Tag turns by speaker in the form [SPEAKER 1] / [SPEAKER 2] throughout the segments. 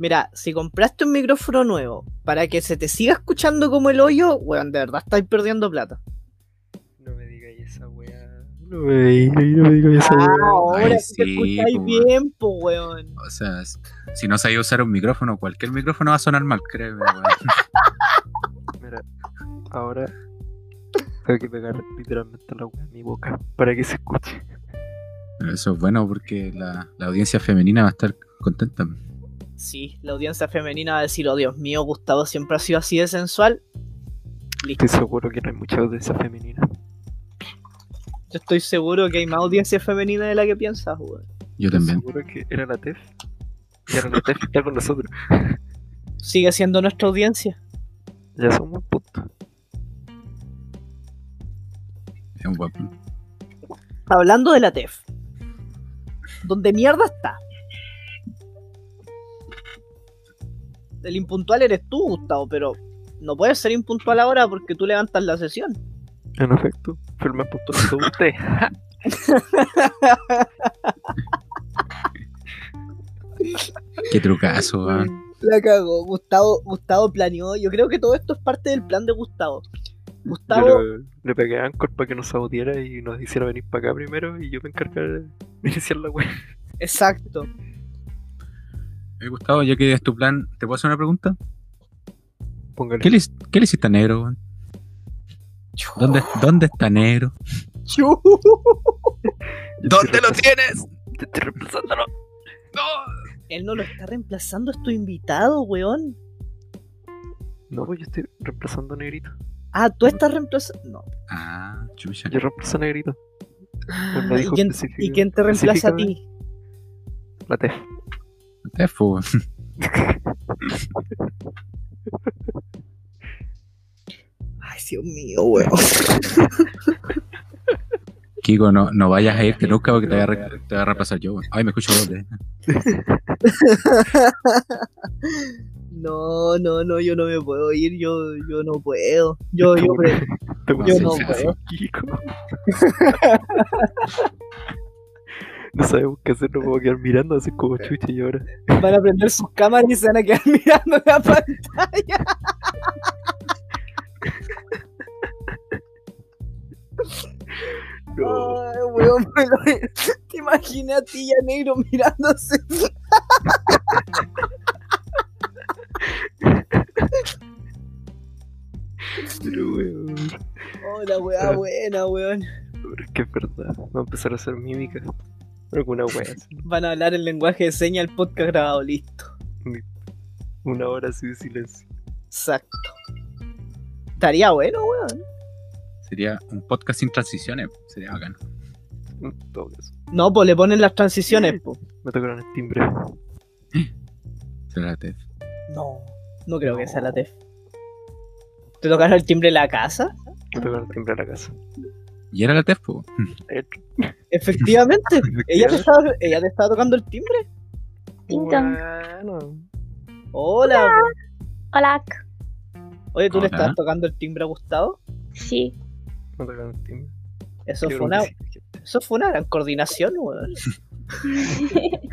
[SPEAKER 1] Mira, si compraste un micrófono nuevo para que se te siga escuchando como el hoyo, weón, de verdad estáis perdiendo plata.
[SPEAKER 2] No me digas esa weá. No me digas, no me digas esa
[SPEAKER 1] Ah,
[SPEAKER 2] weá.
[SPEAKER 1] ahora
[SPEAKER 3] Ay,
[SPEAKER 1] sí escucháis
[SPEAKER 3] po,
[SPEAKER 1] bien, po, weón.
[SPEAKER 3] O sea, si no sabía usar un micrófono, cualquier micrófono va a sonar mal, créeme, weón.
[SPEAKER 2] Mira, ahora tengo que pegar literalmente la weá en mi boca para que se escuche.
[SPEAKER 3] Pero Eso es bueno porque la, la audiencia femenina va a estar contenta.
[SPEAKER 1] Sí, la audiencia femenina va a decir, oh Dios mío, Gustavo siempre ha sido así de sensual. Listo.
[SPEAKER 2] Estoy seguro que no hay mucha audiencia femenina.
[SPEAKER 1] Yo estoy seguro que hay más audiencia femenina de la que piensas, weón.
[SPEAKER 3] Yo
[SPEAKER 2] Estoy
[SPEAKER 3] también.
[SPEAKER 2] seguro que era la TEF. Y ahora la TEF está con nosotros.
[SPEAKER 1] Sigue siendo nuestra audiencia.
[SPEAKER 2] Ya somos punto.
[SPEAKER 3] Es un buen punto.
[SPEAKER 1] Hablando de la TEF. ¿Dónde mierda está? El impuntual eres tú, Gustavo, pero no puedes ser impuntual ahora porque tú levantas la sesión.
[SPEAKER 2] En efecto, fue el más puntual usted.
[SPEAKER 3] Qué trucazo, weón.
[SPEAKER 1] La cagó. Gustavo, Gustavo planeó. Yo creo que todo esto es parte del plan de Gustavo.
[SPEAKER 2] Yo
[SPEAKER 1] Gustavo,
[SPEAKER 2] le, le pegué a Anchor para que nos saboteara y nos hiciera venir para acá primero y yo me encargara de iniciar la web.
[SPEAKER 1] exacto.
[SPEAKER 3] Eh, Gustavo, ya que es tu plan, ¿te puedo hacer una pregunta?
[SPEAKER 2] Póngale.
[SPEAKER 3] ¿Qué le, qué le hiciste a negro, weón? ¿Dónde, ¿Dónde está negro? ¿Dónde lo tienes?
[SPEAKER 2] Te estoy reemplazándolo.
[SPEAKER 3] ¡No!
[SPEAKER 1] Él no lo está reemplazando, es tu invitado, weón.
[SPEAKER 2] No, pues yo estoy reemplazando a Negrito.
[SPEAKER 1] Ah, tú estás reemplazando. No.
[SPEAKER 3] Ah, chucha.
[SPEAKER 2] Yo reemplazo a Negrito.
[SPEAKER 1] Ah,
[SPEAKER 2] me dijo
[SPEAKER 1] ¿Y, quién,
[SPEAKER 2] específico-
[SPEAKER 1] y quién te reemplaza a ti?
[SPEAKER 2] La TEF.
[SPEAKER 3] Te fue, weón.
[SPEAKER 1] Ay, Dios mío, weón.
[SPEAKER 3] Kiko, no, no vayas a irte nunca porque te voy a, te voy a reemplazar yo, weón. Ay, me escucho doble.
[SPEAKER 1] No, no, no, yo no me puedo ir, yo, yo no puedo. Yo, yo, pre- yo no puedo.
[SPEAKER 2] Kiko. No sabemos qué hacer, nos vamos a quedar mirando así como chucha y ahora.
[SPEAKER 1] van a prender sus cámaras y se van a quedar mirando la pantalla.
[SPEAKER 2] No.
[SPEAKER 1] Ay, weón, me lo- te imaginé a ti y a negro mirándose.
[SPEAKER 2] Pero weón.
[SPEAKER 1] Oh, la weá buena, weón.
[SPEAKER 2] Pero es que es verdad. Vamos a empezar a hacer mímica. Alguna wea.
[SPEAKER 1] Van a hablar en lenguaje de señas el podcast grabado, listo.
[SPEAKER 2] Una hora así de silencio.
[SPEAKER 1] Exacto. Estaría bueno, weón.
[SPEAKER 3] Sería un podcast sin transiciones. Sería bacán.
[SPEAKER 2] En todo caso.
[SPEAKER 1] No, pues le ponen las transiciones, po.
[SPEAKER 2] Me tocaron el timbre.
[SPEAKER 3] Será la TEF.
[SPEAKER 1] No, no creo que sea la TEF. ¿Te tocaron el timbre de la casa?
[SPEAKER 2] Me tocaron el timbre a la casa.
[SPEAKER 3] ¿Y era la TEF, po?
[SPEAKER 1] Efectivamente. ella, te estaba, ella te estaba tocando el timbre.
[SPEAKER 2] Bueno.
[SPEAKER 1] Hola.
[SPEAKER 4] Hola.
[SPEAKER 1] Oye, ¿tú le estabas tocando el timbre a Gustavo?
[SPEAKER 4] Sí.
[SPEAKER 2] Me tocaron el timbre.
[SPEAKER 1] Eso
[SPEAKER 2] Qué
[SPEAKER 1] fue una,
[SPEAKER 2] sí.
[SPEAKER 1] eso fue una gran coordinación, weón.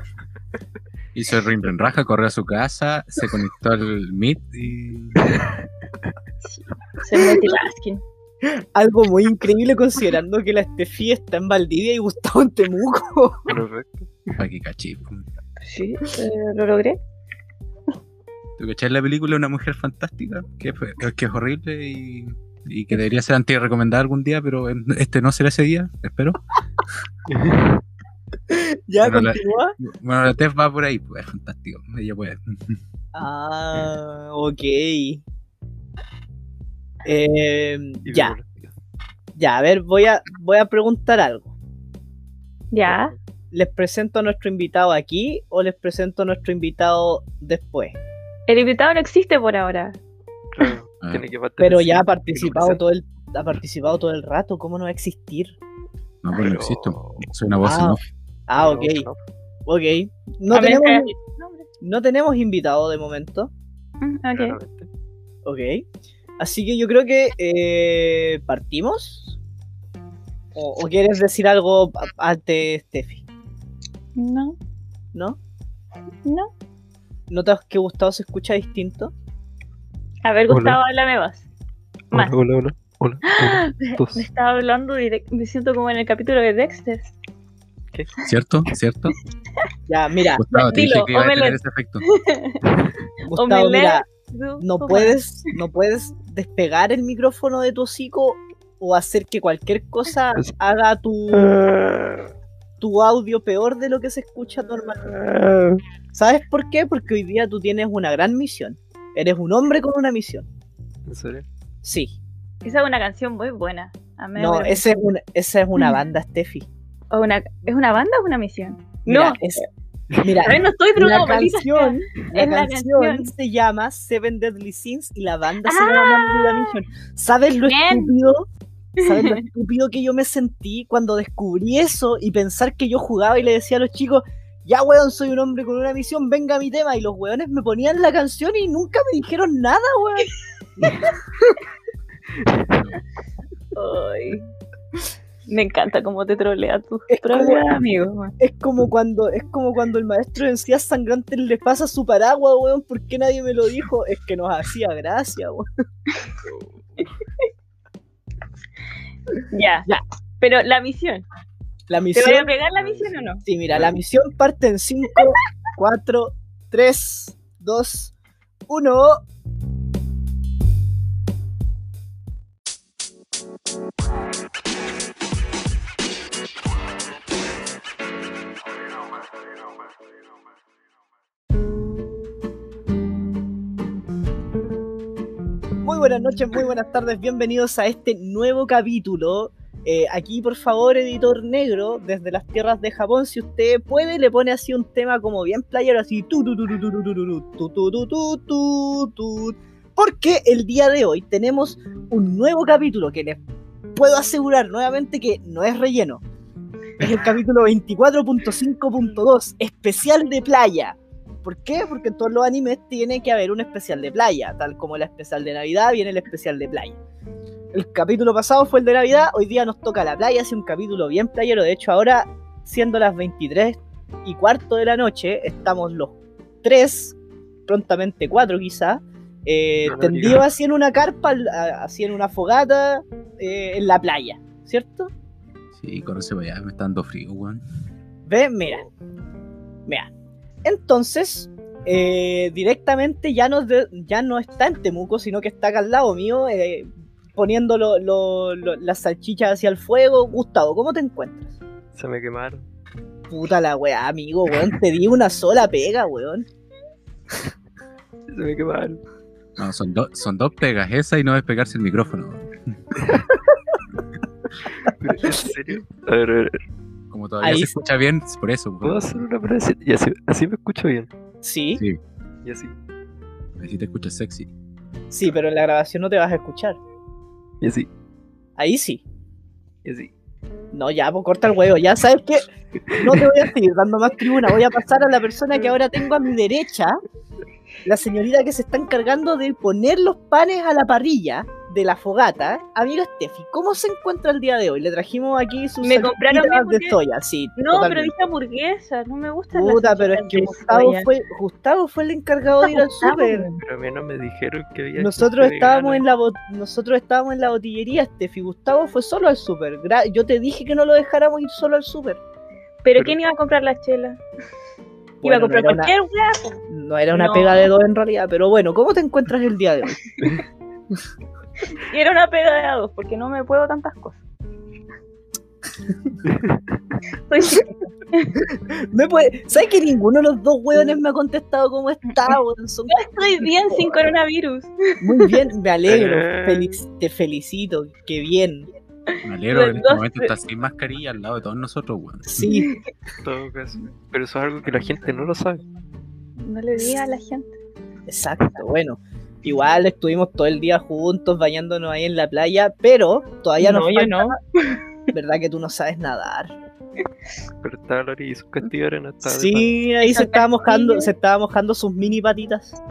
[SPEAKER 3] Hizo el rim en raja, corrió a su casa, se conectó al Meet y.
[SPEAKER 4] Soy multitasking.
[SPEAKER 1] Algo muy increíble considerando que la Estefi está en Valdivia y Gustavo en Temuco.
[SPEAKER 2] Perfecto.
[SPEAKER 3] Pa' que cachí, po.
[SPEAKER 4] Sí, eh, lo logré.
[SPEAKER 3] ¿Tú cachai la película Una mujer fantástica? Que, es horrible y, y que debería ser anti-recomendada algún día, pero este no será ese día, espero.
[SPEAKER 1] ya,
[SPEAKER 3] Bueno, la-
[SPEAKER 1] continúa.
[SPEAKER 3] Bueno, la TEF va por ahí, pues es fantástico. Ella puede.
[SPEAKER 1] Ah, ok. Eh, ya, ya, a ver, voy a, voy a preguntar algo.
[SPEAKER 4] Ya.
[SPEAKER 1] ¿Les presento a nuestro invitado aquí o les presento a nuestro invitado después?
[SPEAKER 4] El invitado no existe por ahora.
[SPEAKER 2] Claro,
[SPEAKER 3] Ah.
[SPEAKER 2] tiene que
[SPEAKER 1] Pero ya ha
[SPEAKER 2] en
[SPEAKER 1] participado todo el, ha participado todo el rato, ¿cómo no va a existir?
[SPEAKER 3] No, pues no
[SPEAKER 2] Pero-
[SPEAKER 3] existo. Soy una voz en
[SPEAKER 1] Ah,
[SPEAKER 3] off.
[SPEAKER 1] Ah,
[SPEAKER 2] No,
[SPEAKER 1] ok,
[SPEAKER 2] no.
[SPEAKER 1] ok. No
[SPEAKER 4] A
[SPEAKER 1] tenemos,
[SPEAKER 4] Nombre.
[SPEAKER 1] no tenemos invitado de momento,
[SPEAKER 4] Mm, ok.
[SPEAKER 1] Ok. Así que yo creo que eh, partimos. ¿O, o quieres decir algo antes, Steffi?
[SPEAKER 4] No,
[SPEAKER 1] ¿No?
[SPEAKER 4] no.
[SPEAKER 1] ¿Notas que Gustavo se escucha distinto?
[SPEAKER 4] A ver,
[SPEAKER 2] Hola.
[SPEAKER 4] Gustavo, háblame vos. Más.
[SPEAKER 2] Hola, hola, hola. Hola, hola.
[SPEAKER 4] Me estaba hablando directo. Me siento como en el capítulo de Dexter.
[SPEAKER 3] ¿Cierto? ¿Cierto?
[SPEAKER 1] Ya, mira,
[SPEAKER 3] Gustavo, te dije que iba a tener ese efecto.
[SPEAKER 1] Gustavo, mira, No puedes, no puedes despegar el micrófono de tu hocico o hacer que cualquier cosa haga tu, tu audio peor de lo que se escucha normalmente. ¿Sabes por qué? Porque hoy día tú tienes una gran misión. Eres un hombre con una misión.
[SPEAKER 2] ¿En serio?
[SPEAKER 1] Sí.
[SPEAKER 4] Esa es una canción muy buena. A mí
[SPEAKER 1] No, esa es una, esa es una banda, Steffi.
[SPEAKER 4] O una- ¿Es una banda o una misión?
[SPEAKER 1] Mira,
[SPEAKER 4] no,
[SPEAKER 1] es- mira,
[SPEAKER 4] no estoy
[SPEAKER 1] la
[SPEAKER 4] drogado,
[SPEAKER 1] canción, la canción
[SPEAKER 4] canción.
[SPEAKER 1] se llama Seven Deadly Sins y la banda se
[SPEAKER 4] Ah.
[SPEAKER 1] llama Man with a Mission. ¿Sabes lo
[SPEAKER 4] Bien.
[SPEAKER 1] estúpido? ¿Sabes lo estúpido que yo me sentí cuando descubrí eso y pensar que yo jugaba y le decía a los chicos, ya weón, soy un hombre con una misión, venga a mi tema? Y los weones me ponían la canción y nunca me dijeron nada, weón.
[SPEAKER 4] Ay. Me encanta cómo te trolea tu amigos. man.
[SPEAKER 1] Es como cuando, es como cuando el maestro de encías sangrantes le pasa su paraguas, weón, ¿por qué nadie me lo dijo? Es que nos hacía gracia, weón.
[SPEAKER 4] Ya,
[SPEAKER 1] Ya.
[SPEAKER 4] Pero la misión.
[SPEAKER 1] La
[SPEAKER 4] ¿Te
[SPEAKER 1] misión...
[SPEAKER 4] voy a pegar la misión o no?
[SPEAKER 1] Sí, mira, la misión parte en 5, 4, 3, 2, 1. Muy buenas noches, muy buenas tardes, bienvenidos a este nuevo capítulo eh, aquí, por favor, editor negro, desde las tierras de Japón, si usted puede, le pone así un tema como bien playero, así porque el día de hoy tenemos un nuevo capítulo que les puedo asegurar nuevamente que no es relleno. Es el capítulo 24.5.2, especial de playa. ¿Por qué? Porque en todos los animes tiene que haber un especial de playa, tal como el especial de Navidad viene el especial de playa. El capítulo pasado fue el de Navidad, hoy día nos toca la playa, hace un capítulo bien playero. De hecho, ahora, siendo las 23 y cuarto de la noche, estamos los tres, prontamente cuatro quizás, eh,
[SPEAKER 2] No,
[SPEAKER 1] tendidos así en una carpa, así en una fogata, eh, en la playa, ¿cierto?
[SPEAKER 3] Sí, conoce para allá, me está dando frío, weón.
[SPEAKER 1] Ve, mira. Mira. Entonces, eh, directamente ya no, de- ya no está en Temuco, sino que está acá al lado mío, eh, poniendo lo- lo- lo- las salchichas hacia el fuego. Gustavo, ¿cómo te encuentras?
[SPEAKER 2] Se me quemaron.
[SPEAKER 1] Puta la weá, amigo, weón. Te di una sola pega, weón.
[SPEAKER 2] Se me quemaron.
[SPEAKER 3] No, son, dos son dos pegas, esa y no despegarse el micrófono.
[SPEAKER 2] ¿En serio? A ver, a ver,
[SPEAKER 3] Como todavía
[SPEAKER 1] Ahí
[SPEAKER 3] se escucha bien, es por eso.
[SPEAKER 2] ¿puedo hacer una prueba? Y así, así me escucho bien.
[SPEAKER 1] Sí,
[SPEAKER 3] Sí,
[SPEAKER 2] Y así.
[SPEAKER 3] así te escuchas sexy.
[SPEAKER 1] sí, pero en la grabación no te vas a escuchar.
[SPEAKER 2] Y así.
[SPEAKER 1] Ahí sí.
[SPEAKER 2] Y así.
[SPEAKER 1] No, ya, pues corta el huevo. Ya sabes que no te voy a seguir dando más tribuna. Voy a pasar a la persona que ahora tengo a mi derecha. La señorita que se está encargando de poner los panes a la parrilla de la fogata. Amiga Steffi, ¿cómo se encuentra el día de hoy? Le trajimos aquí sus
[SPEAKER 4] Me compraron
[SPEAKER 1] salchichitas
[SPEAKER 4] mi
[SPEAKER 1] de soya, sí.
[SPEAKER 4] No, pero dije hamburguesa. No me gusta
[SPEAKER 1] Puta, pero es que Gustavo fue, Gustavo fue el encargado de ir al súper.
[SPEAKER 2] Pero a mí no me dijeron que había.
[SPEAKER 1] Nosotros estábamos en la bot- nosotros estábamos en la botillería, Steffi. Gustavo fue solo al súper. Yo te dije que no lo dejáramos ir solo al súper.
[SPEAKER 4] ¿Pero
[SPEAKER 2] Pero-
[SPEAKER 4] quién iba a comprar la chela? Iba
[SPEAKER 1] Bueno,
[SPEAKER 4] a comprar
[SPEAKER 1] no una-
[SPEAKER 4] cualquier hueá.
[SPEAKER 1] No era una
[SPEAKER 4] No.
[SPEAKER 1] pega de dos en realidad, pero bueno, ¿cómo te encuentras el día de hoy?
[SPEAKER 4] Y era una pega de a dos, porque no me puedo tantas cosas.
[SPEAKER 1] Me puede... ¿Sabes que ninguno de los dos hueones me ha contestado cómo está? Son
[SPEAKER 4] Yo estoy bien sin coronavirus.
[SPEAKER 1] muy bien, me alegro,
[SPEAKER 2] Eh.
[SPEAKER 1] felic- te felicito, qué bien.
[SPEAKER 3] Me alegro que en este momento estás sin mascarilla al lado de todos nosotros, weón.
[SPEAKER 1] Sí,
[SPEAKER 2] En todo caso. Pero eso es algo que la gente no lo sabe.
[SPEAKER 4] No le digas a la gente.
[SPEAKER 1] exacto, bueno. Igual estuvimos todo el día juntos bañándonos ahí en la playa, pero todavía nos
[SPEAKER 4] no, yo no.
[SPEAKER 1] ¿verdad que tú no sabes nadar?
[SPEAKER 2] Pero estaba Lori y su castillo de arena estaba
[SPEAKER 1] Sí, ahí se estaba mojando, se estaba mojando sus mini patitas.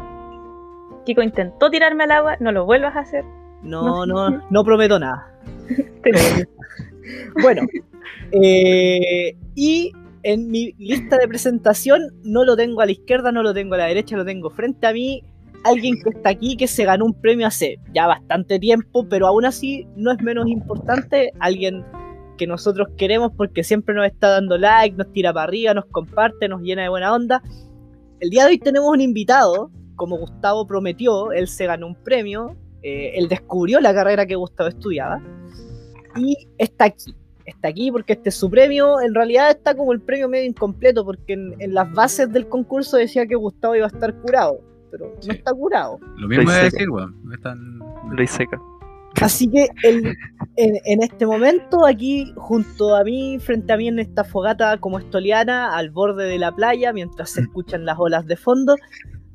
[SPEAKER 4] Kiko intentó tirarme al agua, no lo vuelvas a hacer.
[SPEAKER 1] No,
[SPEAKER 4] No.
[SPEAKER 1] no, no prometo nada. Bueno, eh, y en mi lista de presentación no lo tengo a la izquierda, no lo tengo a la derecha, lo tengo frente a mí. Alguien que está aquí que se ganó un premio hace ya bastante tiempo, pero aún así no es menos importante. Alguien que nosotros queremos porque siempre nos está dando like, nos tira para arriba, nos comparte, nos llena de buena onda. El día de hoy tenemos un invitado, como Gustavo prometió, él se ganó un premio, eh, él descubrió la carrera que Gustavo estudiaba y está aquí. Está aquí porque este es su premio. En realidad está como el premio medio incompleto porque en, en las bases del concurso decía que Gustavo iba a estar curado, pero
[SPEAKER 3] Sí.
[SPEAKER 1] no está curado.
[SPEAKER 3] Lo mismo es decir, weón. Están...
[SPEAKER 2] Ley seca.
[SPEAKER 1] Así que el- en, en este momento, aquí junto a mí, frente a mí en esta fogata como estoliana, al borde de la playa, mientras se escuchan las olas de fondo,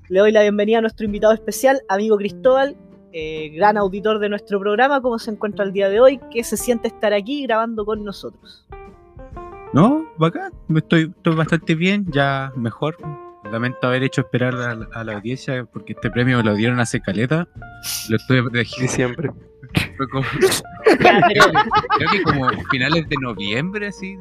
[SPEAKER 1] le doy la bienvenida a nuestro invitado especial, amigo Cristóbal, eh, gran auditor de nuestro programa, ¿cómo se encuentra el día de hoy? ¿Qué se siente estar aquí grabando con nosotros?
[SPEAKER 3] No, bacán. Estoy, estoy bastante bien, ya mejor. Lamento haber hecho esperar a, la- a la audiencia porque este premio lo dieron hace caleta. Lo estuve
[SPEAKER 2] Diciembre.
[SPEAKER 3] fue como-
[SPEAKER 4] Ya, pero,
[SPEAKER 3] creo que como finales de noviembre, así.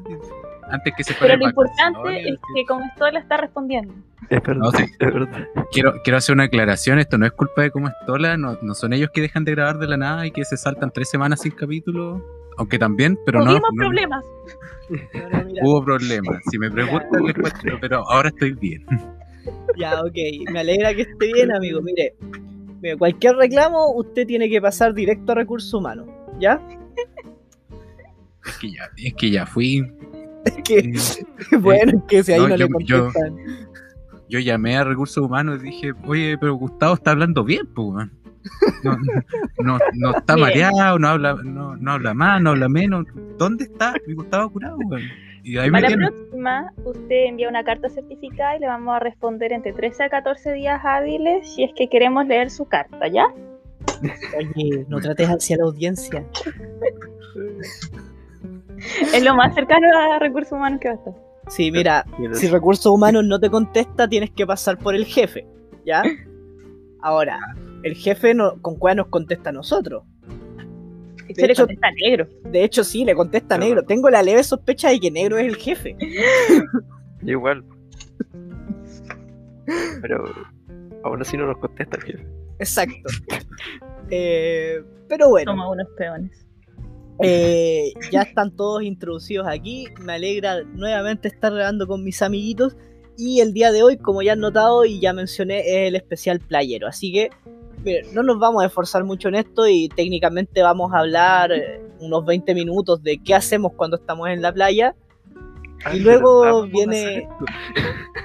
[SPEAKER 3] Antes que se
[SPEAKER 4] pero
[SPEAKER 3] fuera
[SPEAKER 4] lo
[SPEAKER 3] de
[SPEAKER 4] importante es que con esto la está respondiendo.
[SPEAKER 2] Es verdad.
[SPEAKER 3] No, sí.
[SPEAKER 2] Es verdad.
[SPEAKER 3] Quiero, quiero hacer una aclaración, esto no es culpa de Como Estola, no, no son ellos que dejan de grabar de la nada y que se saltan tres semanas sin capítulo, aunque también, pero no,
[SPEAKER 4] Tuvimos
[SPEAKER 3] no-
[SPEAKER 4] problemas.
[SPEAKER 3] Hubo problemas. Si me preguntan, les cuento, pero ahora estoy bien.
[SPEAKER 1] Ya, ok, me alegra que esté bien, amigo. Mire, mire, cualquier reclamo, usted tiene que pasar directo a recursos humanos, ¿ya?
[SPEAKER 3] Es que ya, es que ya fui.
[SPEAKER 1] Es que,
[SPEAKER 3] eh,
[SPEAKER 1] bueno, es que si ahí no,
[SPEAKER 3] no,
[SPEAKER 1] le
[SPEAKER 3] yo-
[SPEAKER 1] contestan.
[SPEAKER 3] yo llamé a recursos humanos y dije, oye, pero Gustavo está hablando bien, pues. No, no, no está mareado, no habla, no, no habla más, no habla menos. ¿Dónde está mi Gustavo curado, weón? Y ahí me
[SPEAKER 4] Para la
[SPEAKER 3] tienen.
[SPEAKER 4] próxima, usted envía una carta certificada y le vamos a responder entre 13 a 14 días hábiles si es que queremos leer su carta, ¿ya?
[SPEAKER 1] Oye, no trates hacia la audiencia.
[SPEAKER 4] Es lo más cercano a recursos humanos que va a estar.
[SPEAKER 1] Sí, mira,
[SPEAKER 2] Mira,
[SPEAKER 1] si recursos humanos no te contesta, tienes que pasar por el jefe, ¿ya? Ahora, el jefe no, con cuál nos contesta a nosotros.
[SPEAKER 4] Se le
[SPEAKER 1] hecho-
[SPEAKER 4] contesta negro.
[SPEAKER 1] De hecho, sí, le contesta
[SPEAKER 2] Claro.
[SPEAKER 1] negro. Tengo la leve sospecha de que negro es el jefe.
[SPEAKER 2] igual. Pero aún así no nos contesta el jefe.
[SPEAKER 1] Exacto. Eh, pero bueno.
[SPEAKER 4] Somos unos peones.
[SPEAKER 1] Eh, ya están todos introducidos aquí. Me alegra nuevamente estar grabando con mis amiguitos. Y el día de hoy, como ya han notado y ya mencioné, es el especial playero. Así que no nos vamos a esforzar mucho en esto y técnicamente vamos a hablar eh, unos 20 minutos de qué hacemos cuando estamos en la playa. Y luego viene-.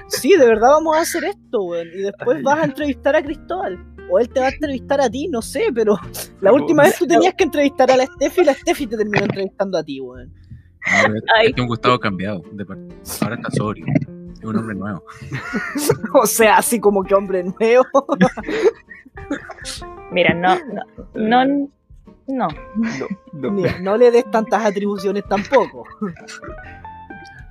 [SPEAKER 1] Sí, de verdad vamos a hacer esto, weón. Y después
[SPEAKER 2] Ay.
[SPEAKER 1] vas a entrevistar a Cristóbal. O él te va a entrevistar a ti, no sé, pero la
[SPEAKER 2] No,
[SPEAKER 1] última vez tú tenías que entrevistar a la Steffi y la Steffi te terminó entrevistando a ti, weón.
[SPEAKER 3] Ahora,
[SPEAKER 4] Ay.
[SPEAKER 3] este es un Gustavo cambiado. de. Ahora está sobrio. Es un hombre nuevo.
[SPEAKER 1] O sea, así como que hombre nuevo.
[SPEAKER 4] Mira, no, no, no, no.
[SPEAKER 2] No, no.
[SPEAKER 1] Mira, no le des tantas atribuciones tampoco.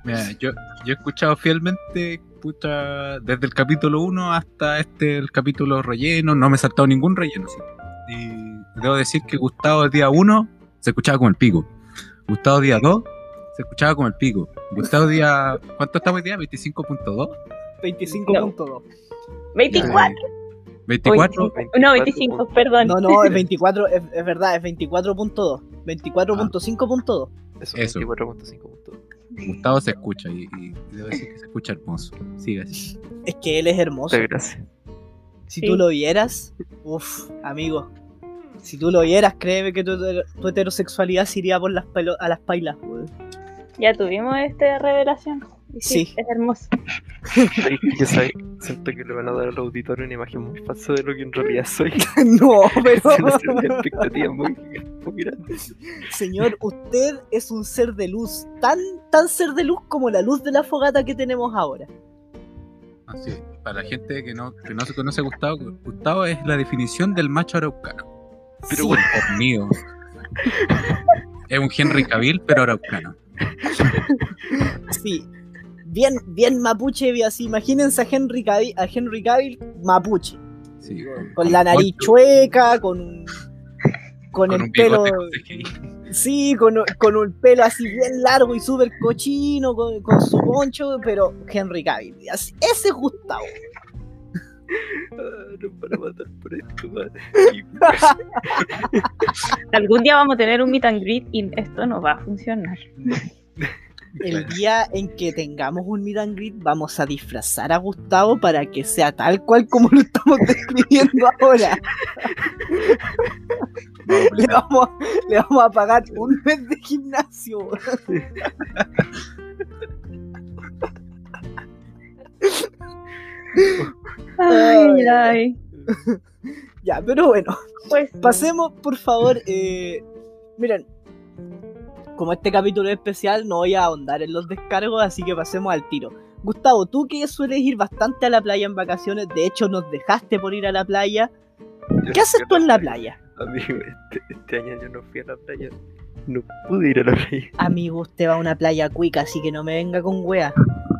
[SPEAKER 3] Mira, yo, yo he escuchado fielmente puta, desde el capítulo 1 hasta este el capítulo relleno, no me he saltado ningún relleno. sí. Y debo decir que Gustavo el día 1 se escuchaba como el pico. Gustavo día 2 se escuchaba como el pico. Gustavo día... ¿Cuánto estamos hoy día? ¿25.2?
[SPEAKER 1] 25.2.
[SPEAKER 4] 24.
[SPEAKER 3] 24.
[SPEAKER 4] No, 25, perdón.
[SPEAKER 1] No, no, es 24, es, es verdad, es 24.2. 24.5.2.
[SPEAKER 2] Eso,
[SPEAKER 3] Eso.
[SPEAKER 2] 24.5 puntos.
[SPEAKER 3] Gustavo se escucha y, y debo decir que se escucha hermoso. Sigue así.
[SPEAKER 1] Es que él es hermoso.
[SPEAKER 2] Gracias.
[SPEAKER 1] Si
[SPEAKER 4] Sí.
[SPEAKER 1] tú lo vieras, uff, amigo. Si tú lo vieras, créeme que tu, tu heterosexualidad se iría por las pelo- a las pailas, weón.
[SPEAKER 4] Ya tuvimos esta revelación. Y sí,
[SPEAKER 1] Sí.
[SPEAKER 4] Es hermoso.
[SPEAKER 2] Yo sé, siento que le van a dar al auditorio una imagen muy falsa de lo que en realidad soy.
[SPEAKER 1] no, pero.
[SPEAKER 2] hacer una expectativa muy, muy grande.
[SPEAKER 1] Señor, usted es un ser de luz. Tan, tan ser de luz como la luz de la fogata que tenemos ahora.
[SPEAKER 3] Así es. Para la gente que no, que no se conoce a Gustavo, Gustavo es la definición del macho araucano.
[SPEAKER 1] Sí,
[SPEAKER 3] Pero por mío. Es un Henry Cavill, pero araucano.
[SPEAKER 1] sí. Bien, bien mapuche, así. Imagínense a Henry Cavill, a Henry Cavill mapuche.
[SPEAKER 3] Sí,
[SPEAKER 1] Con la nariz
[SPEAKER 3] poncho,
[SPEAKER 1] chueca, con un. Con,
[SPEAKER 3] con
[SPEAKER 1] el
[SPEAKER 3] un
[SPEAKER 1] pelo.
[SPEAKER 3] con.
[SPEAKER 1] Sí, con, con un pelo así bien largo y súper cochino, con, con su poncho, pero Henry Cavill. Así- Ese es Gustavo.
[SPEAKER 2] Ah, Nos van a matar por esto, madre.
[SPEAKER 4] Algún día vamos a tener un meet and greet y esto no va a funcionar.
[SPEAKER 1] El día en que tengamos un meet and greet, vamos a disfrazar a Gustavo para que sea tal cual como lo estamos describiendo ahora.
[SPEAKER 3] Vamos,
[SPEAKER 1] Le vamos, le vamos a pagar un mes de gimnasio.
[SPEAKER 4] Ay, ay.
[SPEAKER 1] Ya, pero bueno,
[SPEAKER 4] Pues
[SPEAKER 1] pasemos por favor. eh, miren, como este capítulo es especial, no voy a ahondar en los descargos, así que pasemos al tiro. Gustavo, tú que sueles ir bastante a la playa en vacaciones, de hecho nos dejaste por ir a la playa.
[SPEAKER 2] Yo
[SPEAKER 1] ¿Qué haces tú en la playa?
[SPEAKER 2] Amigo, este, este año yo no fui a la playa. No pude ir a la playa.
[SPEAKER 1] Amigo, usted va a una playa cuica, así que no me venga con wea.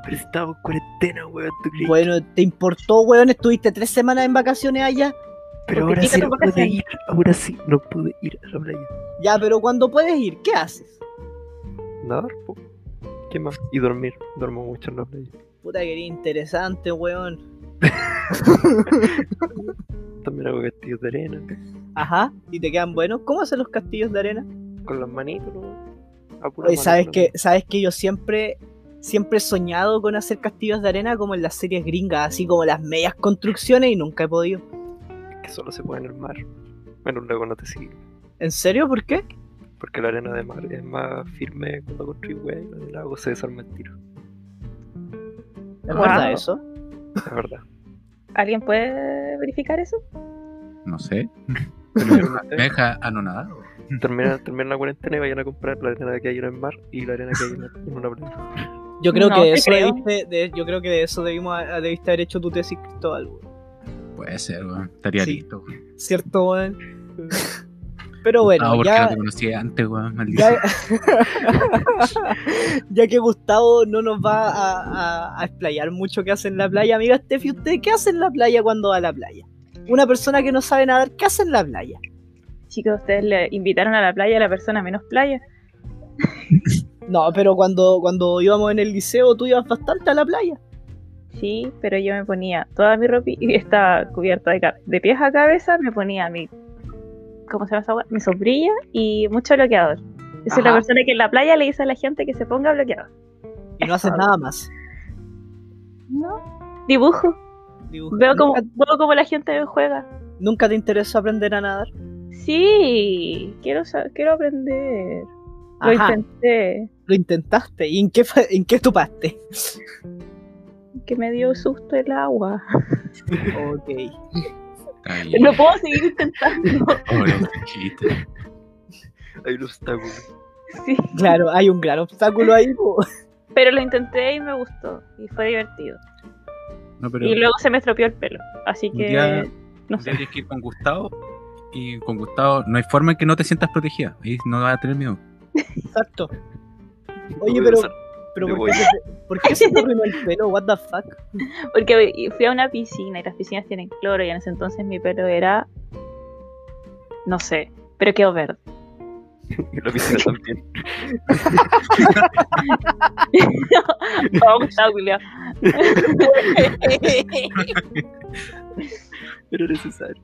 [SPEAKER 2] Pero estaba en cuarentena, weón. ¿tú crees?
[SPEAKER 1] Bueno, ¿te importó, weón? Estuviste tres semanas en vacaciones allá.
[SPEAKER 2] pero ahora sí
[SPEAKER 4] tu
[SPEAKER 2] no pude ir. Ahora sí no pude ir a la playa.
[SPEAKER 1] Ya, pero cuando puedes ir, ¿qué haces?
[SPEAKER 2] Nadar, po. ¿Qué más? Y dormir. Duermo mucho en la playa.
[SPEAKER 1] Puta que eres interesante, weón.
[SPEAKER 2] También hago castillos de arena.
[SPEAKER 1] Ajá, ¿y te quedan buenos? ¿Cómo hacen los castillos de arena?
[SPEAKER 2] Con las manitos, mano,
[SPEAKER 1] ¿sabes ¿Sabes que yo siempre, siempre he soñado con hacer castillos de arena como en las series gringas, así como las medias construcciones y nunca he podido?
[SPEAKER 2] Es que solo se puede en el mar. En un lago no te sirve.
[SPEAKER 1] ¿En serio? ¿Por qué?
[SPEAKER 2] Porque la arena de mar es más firme cuando construís weá y la del lago se desarma el tiro.
[SPEAKER 1] ¿Es
[SPEAKER 4] Wow.
[SPEAKER 1] verdad eso?
[SPEAKER 2] Es verdad.
[SPEAKER 4] ¿Alguien puede verificar eso?
[SPEAKER 3] No sé. Me deja anonadado.
[SPEAKER 2] termina, termina la cuarentena y vayan a comprar la arena que hay en el mar y la arena que hay en, en una playa.
[SPEAKER 1] Yo creo
[SPEAKER 4] No
[SPEAKER 1] que eso
[SPEAKER 4] creo.
[SPEAKER 1] debiste, de- yo creo que de eso debimos a- debiste haber hecho tu tesis, Cristóbal.
[SPEAKER 3] Puede ser, weón. Estaría
[SPEAKER 1] Sí.
[SPEAKER 3] listo.
[SPEAKER 1] ¿Cierto, weón? Pero bueno,
[SPEAKER 3] no, porque
[SPEAKER 1] ya,
[SPEAKER 3] no te conocía antes, weón.
[SPEAKER 1] Ya, ya que Gustavo no nos va a, a- a explayar mucho qué hace en la playa, amiga Steffi, ¿usted qué hace en la playa cuando va a la playa? Una persona que no sabe nadar, ¿qué hace en la playa?
[SPEAKER 4] Chicos, ustedes le invitaron a la playa a la persona menos playa.
[SPEAKER 1] No, pero cuando, cuando íbamos en el liceo, tú ibas bastante a la playa.
[SPEAKER 4] Sí, pero yo me ponía toda mi ropa y estaba cubierta de, de pies a cabeza, me ponía mi. ¿Cómo se llama esa hueá? Mi sombrilla y mucho bloqueador. Yo soy la persona que en la playa le dice a la gente que se ponga bloqueador.
[SPEAKER 1] Y no haces nada más.
[SPEAKER 4] No. Dibujo.
[SPEAKER 1] Dibuja.
[SPEAKER 4] Veo como,
[SPEAKER 1] ¿Nunca,
[SPEAKER 4] veo como la gente juega.
[SPEAKER 1] nunca te interesó aprender a nadar?
[SPEAKER 4] Sí, quiero, quiero aprender. Lo
[SPEAKER 1] Ajá,
[SPEAKER 4] intenté.
[SPEAKER 1] lo intentaste. ¿Y en qué, en qué topaste?
[SPEAKER 4] Que me dio susto el agua.
[SPEAKER 1] Ok.
[SPEAKER 3] Bien.
[SPEAKER 4] No puedo seguir intentando.
[SPEAKER 2] Hay un obstáculo.
[SPEAKER 4] Sí.
[SPEAKER 1] Claro, hay un gran obstáculo ahí. po.
[SPEAKER 4] Pero lo intenté y me gustó. Y fue divertido.
[SPEAKER 3] No, pero
[SPEAKER 4] Y luego se me estropeó el pelo. Así que.
[SPEAKER 3] día-
[SPEAKER 4] no sé.
[SPEAKER 3] tienes que ir con Gustavo. Y con Gustavo no hay forma en que no te sientas protegida. Ahí no vas a tener miedo.
[SPEAKER 1] Exacto. Oye, pero. Pero ¿por qué, se, ¿por qué se te arruinó el pelo? What the fuck?
[SPEAKER 4] Porque fui a una piscina y las piscinas tienen cloro y en ese entonces mi pelo era. No sé, pero quedó verde.
[SPEAKER 2] Y la piscina también. Era necesario.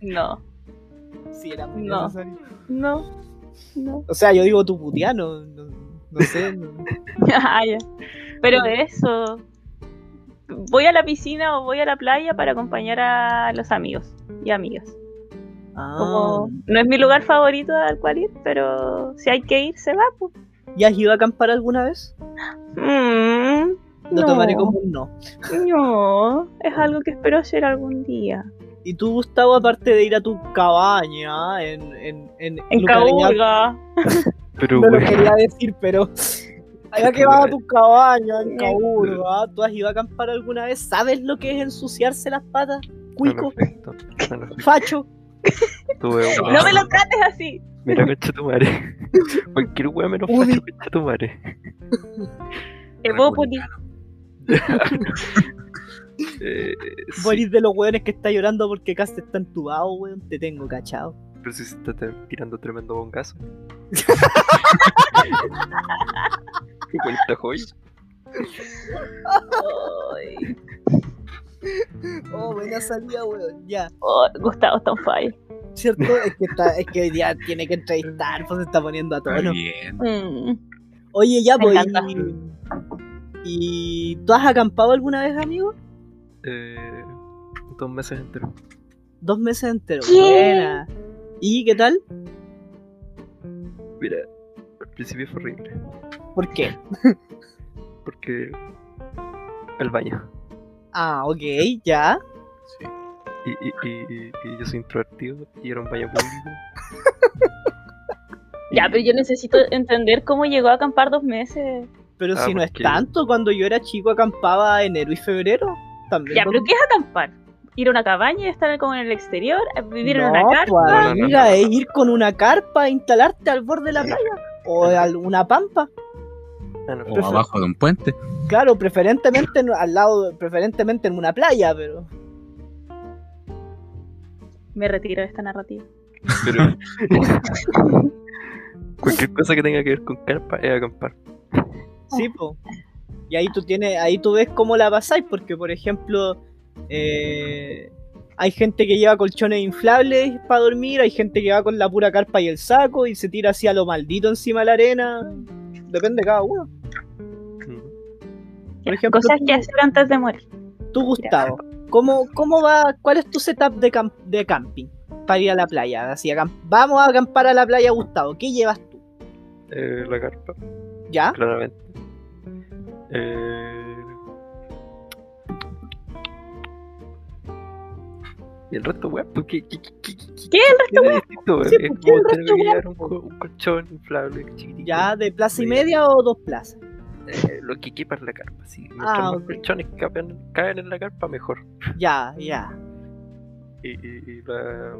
[SPEAKER 4] no,
[SPEAKER 1] Sí, era muy
[SPEAKER 4] No.
[SPEAKER 1] necesario.
[SPEAKER 4] no, no.
[SPEAKER 1] O sea, yo digo tu puteano. No, no sé. no-
[SPEAKER 4] Ah, ya. Pero eso. Voy a la piscina o voy a la playa para acompañar a los amigos y amigas.
[SPEAKER 1] Ah,
[SPEAKER 4] Como no es mi lugar favorito al cual ir, pero si hay que ir, se va. Pues.
[SPEAKER 1] ¿Ya has ido a acampar alguna vez?
[SPEAKER 4] Mm,
[SPEAKER 1] Lo
[SPEAKER 4] no,
[SPEAKER 1] tomaré como un no.
[SPEAKER 4] no, es algo que espero hacer algún día.
[SPEAKER 1] Y tú, Gustavo, aparte de ir a tu cabaña en, en, en,
[SPEAKER 4] En.
[SPEAKER 2] Pero,
[SPEAKER 1] No lo quería decir, pero. Allá que vas a tu cabaña en
[SPEAKER 4] Eh,
[SPEAKER 1] Caburga, ¿tú has ido a acampar alguna vez? ¿Sabes lo que es ensuciarse las patas? Cuico, facho.
[SPEAKER 2] tuve un-
[SPEAKER 4] No me lo trates así.
[SPEAKER 2] Mira, concha tu madre. Cualquier wea menos facho, concha tu madre.
[SPEAKER 4] Evópoli.
[SPEAKER 2] Eh, sí.
[SPEAKER 1] De los weones que está llorando porque casi está entubado, weón. Te tengo cachado.
[SPEAKER 2] Pero si se está tirando tremendo bongazo. Qué cuenta joya.
[SPEAKER 4] Ay,
[SPEAKER 1] Oh, buena salida, weón. Ya.
[SPEAKER 4] oh, Gustavo está on fire.
[SPEAKER 1] ¿Cierto? Es que, está, es que hoy día tiene que entrevistar, pues se está poniendo a
[SPEAKER 3] Está
[SPEAKER 1] tono.
[SPEAKER 3] bien.
[SPEAKER 4] Mm.
[SPEAKER 1] Oye, ya, pues. Y, ¿y tú has acampado alguna vez, amigo?
[SPEAKER 2] Eh, dos meses enteros.
[SPEAKER 1] Dos meses enteros.
[SPEAKER 4] ¿Qué?
[SPEAKER 1] Buena. ¿Y qué tal?
[SPEAKER 2] Mira, al principio fue horrible.
[SPEAKER 1] ¿Por qué?
[SPEAKER 2] Porque el baño.
[SPEAKER 1] Ah, ok, ya.
[SPEAKER 3] Sí.
[SPEAKER 2] Y, y, y, y yo soy introvertido y era un baño público.
[SPEAKER 4] Ya, pero yo necesito entender cómo llegó a acampar dos meses.
[SPEAKER 1] Pero
[SPEAKER 2] Ah,
[SPEAKER 1] si no es tanto, cuando yo era chico acampaba enero y febrero. También.
[SPEAKER 4] Ya, pero ¿qué es acampar? ¿Ir a una cabaña y estar como en el exterior? ¿Vivir en una carpa?
[SPEAKER 1] pues,
[SPEAKER 2] no,
[SPEAKER 1] amiga, es ir con una carpa a instalarte al borde de la playa. O a una pampa.
[SPEAKER 3] O
[SPEAKER 1] Prefer-
[SPEAKER 3] abajo de un puente.
[SPEAKER 1] Claro, preferentemente en- al lado, preferentemente en una playa, pero.
[SPEAKER 4] Me retiro de esta narrativa.
[SPEAKER 2] pero cualquier cosa que tenga que ver con carpa es acampar.
[SPEAKER 1] Sí, po. Y ahí tú tienes, ahí tú ves cómo la pasáis, porque por ejemplo, eh, hay gente que lleva colchones inflables para dormir, hay gente que va con la pura carpa y el saco y se tira así a lo maldito encima de la arena. Depende de cada uno. Por ejemplo,
[SPEAKER 4] Cosas
[SPEAKER 1] tú-
[SPEAKER 4] que hacer antes de morir.
[SPEAKER 1] Tú, Gustavo, ¿cómo, cómo va, cuál es tu setup de, cam- de camping para ir a la playa? Así, acam- vamos a acampar a la playa, Gustavo. ¿Qué llevas tú?
[SPEAKER 2] Eh, la carpa,
[SPEAKER 1] ¿Ya?
[SPEAKER 2] claramente. Eh... el resto, weón, pues, ¿qué, qué, qué, qué, qué,
[SPEAKER 4] ¿Qué el
[SPEAKER 2] distinto, weón?
[SPEAKER 1] Sí,
[SPEAKER 2] Es
[SPEAKER 1] pues, ¿qué
[SPEAKER 2] como
[SPEAKER 1] el
[SPEAKER 2] tener
[SPEAKER 1] resto,
[SPEAKER 2] que
[SPEAKER 1] weón?
[SPEAKER 2] un, co- un colchón inflable chiquitito.
[SPEAKER 1] ¿Ya de plaza y media o dos plazas?
[SPEAKER 2] Eh, lo que equipa es la carpa, sí. Mientras
[SPEAKER 1] Ah,
[SPEAKER 2] más
[SPEAKER 1] ok.
[SPEAKER 2] colchones caben, caen en la carpa, mejor.
[SPEAKER 1] Ya, ya.
[SPEAKER 2] Y, y, y la...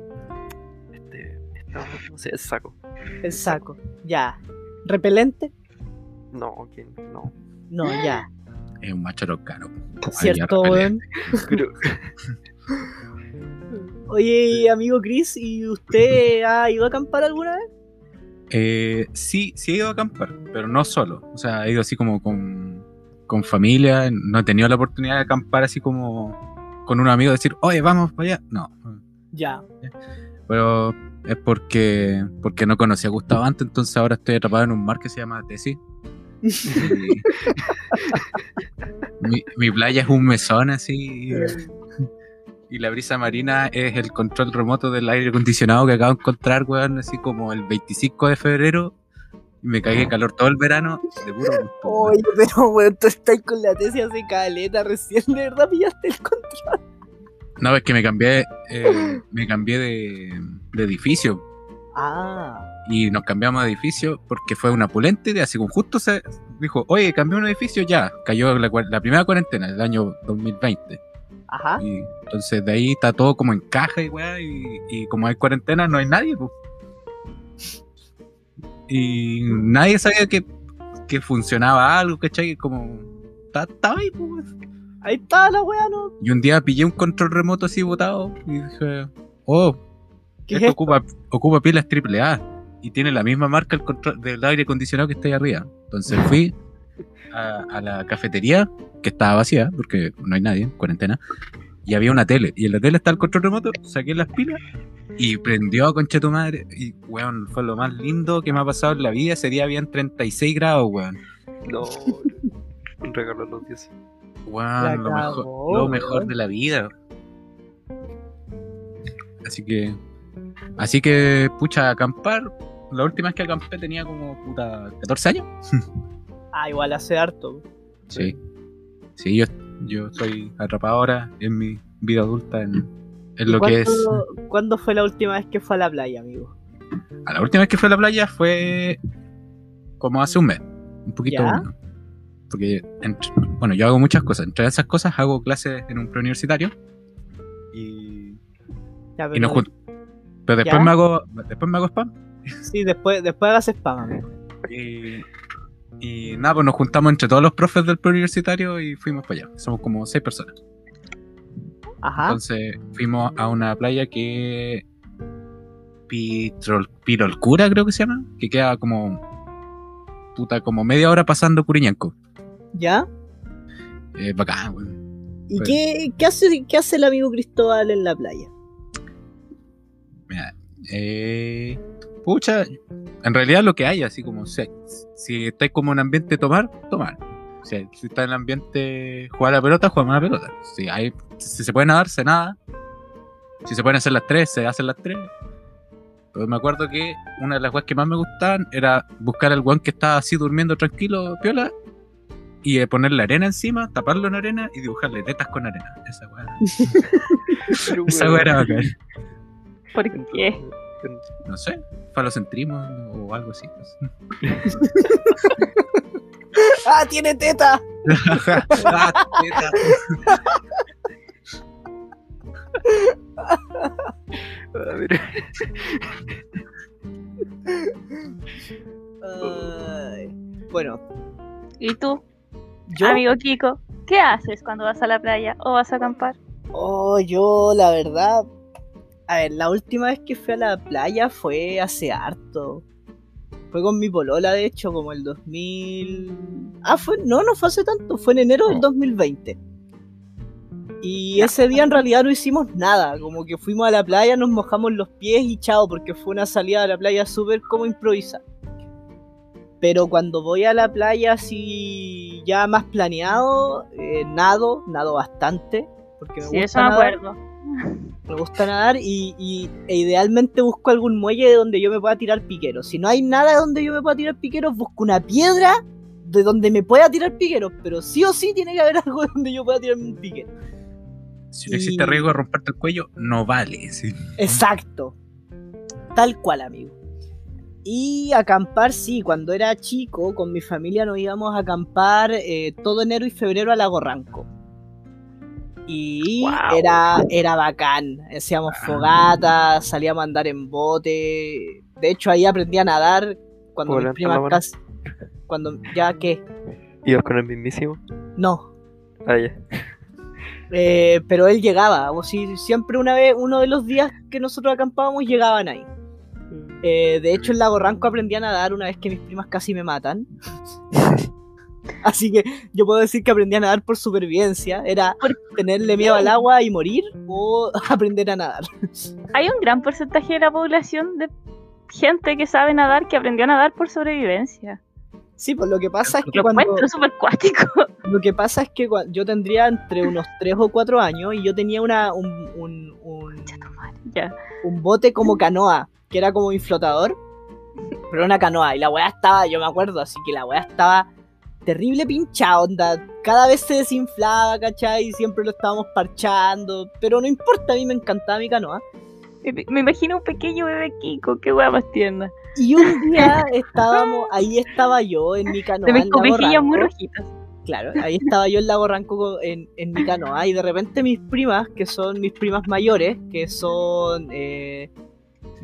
[SPEAKER 2] Este... esta- no sé, el saco.
[SPEAKER 1] El saco. Ya. ¿Repelente?
[SPEAKER 2] No, que no.
[SPEAKER 1] No, ya.
[SPEAKER 3] Es un macho caro.
[SPEAKER 1] ¿Cierto, weón?
[SPEAKER 2] Pero,
[SPEAKER 1] Oye, amigo Chris, ¿y usted ha ido a acampar alguna vez?
[SPEAKER 3] Eh, sí, sí he ido a acampar, pero no solo. O sea, he ido así como con, con familia. No he tenido la oportunidad de acampar así como con un amigo, decir, oye, vamos para allá. No.
[SPEAKER 1] Ya.
[SPEAKER 3] Pero es porque, porque no conocía a Gustavo antes, entonces ahora estoy atrapado en un mar que se llama Tesi. Y- mi, mi playa es un mesón así. Y, la brisa marina es el control remoto del aire acondicionado que acabo de encontrar, weón, así como el 25 de febrero. Y me cagué de calor todo el verano. De puro gusto.
[SPEAKER 1] Oye, pero weón, tú estás con la tesis hace caleta, recién de verdad pillaste el control.
[SPEAKER 3] No, es que me cambié, eh, me cambié de, de edificio.
[SPEAKER 1] Ah,
[SPEAKER 3] y nos cambiamos de edificio porque fue una pulente así como justo se dijo, oye, cambié un edificio, ya, cayó la, primera cuarentena del año 2020.
[SPEAKER 1] ajá.
[SPEAKER 3] Y entonces de ahí está todo como en caja y weá, y, y como hay cuarentena no hay nadie, pues. Y nadie sabía que, que funcionaba algo, ¿cachai? Como ta- estaba ahí, pues.
[SPEAKER 1] Ahí está la weá, ¿no?
[SPEAKER 3] Y un día pillé un control remoto así botado y dije, oh,
[SPEAKER 1] ¿Qué es
[SPEAKER 3] esto
[SPEAKER 1] esto?
[SPEAKER 3] ocupa, ocupa pilas AAA y tiene la misma marca el control del aire acondicionado que está ahí arriba. Entonces fui a, a la cafetería, que estaba vacía, porque no hay nadie, cuarentena, y había una tele. Y en la tele está el control remoto, saqué las pilas y prendió concha tu madre. Y weón, fue lo más lindo que me ha pasado en la vida. Ese día habían 36 grados, weón.
[SPEAKER 2] no. Un regalo a los 10.
[SPEAKER 3] Weón, lo, mejor, lo mejor
[SPEAKER 1] weón.
[SPEAKER 3] de la vida. Así que. Así que, pucha, acampar. La última vez que acampé tenía como puta 14 años.
[SPEAKER 1] Ah, igual hace harto.
[SPEAKER 3] Sí. Sí, yo, yo estoy atrapado ahora en mi vida adulta en, en
[SPEAKER 1] ¿Y
[SPEAKER 3] lo que es.
[SPEAKER 1] cuándo- ¿Cuándo fue la última vez que fue a la playa, amigo?
[SPEAKER 3] A la última vez que fui a la playa fue como hace un mes. Un poquito. Porque, entre- bueno, yo hago muchas cosas. Entre esas cosas hago clases en un preuniversitario. Y
[SPEAKER 1] Ya,
[SPEAKER 3] Y nos
[SPEAKER 1] pero-
[SPEAKER 3] jun- Pero después
[SPEAKER 1] ¿Ya?
[SPEAKER 3] me hago después me hago spam.
[SPEAKER 1] Sí, después, después hagas spam, amigo.
[SPEAKER 3] Y, y nada, pues nos juntamos entre todos los profes del preuniversitario y fuimos para allá. Somos como seis personas.
[SPEAKER 1] Ajá.
[SPEAKER 3] Entonces fuimos a una playa que Pitrol, Pirolcura, creo que se llama, que queda como puta, como media hora pasando Curiñanco.
[SPEAKER 1] ¿Ya?
[SPEAKER 3] Eh, bacán, weón.
[SPEAKER 1] ¿Y
[SPEAKER 3] Pues-
[SPEAKER 1] qué, qué hace, qué hace el amigo Cristóbal en la playa?
[SPEAKER 3] Mira, eh, pucha, en realidad lo que hay, así como, si, si estáis como en ambiente tomar, tomar. O sea, si está en el ambiente jugar a la pelota, jugamos a la pelota. Si, hay, si se puede nadar, se nada. Si se pueden hacer las tres, se hacen las tres. Pero me acuerdo que una de las cosas que más me gustaban era buscar al weón que estaba así durmiendo tranquilo, piola, y eh, ponerle arena encima, taparlo en arena y dibujarle tetas con arena. Esa weá. Esa weá era bacán.
[SPEAKER 4] ¿Por qué?
[SPEAKER 3] No sé, falocentrismo o algo así. no sé.
[SPEAKER 1] ¡Ah, tiene teta!
[SPEAKER 3] Ah, teta.
[SPEAKER 1] Bueno,
[SPEAKER 4] ¿Y tú,
[SPEAKER 1] yo,
[SPEAKER 4] amigo Kiko? ¿Qué haces cuando vas a la playa o vas a acampar?
[SPEAKER 1] oh, yo la verdad, a ver, la última vez que fui a la playa fue hace harto. Fue con mi polola, de hecho, como el 2000... Ah, fue, no, no fue hace tanto, fue en enero del 2020. Y ese día en realidad no hicimos nada, como que fuimos a la playa, nos mojamos los pies y chao, porque fue una salida a la playa súper como improvisada. Pero cuando voy a la playa así ya más planeado, eh, nado, nado bastante, porque me
[SPEAKER 4] Sí,
[SPEAKER 1] gusta
[SPEAKER 4] eso me acuerdo.
[SPEAKER 1] Me gusta nadar y, y- e idealmente busco algún muelle donde yo me pueda tirar piqueros. Si no hay nada donde yo me pueda tirar piqueros, busco una piedra de donde me pueda tirar piqueros, pero sí o sí tiene que haber algo donde yo pueda tirarme un piquero.
[SPEAKER 3] Si no existe riesgo de romperte el cuello, no vale. sí.
[SPEAKER 1] Exacto. Tal cual, amigo. Y acampar, sí, cuando era chico, con mi familia nos íbamos a acampar eh, todo enero y febrero a Lago Ranco. Y era, era bacán. Hacíamos fogatas, salíamos a andar en bote. De hecho, ahí aprendí a nadar cuando mis primas casi. Cuando. ¿Ya qué?
[SPEAKER 2] ¿Ibas con el mismísimo?
[SPEAKER 1] No.
[SPEAKER 2] Ah, ya.
[SPEAKER 1] Eh, pero él llegaba. O si siempre una vez, uno de los días que nosotros acampábamos, llegaban ahí. Eh, de hecho, en Lago Ranco aprendí a nadar una vez que mis primas casi me matan. Así que yo puedo decir que aprendí a nadar por supervivencia. Era
[SPEAKER 4] ¿Por
[SPEAKER 1] tenerle miedo al agua y morir o aprender a nadar.
[SPEAKER 4] Hay un gran porcentaje de la población de gente que sabe nadar que aprendió a nadar por sobrevivencia.
[SPEAKER 1] Sí, pues lo que pasa es que
[SPEAKER 4] Lo
[SPEAKER 1] cuando,
[SPEAKER 4] encuentro súper cuático.
[SPEAKER 1] lo que pasa es que yo tendría entre unos 3 o 4 años y yo tenía una un, un, un-
[SPEAKER 4] ya.
[SPEAKER 1] un bote como canoa, que era como mi flotador, pero era una canoa, y la weá estaba, yo me acuerdo, así que la weá estaba terrible pinchada, onda, cada vez se desinflaba, ¿cachai? Y siempre lo estábamos parchando, pero no importa, a mí me encantaba mi canoa.
[SPEAKER 4] Me, me imagino un pequeño bebé Kiko, qué hueá más tierna.
[SPEAKER 1] Y un día estábamos, ahí estaba yo en mi canoa. Lago
[SPEAKER 4] cobijillas muy rojitas.
[SPEAKER 1] Claro, ahí estaba yo en Lago Ranco co- en, en mi canoa y de repente mis primas, que son mis primas mayores, que son eh,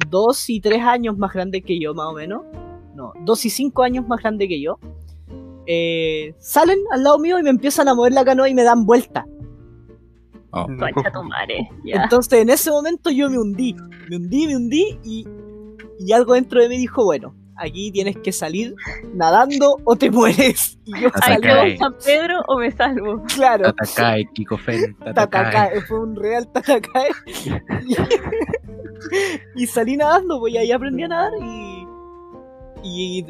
[SPEAKER 1] dos y tres años más grandes que yo, más o menos, no, dos y cinco años más grandes que yo, eh, salen al lado mío y me empiezan a mover la canoa y me dan vuelta.
[SPEAKER 3] Oh.
[SPEAKER 1] Entonces en ese momento yo me hundí, me hundí, me hundí y, y algo dentro de mí dijo, bueno, aquí tienes que salir nadando o te mueres. Y yo
[SPEAKER 3] Hasta
[SPEAKER 4] Ay,
[SPEAKER 1] salí,
[SPEAKER 3] acá.
[SPEAKER 4] ¿qué San Pedro o me salvo?
[SPEAKER 1] claro.
[SPEAKER 3] Tatakae, Kiko Fen, Tatakae.
[SPEAKER 1] Tatakae, fue un real Tatakae. y, y salí nadando, pues y ahí aprendí a nadar y, y,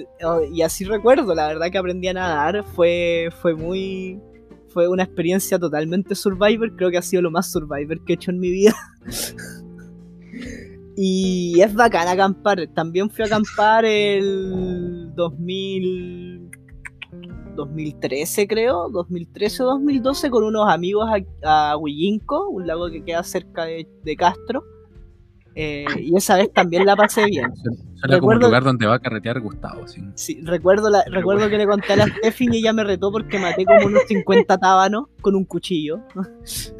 [SPEAKER 1] y así recuerdo, la verdad que aprendí a nadar, fue, fue muy... Fue una experiencia totalmente Survivor, creo que ha sido lo más Survivor que he hecho en mi vida. y es bacán acampar, también fui a acampar el 2000... 2013 creo, 2013 o 2012 con unos amigos a, a Huillinco, un lago que queda cerca de, de Castro. Eh, y esa vez también la pasé bien.
[SPEAKER 3] Suena como un
[SPEAKER 1] Recuerdo-
[SPEAKER 3] lugar donde va a carretear Gustavo. sí.
[SPEAKER 1] Sí, recuerdo, la, recuerdo que le conté a la Steffi y ella me retó porque maté como unos 50 tábanos con un cuchillo.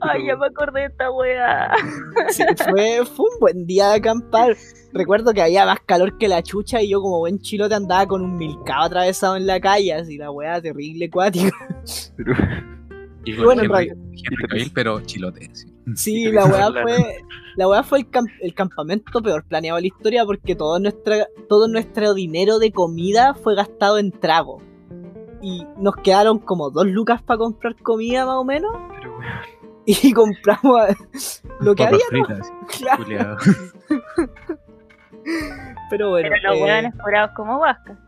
[SPEAKER 4] Ay, ya me acordé de esta weá.
[SPEAKER 1] Sí, fue, fue un buen día de acampar. Recuerdo que había más calor que la chucha y yo como buen chilote andaba con un milcao atravesado en la calle, así la weá terrible cuática.
[SPEAKER 2] Pero,
[SPEAKER 3] Y
[SPEAKER 1] bueno, en
[SPEAKER 3] Henry,
[SPEAKER 1] realidad-
[SPEAKER 3] Henry Cavill, pero chilote. sí.
[SPEAKER 1] Sí, la weá fue. La weá fue el, cam- el campamento peor planeado de la historia porque todo, nuestra, todo nuestro dinero de comida fue gastado en trago. Y nos quedaron como dos lucas para comprar comida más o menos.
[SPEAKER 2] Pero weón,
[SPEAKER 1] Y compramos lo que había. pero bueno.
[SPEAKER 4] Pero los
[SPEAKER 1] eh,
[SPEAKER 4] hueones curados como vasca.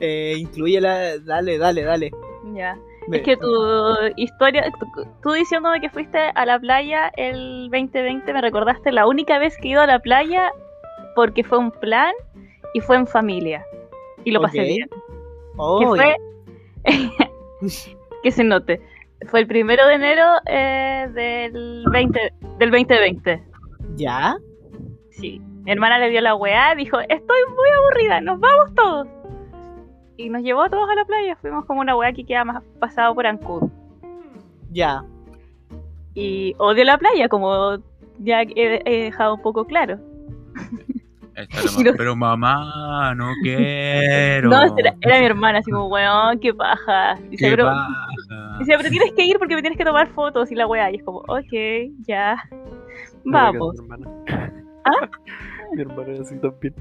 [SPEAKER 1] eh, incluye la. Dale, dale, dale.
[SPEAKER 4] Ya. Es que tu historia, tú, diciéndome que fuiste a la playa el 2020, me recordaste la única vez que he ido a la playa porque fue un plan y fue en familia. Y lo pasé
[SPEAKER 1] Ok.
[SPEAKER 4] bien.
[SPEAKER 1] Oh,
[SPEAKER 4] que fue que se note. Fue el primero de enero eh, del 20 del 2020.
[SPEAKER 1] ¿Ya?
[SPEAKER 4] Sí. Mi hermana le dio la weá, dijo, estoy muy aburrida, nos vamos todos. Y nos llevó a todos a la playa, fuimos como una weá que queda más pasado por Ancud.
[SPEAKER 1] Ya.
[SPEAKER 4] Y odio la playa, como ya he, he dejado un poco claro.
[SPEAKER 3] Pero mamá, no quiero.
[SPEAKER 4] No, era, era mi hermana, así como, weón, qué paja. Dice,
[SPEAKER 3] Qué
[SPEAKER 4] pero,
[SPEAKER 3] baja.
[SPEAKER 4] dice, pero tienes que ir porque me tienes que tomar fotos y la weá. Y es como, ok, ya. Vamos.
[SPEAKER 2] Mi hermana.
[SPEAKER 4] ¿Ah?
[SPEAKER 2] Mi hermana es así también.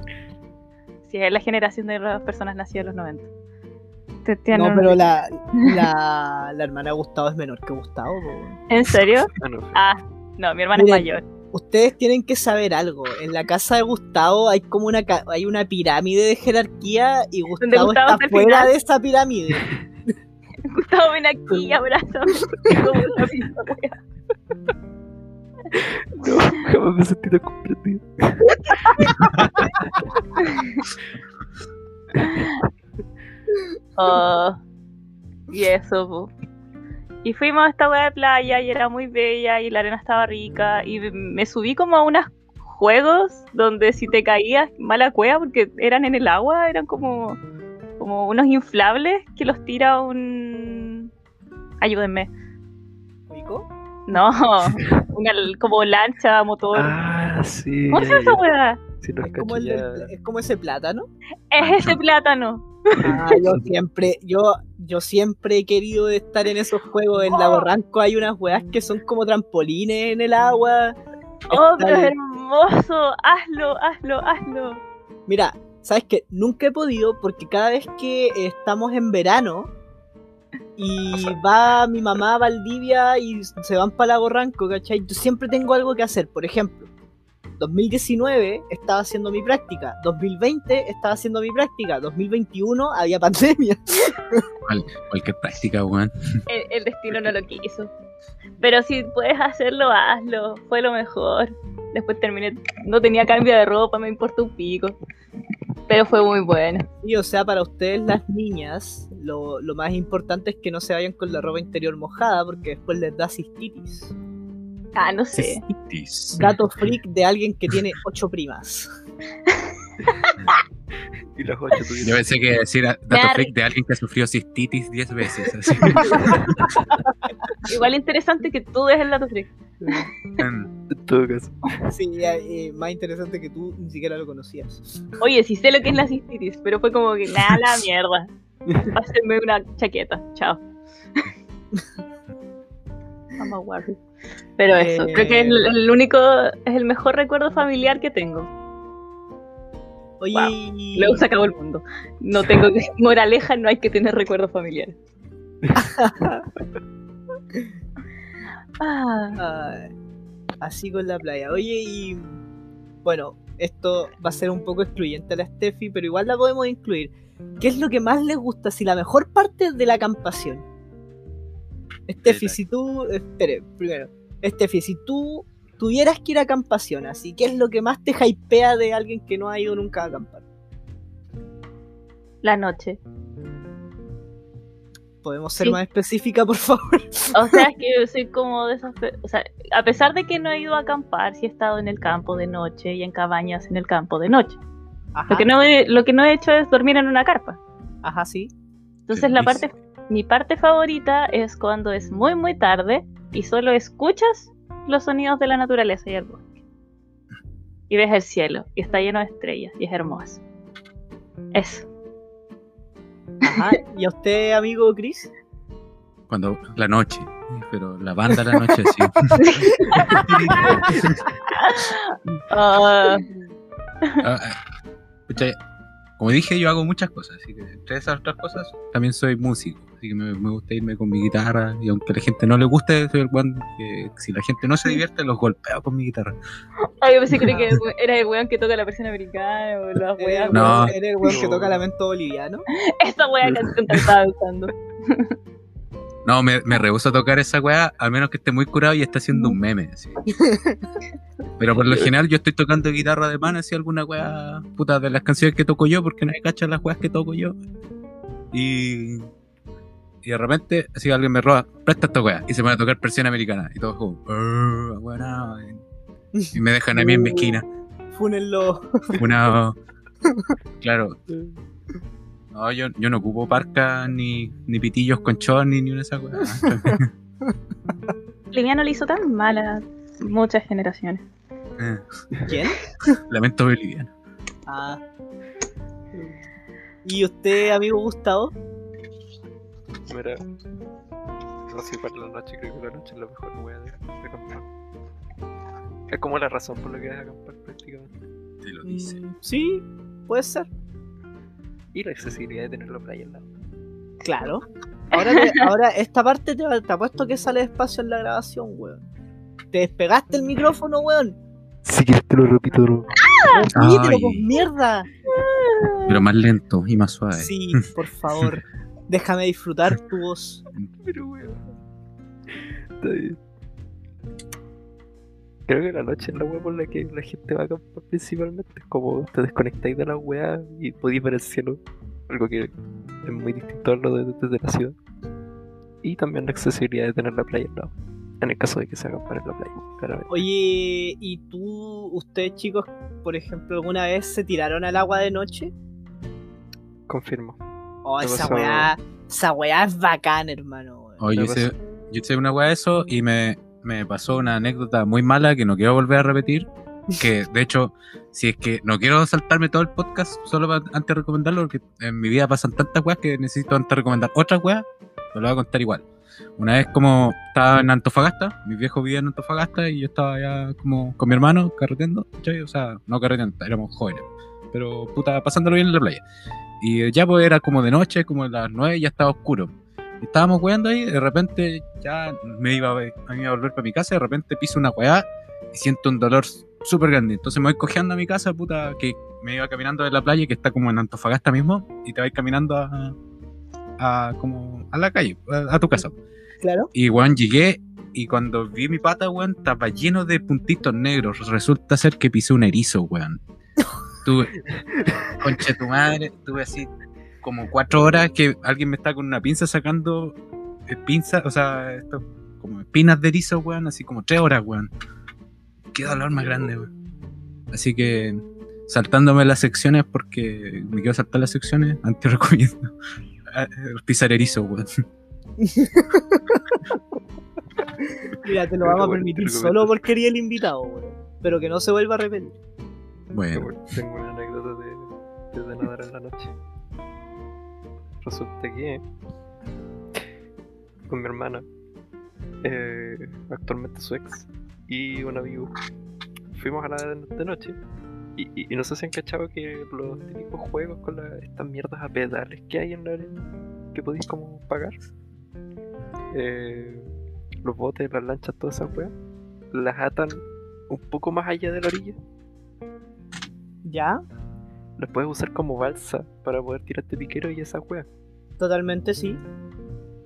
[SPEAKER 4] Sí, es la generación de las personas nacidas en los 90. Te- tienen
[SPEAKER 1] No, pero la, la, la hermana de Gustavo es menor que Gustavo.
[SPEAKER 4] ¿En serio?
[SPEAKER 2] Ah, no,
[SPEAKER 4] Ah, no, mi hermana
[SPEAKER 1] Miren,
[SPEAKER 4] es mayor.
[SPEAKER 1] Ustedes tienen que saber algo. En la casa de Gustavo hay como una ca- hay una pirámide de jerarquía y Gustavo,
[SPEAKER 4] Gustavo
[SPEAKER 1] está fuera
[SPEAKER 4] final.
[SPEAKER 1] de esa pirámide.
[SPEAKER 4] Gustavo, ven aquí, misma wea.
[SPEAKER 2] No, jamás me sentí tan comprendido.
[SPEAKER 4] Oh, y eso, po. Y fuimos a esta wea de playa y era muy bella y la arena estaba rica. Y me subí como a unos juegos donde si te caías, mala cueva porque eran en el agua, eran como, como unos inflables que los tira un. Ayúdenme.
[SPEAKER 1] ¿Rico?
[SPEAKER 4] No, una como lancha, motor.
[SPEAKER 2] Ah, sí.
[SPEAKER 4] ¿Cómo se llama esa wea?
[SPEAKER 2] Sí,
[SPEAKER 1] Es como, el del- es como ese plátano.
[SPEAKER 4] Es ese plátano.
[SPEAKER 1] Ah, yo siempre, yo, yo siempre he querido estar en esos juegos. En Lago Ranco hay unas weas que son como trampolines en el agua.
[SPEAKER 4] Oh,
[SPEAKER 1] Está
[SPEAKER 4] pero es hermoso. Hazlo, hazlo, hazlo.
[SPEAKER 1] Mira, ¿sabes qué? Nunca he podido porque cada vez que estamos en verano y va mi mamá a Valdivia y se van para Lago Ranco, ¿cachai? Yo siempre tengo algo que hacer. Por ejemplo, 2019 estaba haciendo mi práctica, 2020 estaba haciendo mi práctica, 2021 había pandemia.
[SPEAKER 3] Cualquier práctica, weón.
[SPEAKER 4] El, el destino no lo quiso. Pero si puedes hacerlo, hazlo. Fue lo mejor. Después terminé, no tenía cambio de ropa, me importa un pico. Pero fue muy bueno.
[SPEAKER 1] Y o sea, para ustedes las niñas, lo, lo más importante es que no se vayan con la ropa interior mojada porque después les da cistitis.
[SPEAKER 4] Ah, no sé.
[SPEAKER 3] Cistitis.
[SPEAKER 1] Dato freak de alguien que tiene ocho primas.
[SPEAKER 2] Y las ocho tuvieron.
[SPEAKER 3] Yo pensé que decir dato
[SPEAKER 4] da
[SPEAKER 3] freak de alguien que sufrió cistitis 10 veces. así.
[SPEAKER 4] Igual interesante que tú des el dato freak.
[SPEAKER 3] En-
[SPEAKER 2] todo caso.
[SPEAKER 1] Sí, eh, más interesante que tú ni siquiera lo conocías.
[SPEAKER 4] Oye, sí sé lo que es la cistitis, pero fue como que nada, la mierda. Pásenme una chaqueta. Chao. Vamos a guardar. Pero eso,
[SPEAKER 1] Eh,
[SPEAKER 4] creo que es el, el único, es el mejor recuerdo familiar que tengo.
[SPEAKER 1] Oye,
[SPEAKER 4] Wow. Luego se acabó el mundo. No tengo que, moraleja, no hay que tener recuerdos familiares. Ah,
[SPEAKER 1] así con la playa. Oye, y bueno, esto va a ser un poco excluyente a la Steffi, pero igual la podemos incluir. ¿Qué es lo que más les gusta? Si la mejor parte de la campación. Steffi, si tú. Espere, primero. Steffi, si tú tuvieras que ir a campación, así, ¿qué es lo que más te hypea de alguien que no ha ido nunca a acampar?
[SPEAKER 4] la noche.
[SPEAKER 1] ¿Podemos ser
[SPEAKER 4] Sí.
[SPEAKER 1] más específica, por favor?
[SPEAKER 4] O sea, es que yo soy como de esas. O sea, a pesar de que no he ido a acampar, sí he estado en el campo de noche y en cabañas en el campo de noche.
[SPEAKER 1] Ajá,
[SPEAKER 4] Lo que no he, lo que no he hecho es dormir en una carpa.
[SPEAKER 1] ajá, sí.
[SPEAKER 4] Entonces, la parte. Mi parte favorita es cuando es muy, muy tarde y solo escuchas los sonidos de la naturaleza y el bosque. Y ves el cielo y está lleno de estrellas y es hermoso. Eso.
[SPEAKER 1] Ajá. ¿Y a usted, amigo Chris?
[SPEAKER 3] Cuando la noche, pero la banda la noche sí. Pucha, como dije, yo hago muchas cosas, así que entre esas otras cosas también soy músico, así que me, me gusta irme con mi guitarra y aunque a la gente no le guste, soy el weón que si la gente no se divierte, los golpeo con mi guitarra.
[SPEAKER 4] Ay, yo pensé que era el weón que toca la versión americana o las
[SPEAKER 1] Eres
[SPEAKER 4] weas.
[SPEAKER 3] No.
[SPEAKER 1] eres el weón que
[SPEAKER 2] No.
[SPEAKER 1] toca lamento boliviano.
[SPEAKER 4] Esta wea canción que estaba usando.
[SPEAKER 3] No, me, me rehuso a tocar esa weá, a menos que esté muy curado y esté haciendo un meme. así. Pero por lo general yo estoy tocando guitarra de mano, así alguna weá puta de las canciones que toco yo, porque nadie cacha las weas que toco yo. Y, y de repente, así alguien me roba, presta esta weá, y se me va a tocar presión americana. Y todos como, "Ah, weá, y me dejan a mí en mi esquina.
[SPEAKER 1] Fúnenlo.
[SPEAKER 3] Una. Claro. No, yo, yo no ocupo parca ni, ni pitillos con chon ni ni una de esas weas.
[SPEAKER 4] Liviano le hizo tan mal a muchas generaciones.
[SPEAKER 3] Eh,
[SPEAKER 1] ¿Quién?
[SPEAKER 3] Lamento boliviano.
[SPEAKER 1] Ah. ¿Y usted, amigo Gustavo?
[SPEAKER 2] Mira, no sé, para la noche creo que la noche es la mejor wea de, de acampar. Es como la razón por la que a acampar prácticamente.
[SPEAKER 3] Te lo dice.
[SPEAKER 1] Mm, sí, puede ser.
[SPEAKER 2] Y la accesibilidad de tener la playa al lado.
[SPEAKER 1] Claro. Ahora, te- ahora esta parte te, te apuesto que sale despacio en la grabación, weón. Te despegaste el micrófono, weón.
[SPEAKER 2] Si quieres te lo repito,
[SPEAKER 3] Ay.
[SPEAKER 1] pues mierda.
[SPEAKER 3] Pero más lento y más suave.
[SPEAKER 1] Sí, por favor. Déjame disfrutar tu voz.
[SPEAKER 2] Pero weón. Está bien. Creo que la noche es la wea por la que la gente va a acampar principalmente. Es como te desconectáis de la weá y podéis ver el cielo. Algo que es muy distinto a lo de, desde la ciudad. Y también la accesibilidad de tener la playa al lado. En el caso de que se acampar en la playa, claramente.
[SPEAKER 1] Oye, ¿y tú, ustedes chicos, por ejemplo, alguna vez se tiraron al agua de noche?
[SPEAKER 2] Confirmo.
[SPEAKER 1] Oh, esa
[SPEAKER 2] pasó-
[SPEAKER 1] weá, esa weá es bacán, hermano. weón.
[SPEAKER 3] Oye, yo hice, yo hice una weá de eso y me, me pasó una anécdota muy mala que no quiero volver a repetir. Que de hecho, si es que no quiero saltarme todo el podcast solo para antes de recomendarlo, porque en mi vida pasan tantas weas que necesito antes de recomendar otras weas, pero lo voy a contar igual. Una vez como estaba en Antofagasta, mis viejos vivían en Antofagasta y yo estaba ya como con mi hermano carreteando, ¿cachai? O sea, no carreteando, éramos jóvenes, pero puta, pasándolo bien en la playa. Y ya pues era como de noche, como las 9, ya estaba oscuro. Estábamos weando ahí, de repente ya me iba, a- me iba a volver para mi casa, de repente piso una weá y siento un dolor súper grande. Entonces me voy cojeando a mi casa, puta, que me iba caminando de la playa, que está como en Antofagasta mismo, y te vas caminando a, a como a la calle, a, a tu casa.
[SPEAKER 1] Claro.
[SPEAKER 3] Y weón, llegué y cuando vi mi pata, weón, estaba lleno de puntitos negros. Resulta ser que pisé un erizo, weón. Tuve, conche tu madre, tuve así como cuatro horas que alguien me está con una pinza sacando eh, pinza, o sea, esto, como espinas de erizo, weón, así como tres horas, weón. Qué dolor más grande, weón. Así que saltándome las secciones porque me quiero saltar las secciones, antes recomiendo eh, pisar erizo, weón.
[SPEAKER 1] Mira, te lo vamos a permitir solo porque quería el invitado, weón. Pero que no se vuelva a repetir.
[SPEAKER 2] Tengo una anécdota de, de nadar en la noche. Resulta que con mi hermana, eh, actualmente su ex, y un amigo, fuimos a nadar de, noche. Y no sé si han cachado que los típicos juegos con la- estas mierdas a pedales que hay en la arena, que podéis como pagar, eh, los botes, las lanchas, todas esas weas, las atan un poco más allá de la orilla
[SPEAKER 1] ¿Ya?
[SPEAKER 2] las puedes usar como balsa para poder tirarte piquero y esa wea.
[SPEAKER 1] Totalmente sí.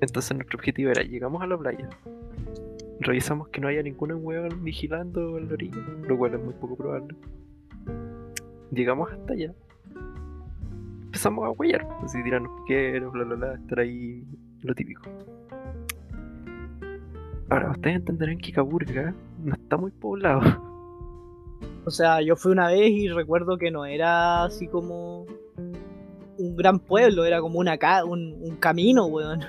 [SPEAKER 2] Entonces nuestro objetivo era, llegamos a la playa, revisamos que no haya ningún weón vigilando en la orilla, lo cual es muy poco probable. Llegamos hasta allá. Empezamos a huellar, así tirarnos piqueros, bla bla bla, estar ahí lo típico. Ahora, ustedes entenderán que Caburga no está muy poblado.
[SPEAKER 1] O sea, yo fui una vez y recuerdo que no era así como un gran pueblo, era como una ca un, un camino, weón.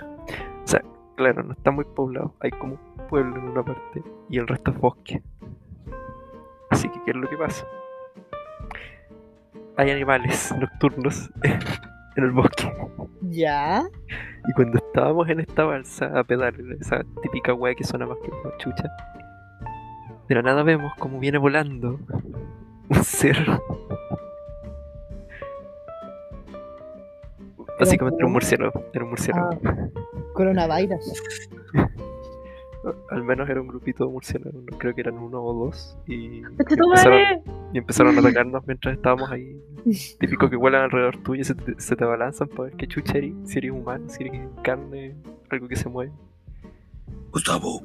[SPEAKER 2] Claro, no está muy poblado. Hay como un pueblo en una parte y el resto es bosque. Así que, ¿qué es lo que pasa? Hay animales nocturnos en el bosque.
[SPEAKER 1] ¿Ya?
[SPEAKER 2] Y cuando estábamos en esta balsa a pedal, esa típica weá que suena más que una chucha, de la nada vemos como viene volando un ser. Básicamente era un murciélago, era un murciélago.
[SPEAKER 1] Coronavirus.
[SPEAKER 2] Al menos era un grupito de murciélagos, creo que eran uno o dos. Y
[SPEAKER 4] ¡Este
[SPEAKER 2] empezaron, y empezaron a atacarnos mientras estábamos ahí. Típico que vuelan alrededor tuyo y se te, se te abalanzan para ver qué chucha eres, si eres humano, si eres carne, algo que se mueve.
[SPEAKER 3] Gustavo,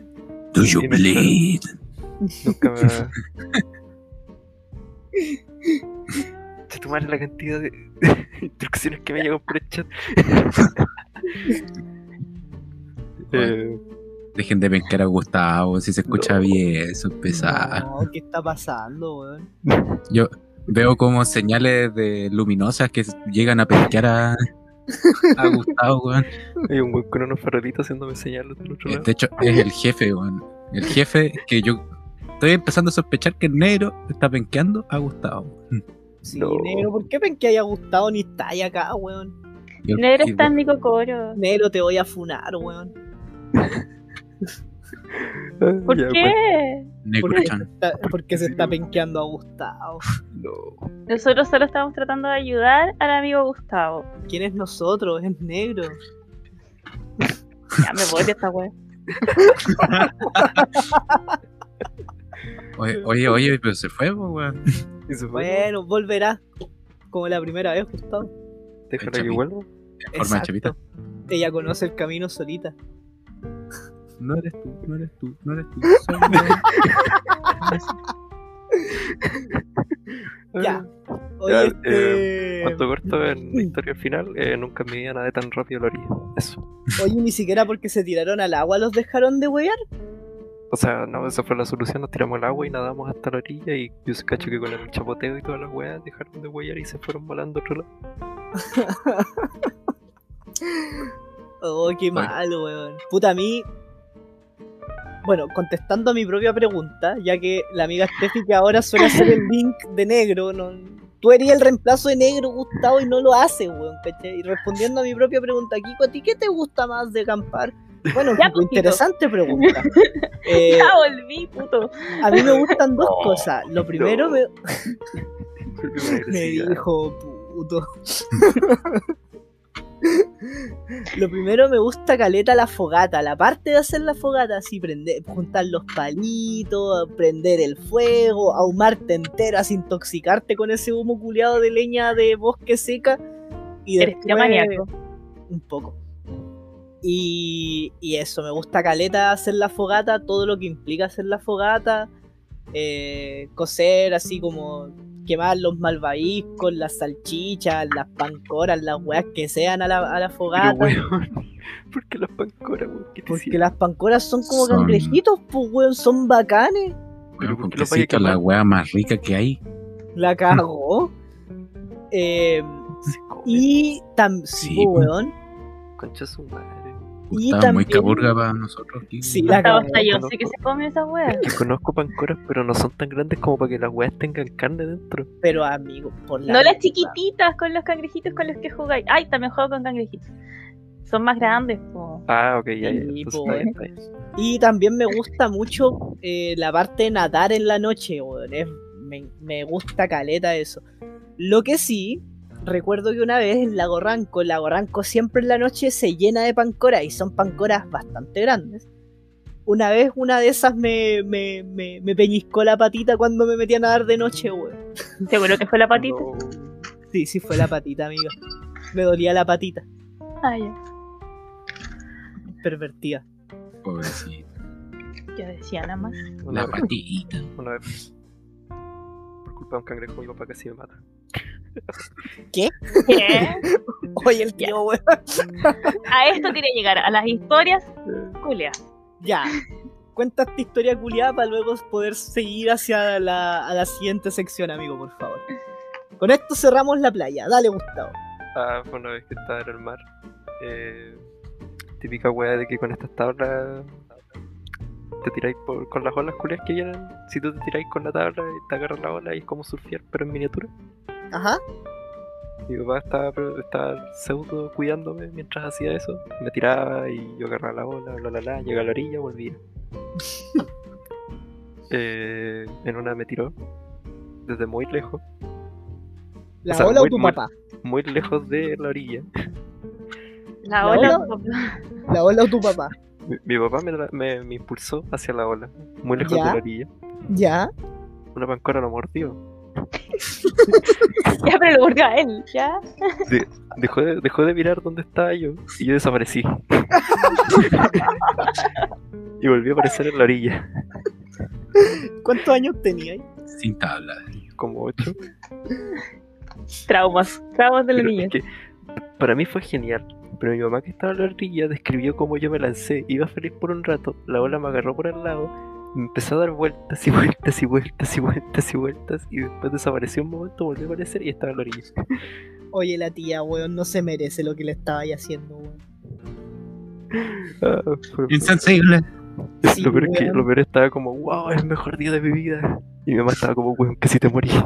[SPEAKER 3] do you bleed?
[SPEAKER 2] Nunca me tu madre la cantidad de instrucciones que me llegan por el chat. eh,
[SPEAKER 3] Dejen de pencar a Gustavo, si se escucha
[SPEAKER 2] No.
[SPEAKER 3] bien, eso es pesado.
[SPEAKER 1] No, ¿qué está pasando, weón?
[SPEAKER 3] Yo veo como señales de luminosas que llegan a pencar a, a Gustavo, weón.
[SPEAKER 2] hay un buen con unos farolitos haciéndome señales del otro lado.
[SPEAKER 3] De hecho, es el jefe, weón. El jefe que yo estoy empezando a sospechar que el negro está penqueando a Gustavo.
[SPEAKER 1] Sí,
[SPEAKER 2] No.
[SPEAKER 1] negro, ¿por qué pen que haya gustado ni está ahí acá, weón?
[SPEAKER 4] Negro
[SPEAKER 3] y-
[SPEAKER 4] está en mi cocoro.
[SPEAKER 1] Negro, te voy a funar, weón.
[SPEAKER 4] ¿Por
[SPEAKER 2] ya,
[SPEAKER 4] qué?
[SPEAKER 3] Negro-chan.
[SPEAKER 1] Está- porque se está penqueando a Gustavo.
[SPEAKER 2] pues, no.
[SPEAKER 4] Nosotros solo estamos tratando de ayudar al amigo Gustavo.
[SPEAKER 1] ¿Quién es nosotros? Es negro.
[SPEAKER 4] Ya me voy de esta wea.
[SPEAKER 3] Oye, oye, oye, pero se fue, weón.
[SPEAKER 1] Bueno, volverá. Como la primera vez, Gustavo.
[SPEAKER 2] Déjala que vuelva.
[SPEAKER 3] En forma de chapita.
[SPEAKER 1] Ella conoce el camino solita.
[SPEAKER 3] No eres tú, no eres tú, no eres tú.
[SPEAKER 1] Ya. Oye,
[SPEAKER 2] Ya,
[SPEAKER 1] este...
[SPEAKER 2] Cuanto corto en la historia final, eh, nunca en mi vida nadé tan rápido a la orilla. Eso.
[SPEAKER 1] Oye, ni siquiera porque se tiraron al agua los dejaron de huear.
[SPEAKER 2] O sea, no, esa fue la solución. Nos tiramos al agua y nadamos hasta la orilla. Y yo se cacho que con el chapoteo y todas las weas dejaron de huellar y se fueron volando a otro lado.
[SPEAKER 1] Oh, qué
[SPEAKER 3] Bueno.
[SPEAKER 1] mal, weón. Puta, a mí. Bueno, contestando a mi propia pregunta, ya que la amiga Steffi que ahora suele hacer el link de negro, no, tú eres el reemplazo de negro, Gustavo, y no lo hace, weón, ¿cachai? Y respondiendo a mi propia pregunta, Kiko, ¿a ti qué te gusta más de acampar? Bueno,
[SPEAKER 4] Ya,
[SPEAKER 1] interesante pregunta. Eh,
[SPEAKER 4] Ya volví, puto.
[SPEAKER 1] a mí me gustan dos
[SPEAKER 3] Oh,
[SPEAKER 1] cosas. Lo primero
[SPEAKER 2] no.
[SPEAKER 1] me, me dijo, puto. Lo primero me gusta caleta la fogata, la parte de hacer la fogata, así prender, juntar los palitos, prender el fuego, ahumarte entero, así intoxicarte con ese humo culeado de leña de bosque seca y
[SPEAKER 4] Eres
[SPEAKER 1] después
[SPEAKER 4] maníaco.
[SPEAKER 1] un poco. Y, y eso, me gusta caleta hacer la fogata, todo lo que implica hacer la fogata, eh, cocer así como quemar los malvaviscos, las salchichas, las pancoras, las weas que sean a la, a la
[SPEAKER 2] Pero
[SPEAKER 1] fogata.
[SPEAKER 2] weón, ¿por qué las pancoras, weón? ¿Qué te
[SPEAKER 1] Porque las pancoras son como
[SPEAKER 3] Son-
[SPEAKER 1] cangrejitos, pues weón, son bacanes.
[SPEAKER 2] ¿por
[SPEAKER 3] con quesito, la weá más rica que hay.
[SPEAKER 1] La cagó. Eh, y también, sí,
[SPEAKER 3] Sí,
[SPEAKER 1] pues, weón.
[SPEAKER 2] Concha su madre.
[SPEAKER 1] Y
[SPEAKER 3] Estaba muy
[SPEAKER 1] también-
[SPEAKER 3] caburga para nosotros aquí.
[SPEAKER 1] Sí, la cagó.
[SPEAKER 4] hasta yo
[SPEAKER 2] conozco.
[SPEAKER 4] sí que se come esa wea.
[SPEAKER 2] Que conozco pancoras, pero no son tan grandes como para que las weas tengan carne dentro.
[SPEAKER 1] Pero amigo, por la
[SPEAKER 4] No las chiquititas con los cangrejitos con los que jugáis. Ay, también juego con cangrejitos. Son más grandes, po.
[SPEAKER 2] Ah, ok, ya, ya.
[SPEAKER 1] Sí,
[SPEAKER 2] Entonces,
[SPEAKER 1] po,
[SPEAKER 2] está bien, está bien.
[SPEAKER 1] Y también me gusta mucho eh, la parte de nadar en la noche, weón. Es- me, me gusta caleta eso. Lo que sí, recuerdo que una vez en Lago Ranco, el Lago Ranco siempre en la noche se llena de pancoras y son pancoras bastante grandes. Una vez una de esas me, me, me, me peñiscó la patita cuando me metí a nadar de noche, weón.
[SPEAKER 4] Seguro que fue la patita.
[SPEAKER 2] No.
[SPEAKER 1] Sí, sí fue la patita, amiga. Me dolía la patita,
[SPEAKER 4] Ah, ya.
[SPEAKER 1] pervertida.
[SPEAKER 3] Pobrecito.
[SPEAKER 4] Yo decía nada más.
[SPEAKER 2] Una
[SPEAKER 3] La patita.
[SPEAKER 2] una vez. Por culpa de un cangrejo, mi papá casi me mata.
[SPEAKER 4] ¿Qué?
[SPEAKER 1] Oye, el tío, weón.
[SPEAKER 4] A esto quería llegar, a las historias culias.
[SPEAKER 1] Ya. Cuenta esta historia culiada para luego poder seguir hacia la, a la siguiente sección, amigo, por favor. Con esto cerramos la playa. Dale, Gustavo.
[SPEAKER 2] Ah, fue una vez que estaba en el mar. Eh, típica wea de que con estas tablas te tiráis por- con las olas culias que vienen. Si tú te tiráis con la tabla y te agarras la ola y es como surfear, pero en miniatura.
[SPEAKER 1] Ajá.
[SPEAKER 2] Mi papá estaba, estaba pseudo cuidándome mientras hacía eso. Me tiraba y yo agarraba la bola, bla, bla, bla, llegaba a la orilla, volvía. Eh, en una me tiró desde muy lejos,
[SPEAKER 1] ¿La
[SPEAKER 2] O sea,
[SPEAKER 1] ola o
[SPEAKER 2] muy-
[SPEAKER 1] tu
[SPEAKER 2] muy-
[SPEAKER 1] papá?
[SPEAKER 2] muy lejos de la orilla.
[SPEAKER 4] La
[SPEAKER 1] ¿La
[SPEAKER 4] ola.
[SPEAKER 1] ola? ¿La ola o tu papá?
[SPEAKER 2] Mi, mi papá me, tra- me- me impulsó hacia la ola, muy lejos
[SPEAKER 1] ¿Ya?
[SPEAKER 2] de la orilla.
[SPEAKER 1] ¿Ya?
[SPEAKER 2] Una pancora lo mordió.
[SPEAKER 4] Ya, pero lo mordió a él, ¿ya?
[SPEAKER 2] Dejó de, dejó de mirar dónde estaba yo y yo desaparecí. y volví a aparecer en la orilla,
[SPEAKER 1] ¿Cuántos años tenías?
[SPEAKER 3] Sin tabla.
[SPEAKER 2] como ocho.
[SPEAKER 4] Traumas. Traumas de la niña.
[SPEAKER 2] es que para mí fue genial. Pero mi mamá que estaba en la orilla describió cómo yo me lancé. Iba feliz por un rato. La ola me agarró por al lado. Empezó a dar vueltas y vueltas y vueltas y vueltas y vueltas. Y después desapareció un momento, volvió a aparecer y estaba en la orilla.
[SPEAKER 1] Oye, la tía, weón, no se merece lo que le estaba ahí haciendo, weón.
[SPEAKER 2] Ah,
[SPEAKER 3] Insensible.
[SPEAKER 1] Sí,
[SPEAKER 2] lo, peor es que, lo peor estaba como, wow, es el mejor día de mi vida. Y mi mamá estaba como, weón, que si te morí.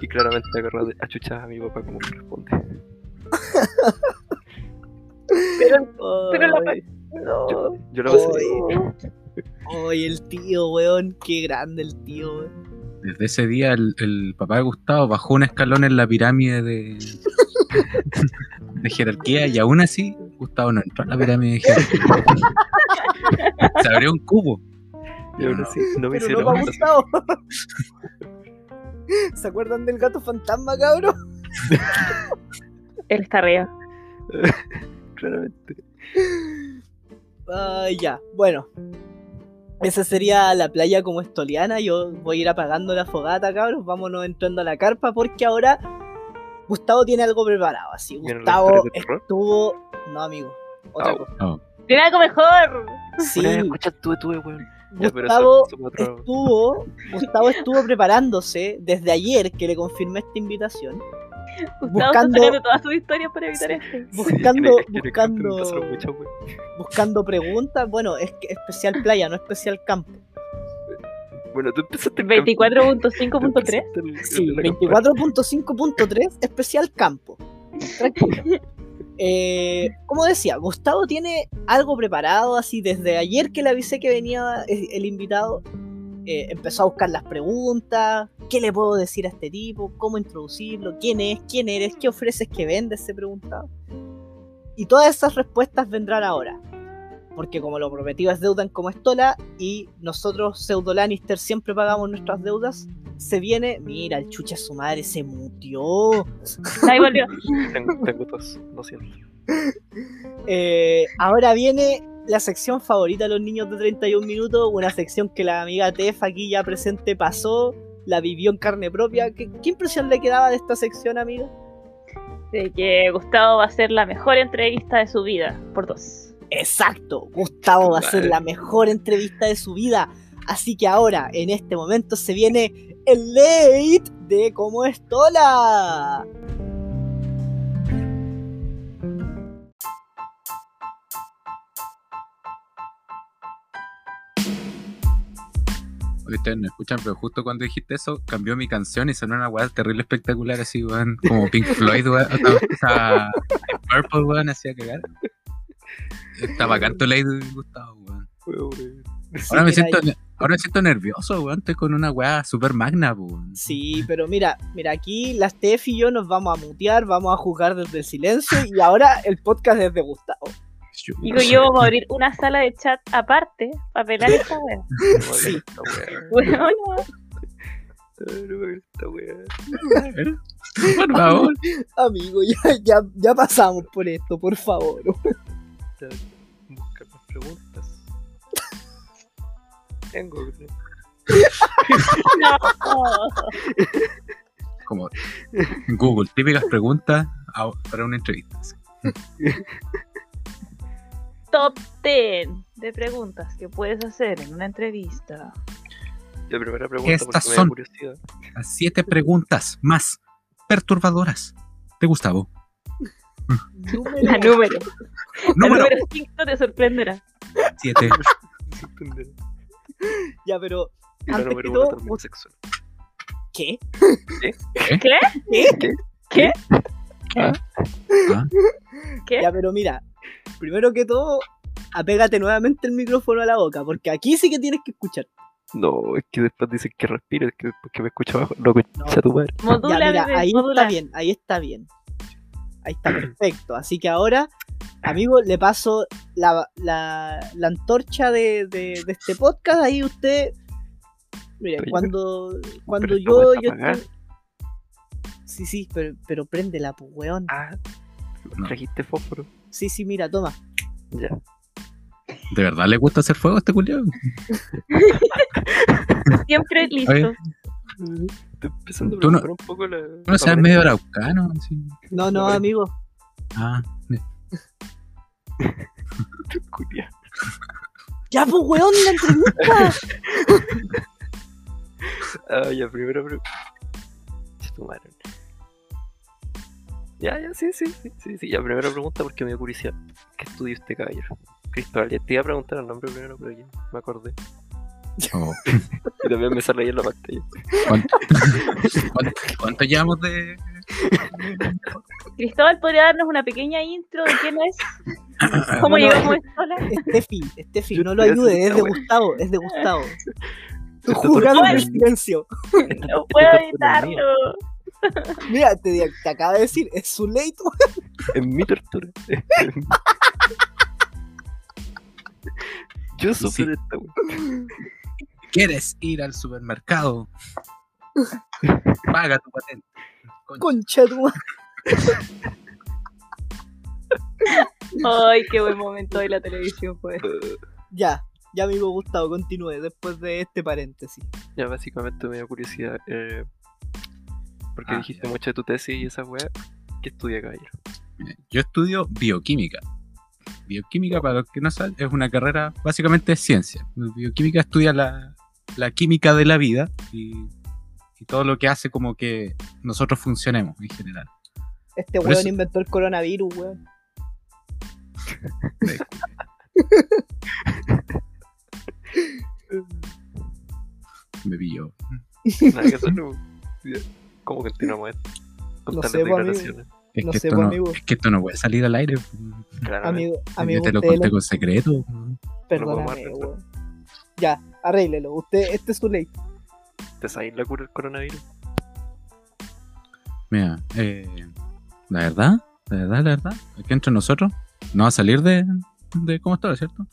[SPEAKER 2] y claramente agarró de- a chuchas a mi papá como corresponde.
[SPEAKER 4] Pero, pero la no.
[SPEAKER 2] Yo lo pasé.
[SPEAKER 1] Oye. El tío, weón, qué grande el tío, weón.
[SPEAKER 3] Desde ese día el, el papá de Gustavo bajó un escalón en la pirámide de, de jerarquía y aún así Gustavo no entró a la pirámide de jerarquía. Se abrió un cubo.
[SPEAKER 2] Y aún así, no me
[SPEAKER 1] Pero
[SPEAKER 2] hicieron
[SPEAKER 1] no. ¿Se acuerdan del gato fantasma, cabrón?
[SPEAKER 4] Él está arriba.
[SPEAKER 2] Claramente.
[SPEAKER 1] Ah, ya, bueno. Esa sería la playa como estoliana. Yo voy a ir apagando la fogata, cabros. Vámonos entrando a la carpa porque ahora Gustavo tiene algo preparado. Así,
[SPEAKER 2] ¿Vienen las
[SPEAKER 1] Gustavo estuvo. No, amigo. Otra
[SPEAKER 2] Au.
[SPEAKER 1] cosa.
[SPEAKER 3] No,
[SPEAKER 4] Tiene algo mejor.
[SPEAKER 1] Sí,
[SPEAKER 2] escucha, tuve, tuve, weón.
[SPEAKER 1] Gustavo estuvo. Gustavo estuvo preparándose desde ayer que le confirmé esta invitación.
[SPEAKER 4] Gustavo
[SPEAKER 1] Buscando-
[SPEAKER 4] todas sus historias para evitar esto.
[SPEAKER 1] Buscando, buscando, buscando preguntas. Bueno, es que especial playa, no especial campo.
[SPEAKER 2] Bueno, tú empezaste en campo.
[SPEAKER 4] 24.5.3.
[SPEAKER 2] Tú empezaste en-
[SPEAKER 1] Sí,
[SPEAKER 2] en la campana.
[SPEAKER 1] 24.5.3, especial campo. Tranquilo. Eh, como decía, Gustavo tiene algo preparado, así desde ayer que le avisé que venía el invitado, eh, empezó a buscar las preguntas, qué le puedo decir a este tipo, cómo introducirlo, quién es, quién eres, qué ofreces, qué vendes, se preguntaba. Y todas esas respuestas vendrán ahora. Porque como lo prometido es deuda en como estola y nosotros, pseudo Lannister, siempre pagamos nuestras deudas, se viene, mira, el chucha su madre se mutió.
[SPEAKER 4] Ahí volvió.
[SPEAKER 2] Tengo, tengo tos, lo siento.
[SPEAKER 1] Eh, ahora viene la sección favorita de los niños de 31 minutos, una sección que la amiga Tef aquí ya presente pasó, la vivió en carne propia. ¿Qué, qué impresión le quedaba de esta sección, amiga?
[SPEAKER 4] De que Gustavo va a ser la mejor entrevista de su vida. Por dos.
[SPEAKER 1] Exacto, Gustavo va a ser la mejor entrevista de su vida. Así que ahora, en este momento, se viene el late de Como Estola.
[SPEAKER 3] Oye, ustedes no escuchan, pero justo cuando dijiste eso, cambió mi canción y sonó una weá terrible espectacular, así, weón. Como Pink Floyd, weón. Sea, Purple, weón, hacía cagar. Está bacán tu ley de Gustavo, weón. Ahora, me siento, ahora me siento nervioso, weón. Estoy con una weá super magna, weón.
[SPEAKER 1] Sí, pero mira, mira, aquí las Tef y yo nos vamos a mutear, vamos a jugar desde el silencio y ahora el podcast es de Gustavo.
[SPEAKER 4] Digo yo, vamos a abrir una sala de chat aparte para pelar esta wea.
[SPEAKER 1] Sí.
[SPEAKER 2] Weá.
[SPEAKER 4] Bueno,
[SPEAKER 2] weá.
[SPEAKER 3] Por favor.
[SPEAKER 1] Amigo, ya, ya, ya pasamos por esto, por favor.
[SPEAKER 2] Ya, Busca más preguntas. Tengo,
[SPEAKER 4] no.
[SPEAKER 3] Como Google, típicas preguntas para una entrevista.
[SPEAKER 4] Top 10 de preguntas que puedes hacer en una entrevista.
[SPEAKER 2] La primera pregunta
[SPEAKER 3] Estas
[SPEAKER 2] porque me da
[SPEAKER 3] son-
[SPEAKER 2] curiosidad.
[SPEAKER 3] Las siete preguntas más perturbadoras de Gustavo.
[SPEAKER 1] Número,
[SPEAKER 4] La número. La
[SPEAKER 3] Número
[SPEAKER 4] número 5 te sorprenderá.
[SPEAKER 3] siete.
[SPEAKER 2] Sin entender.
[SPEAKER 1] Ya, pero
[SPEAKER 2] Y la
[SPEAKER 1] Antes
[SPEAKER 2] número
[SPEAKER 1] que
[SPEAKER 2] uno
[SPEAKER 1] todo,
[SPEAKER 2] también
[SPEAKER 1] vos-
[SPEAKER 2] sexual.
[SPEAKER 1] ¿Qué?
[SPEAKER 4] ¿Qué?
[SPEAKER 1] ¿Qué?
[SPEAKER 4] ¿Qué?
[SPEAKER 3] Ah,
[SPEAKER 4] ¿Qué?
[SPEAKER 1] Ya, pero mira, primero que todo, apégate nuevamente el micrófono a la boca, porque aquí sí que tienes que escuchar.
[SPEAKER 2] No, es que después dicen que respire, es que después que me escucha abajo, no escucha tu madre.
[SPEAKER 1] Ya, mira,
[SPEAKER 4] bebé,
[SPEAKER 1] ahí
[SPEAKER 4] modula.
[SPEAKER 1] está bien, ahí está bien. Ahí está perfecto. Así que ahora, amigo, le paso la, la, la antorcha de, de- de este podcast. Ahí usted. Mire,
[SPEAKER 2] Pero-
[SPEAKER 1] cuando, cuando yo.
[SPEAKER 2] está
[SPEAKER 1] yo
[SPEAKER 2] apagada.
[SPEAKER 1] estoy- Sí, sí, pero, pero préndela, pues, weón.
[SPEAKER 2] Ah, trajiste fósforo.
[SPEAKER 1] Sí, sí, mira, toma.
[SPEAKER 2] Ya.
[SPEAKER 3] ¿De verdad le gusta hacer fuego a este culiao?
[SPEAKER 4] Siempre listo.
[SPEAKER 2] Estoy empezando a
[SPEAKER 3] Tú no-
[SPEAKER 2] preocupar un poco la.
[SPEAKER 3] No
[SPEAKER 2] la
[SPEAKER 3] seas medio araucano.
[SPEAKER 1] No, no, amigo.
[SPEAKER 3] Ah.
[SPEAKER 1] Ya, pues, weón, la entrevista.
[SPEAKER 2] Ah, ya, primero. Pero... Tu madre. Ya, ya, sí, sí, sí, sí, sí. Ya, primera pregunta porque me dio curiosidad. ¿Qué estudia usted, caballero? Cristóbal, ya te iba a preguntar el nombre primero, pero ya me acordé.
[SPEAKER 3] oh.
[SPEAKER 2] Y también me sale ahí en la pantalla.
[SPEAKER 3] ¿Cuánto, cuánto, cuánto llevamos de.?
[SPEAKER 4] Cristóbal, ¿podría darnos una pequeña intro de quién es? ¿Cómo llegamos a esta sola?
[SPEAKER 1] Estefi, Estefi, no lo ayudes, es de Gustavo, es de Gustavo. Tú juzgando en silencio.
[SPEAKER 4] No puedo evitarlo.
[SPEAKER 1] Mira, te, te acaba de decir, es su ley.
[SPEAKER 2] Es mi tortura. Yo
[SPEAKER 3] Sí.
[SPEAKER 2] esta wea.
[SPEAKER 3] ¿Quieres ir al supermercado? Paga tu patente. Concha.
[SPEAKER 1] Concha tu.
[SPEAKER 4] Ay, qué buen momento de la televisión fue.
[SPEAKER 1] Ya, ya amigo Gustavo, continúe después de este paréntesis.
[SPEAKER 2] Ya, básicamente me dio curiosidad. Eh, porque
[SPEAKER 3] Ah,
[SPEAKER 2] dijiste
[SPEAKER 3] ya.
[SPEAKER 2] mucho de tu tesis y esa wea. ¿Qué estudia, caballero?
[SPEAKER 3] Yo estudio bioquímica. Bioquímica, para los que no saben, es una carrera básicamente de ciencia. Bioquímica estudia la, la química de la vida y, y todo lo que hace como que nosotros funcionemos en general.
[SPEAKER 1] Este
[SPEAKER 3] Por
[SPEAKER 1] weón
[SPEAKER 3] eso-
[SPEAKER 1] inventó el coronavirus, weón.
[SPEAKER 3] Me pilló.
[SPEAKER 2] Nada que. ¿Cómo continuamos esto? Con
[SPEAKER 1] No sé, pues, amigo.
[SPEAKER 3] Es,
[SPEAKER 1] No
[SPEAKER 3] que
[SPEAKER 1] sé,
[SPEAKER 3] esto
[SPEAKER 1] pues,
[SPEAKER 3] no,
[SPEAKER 1] amigo.
[SPEAKER 3] es que esto no puede salir al aire.
[SPEAKER 2] Claramente.
[SPEAKER 1] Amigo,
[SPEAKER 3] Yo
[SPEAKER 1] amigo,
[SPEAKER 3] te lo conté
[SPEAKER 1] lo-
[SPEAKER 3] con secreto.
[SPEAKER 1] perdóname, weón. Ya, arréglelo. Usted, este es su ley.
[SPEAKER 2] ¿Te sabes la cura del coronavirus?
[SPEAKER 3] Mira, eh, la verdad, la verdad, la verdad, aquí entre nosotros no va a salir de, de cómo estaba, ¿cierto?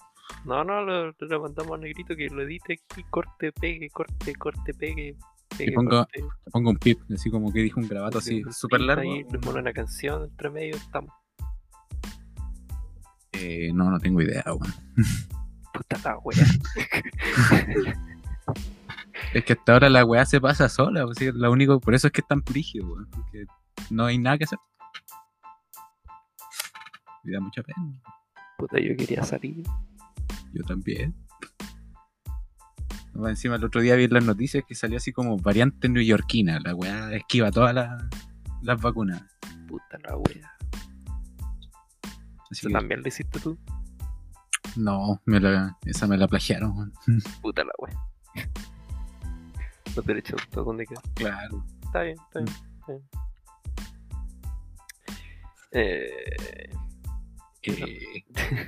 [SPEAKER 2] No, no, lo, lo mandamos a Negrito que lo edite aquí, corte, pegue, corte, corte, pegue.
[SPEAKER 3] Te pongo un pip, así como que dijo un grabato así súper largo.
[SPEAKER 2] Le pone una canción entre medio, estamos.
[SPEAKER 3] Eh, no, no tengo idea, weón.
[SPEAKER 2] Puta la wea.
[SPEAKER 3] Es que hasta ahora la weá se pasa sola, sí, lo único, por eso es que es tan brígido, weón, porque no hay nada que hacer. Me da mucha pena.
[SPEAKER 2] Puta, yo quería salir.
[SPEAKER 3] Yo también. Encima el otro día vi en las noticias que salió así como variante neoyorquina. La weá esquiva todas las, las vacunas.
[SPEAKER 2] Puta la.
[SPEAKER 3] Así
[SPEAKER 2] ¿Eso
[SPEAKER 3] que,
[SPEAKER 2] también lo hiciste tú?
[SPEAKER 3] no, me la- esa me la plagiaron.
[SPEAKER 2] Puta la wea. Los derechos de autor, ¿dónde queda?
[SPEAKER 3] Claro.
[SPEAKER 2] Está bien, está bien. Está bien. Eh,
[SPEAKER 3] Eh,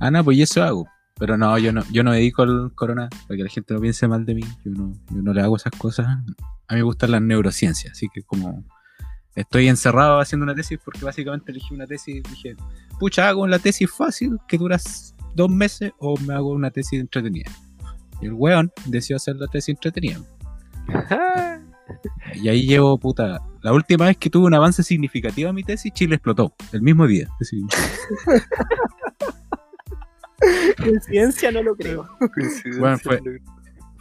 [SPEAKER 3] ah, no, pues eso hago. Pero no, yo no, yo no me dedico al corona para que la gente no piense mal de mí. Yo no, yo no le hago esas cosas. A mí me gustan las neurociencias, así que como estoy encerrado haciendo una tesis porque básicamente elegí una tesis y dije, pucha, hago una tesis fácil que dura dos meses o me hago una tesis entretenida. Y el weón decidió hacer la tesis entretenida. Y ahí llevo, puta, la última vez que tuve un avance significativo en mi tesis, Chile explotó, el mismo día.
[SPEAKER 1] Coincidencia no lo creo.
[SPEAKER 2] Coincidencia,
[SPEAKER 3] Bueno, fue-
[SPEAKER 2] lo-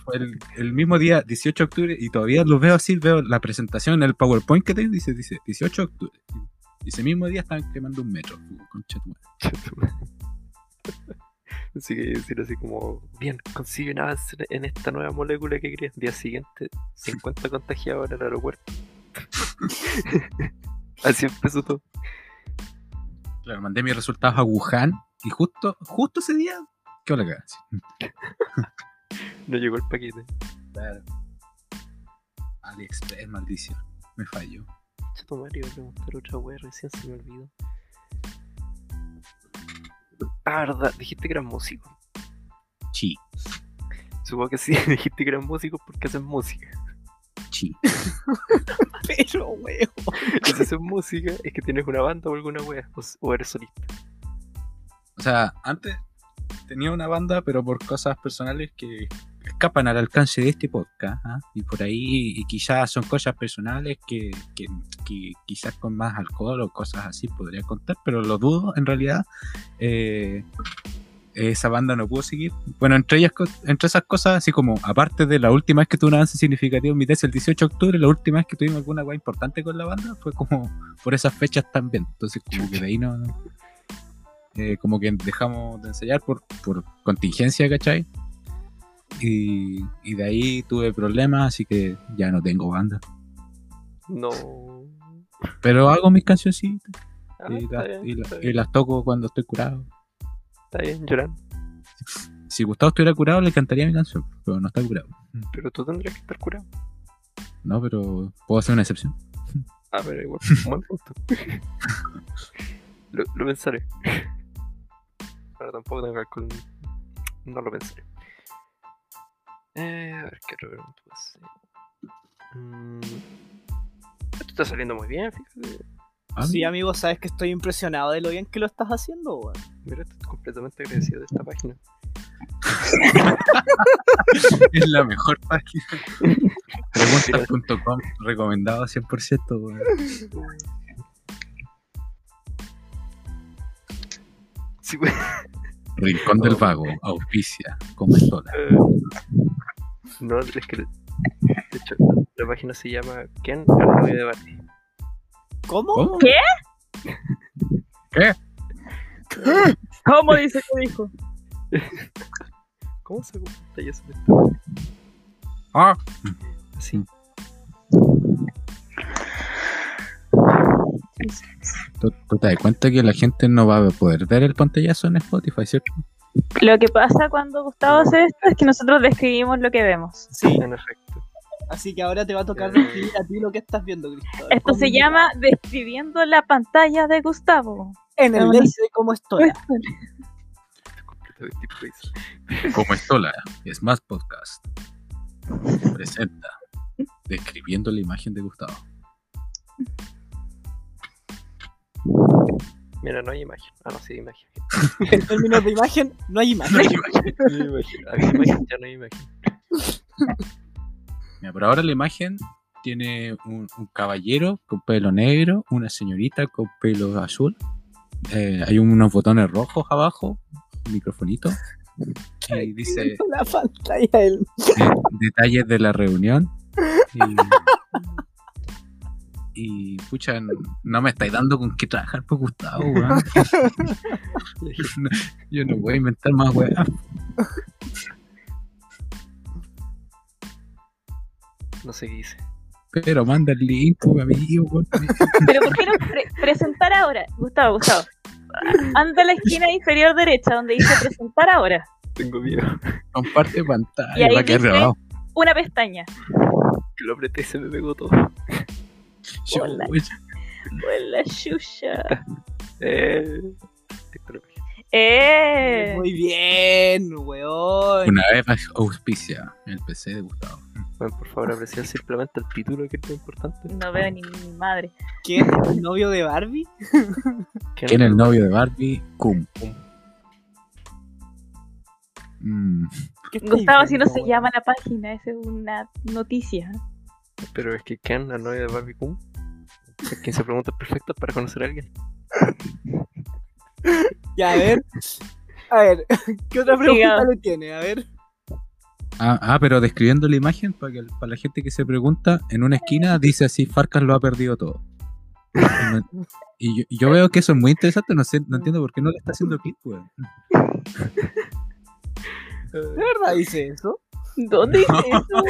[SPEAKER 3] fue el, el mismo día, 18 de octubre, y todavía lo veo así, veo la presentación en el PowerPoint que tengo, dice, dice 18 de octubre. Y ese mismo día estaban quemando un metro. Concha tu madre.
[SPEAKER 2] Así que decir así como, bien, consigue un avance en esta nueva molécula que creas. Día siguiente, 50 contagiados en el aeropuerto. así empezó todo.
[SPEAKER 3] Claro, mandé mis resultados a Wuhan y justo, justo ese día, ¿qué la cagada?
[SPEAKER 2] No llegó el paquete.
[SPEAKER 3] Claro. AliExpress, maldición. Me falló.
[SPEAKER 2] Chato Mario, iba a preguntar otra wea, recién se me olvidó. Ah, verdad, dijiste que eras músico.
[SPEAKER 3] Chi,
[SPEAKER 2] Supongo que sí, dijiste que eras músico porque haces música.
[SPEAKER 3] chi.
[SPEAKER 1] Pero, weón.
[SPEAKER 2] Si haces música, es que tienes una banda o alguna wea, o eres solista.
[SPEAKER 3] O sea, antes tenía una banda, pero por cosas personales que escapan al alcance de este podcast. ¿ah? Y por ahí, y quizás son cosas personales que, quizás con más alcohol o cosas así podría contar, pero lo dudo en realidad. Eh, esa banda no pudo seguir. Bueno, entre ellas, entre esas cosas, así como, aparte de la última vez que tuve un avance significativo en mi tesis el 18 de octubre, la última vez que tuvimos alguna weá importante con la banda fue como por esas fechas también. Entonces, como que de ahí no. Eh, como que dejamos de ensayar por, por contingencia, ¿cachai? Y, y de ahí tuve problemas, así que ya no tengo banda.
[SPEAKER 2] No.
[SPEAKER 3] Pero hago mis cancioncitas
[SPEAKER 2] Ah,
[SPEAKER 3] y, las,
[SPEAKER 2] bien,
[SPEAKER 3] y la-
[SPEAKER 2] está
[SPEAKER 3] y
[SPEAKER 2] bien,
[SPEAKER 3] las toco cuando estoy curado.
[SPEAKER 2] está bien, llorando.
[SPEAKER 3] Si Gustavo estuviera curado, le cantaría mi canción, pero no está curado.
[SPEAKER 2] Pero tú tendrías que estar curado.
[SPEAKER 3] No, pero puedo hacer una excepción.
[SPEAKER 2] Ah, pero igual, buen punto. lo, lo pensaré. Ahora tampoco tengo alcohol. No lo pensaré. Eh, a ver qué otra pregunta puedo hacer. Mm, esto está saliendo muy bien, fíjate.
[SPEAKER 3] Ah,
[SPEAKER 1] Sí, amigo, sabes que estoy impresionado de lo bien que lo estás haciendo, weón.
[SPEAKER 2] Mira, estoy completamente agradecido de esta página.
[SPEAKER 3] Es la mejor página. Preguntas.com, recomendado 100%. weón.
[SPEAKER 2] Sí,
[SPEAKER 3] Rincón del Vago, auspicia, como estola.
[SPEAKER 2] eh, no, es que. De hecho, la página se llama Ken, de Barbie.
[SPEAKER 1] ¿Cómo?
[SPEAKER 4] ¿Qué?
[SPEAKER 3] ¿Qué?
[SPEAKER 4] ¿Cómo dice que dijo?
[SPEAKER 2] ¿Cómo se pantalla eso de esto?
[SPEAKER 3] Ah,
[SPEAKER 2] Así.
[SPEAKER 3] ¿Tú, tú te das cuenta que la gente no va a poder ver el pantallazo en Spotify, ¿cierto?
[SPEAKER 4] Lo que pasa cuando Gustavo hace esto es que nosotros describimos lo que vemos.
[SPEAKER 1] Sí,
[SPEAKER 2] En efecto.
[SPEAKER 1] así que ahora te va a tocar
[SPEAKER 2] Eh.
[SPEAKER 1] describir a ti lo que estás viendo, Cristóbal.
[SPEAKER 4] Esto se llama describiendo la pantalla de Gustavo.
[SPEAKER 1] En el lace de cómo estoy.
[SPEAKER 3] Como estola, es más podcast. Presenta. Describiendo la imagen de Gustavo.
[SPEAKER 2] Mira, no hay imagen. Ah, no, sí hay imagen.
[SPEAKER 1] En términos de imagen, no hay imagen.
[SPEAKER 2] No hay imagen. Había imagen, ya no hay imagen.
[SPEAKER 3] Mira, por ahora la imagen tiene un, un caballero con pelo negro, una señorita con pelo azul. eh, hay unos botones rojos abajo, un microfonito. Y dice
[SPEAKER 1] la pantalla del...
[SPEAKER 3] detalles de la reunión. Y, y, pucha, no, no me estáis dando con qué trabajar por Gustavo, weón. No, Yo no voy a inventar más weá.
[SPEAKER 2] No sé qué hice.
[SPEAKER 3] Pero manda el link, pues, amigo. weón.
[SPEAKER 4] Pero ¿por qué no pre- presentar ahora? Gustavo, Gustavo. Anda a la esquina inferior derecha donde dice presentar ahora.
[SPEAKER 2] Tengo miedo.
[SPEAKER 3] Comparte pantalla.
[SPEAKER 4] Y ahí
[SPEAKER 3] va a quedar
[SPEAKER 4] dice-
[SPEAKER 3] grabado.
[SPEAKER 4] Una pestaña.
[SPEAKER 2] Que lo apreté y se me pegó todo.
[SPEAKER 4] Hola. Pues la chucha.
[SPEAKER 2] Eh.
[SPEAKER 4] Eh.
[SPEAKER 1] Muy bien, weón.
[SPEAKER 3] Una vez más auspicia el PC de Gustavo.
[SPEAKER 2] Bueno, por favor, apreciar simplemente el título que es lo importante.
[SPEAKER 4] No veo ni mi madre.
[SPEAKER 1] ¿Quién? ¿El novio de Barbie?
[SPEAKER 3] ¿Quién es el novio de Barbie? Cum. Mm,
[SPEAKER 1] ¿Qué estáis
[SPEAKER 4] Gustavo, así no se llama la página, esa es una noticia.
[SPEAKER 2] Pero es que Ken, la novia de Barbie Kun, es quien se pregunta perfecto para conocer a alguien.
[SPEAKER 1] Ya, a ver. A ver, ¿qué otra pregunta le tiene? A ver.
[SPEAKER 3] Ah, ah, pero describiendo la imagen, para, que, para la gente que se pregunta, en una esquina dice así, Farcas lo ha perdido todo. Y, no- yo, y yo veo que eso es muy interesante, no sé, no entiendo por qué no le está haciendo clic, weón.
[SPEAKER 1] ¿De verdad dice eso?
[SPEAKER 4] ¿Dónde dice eso?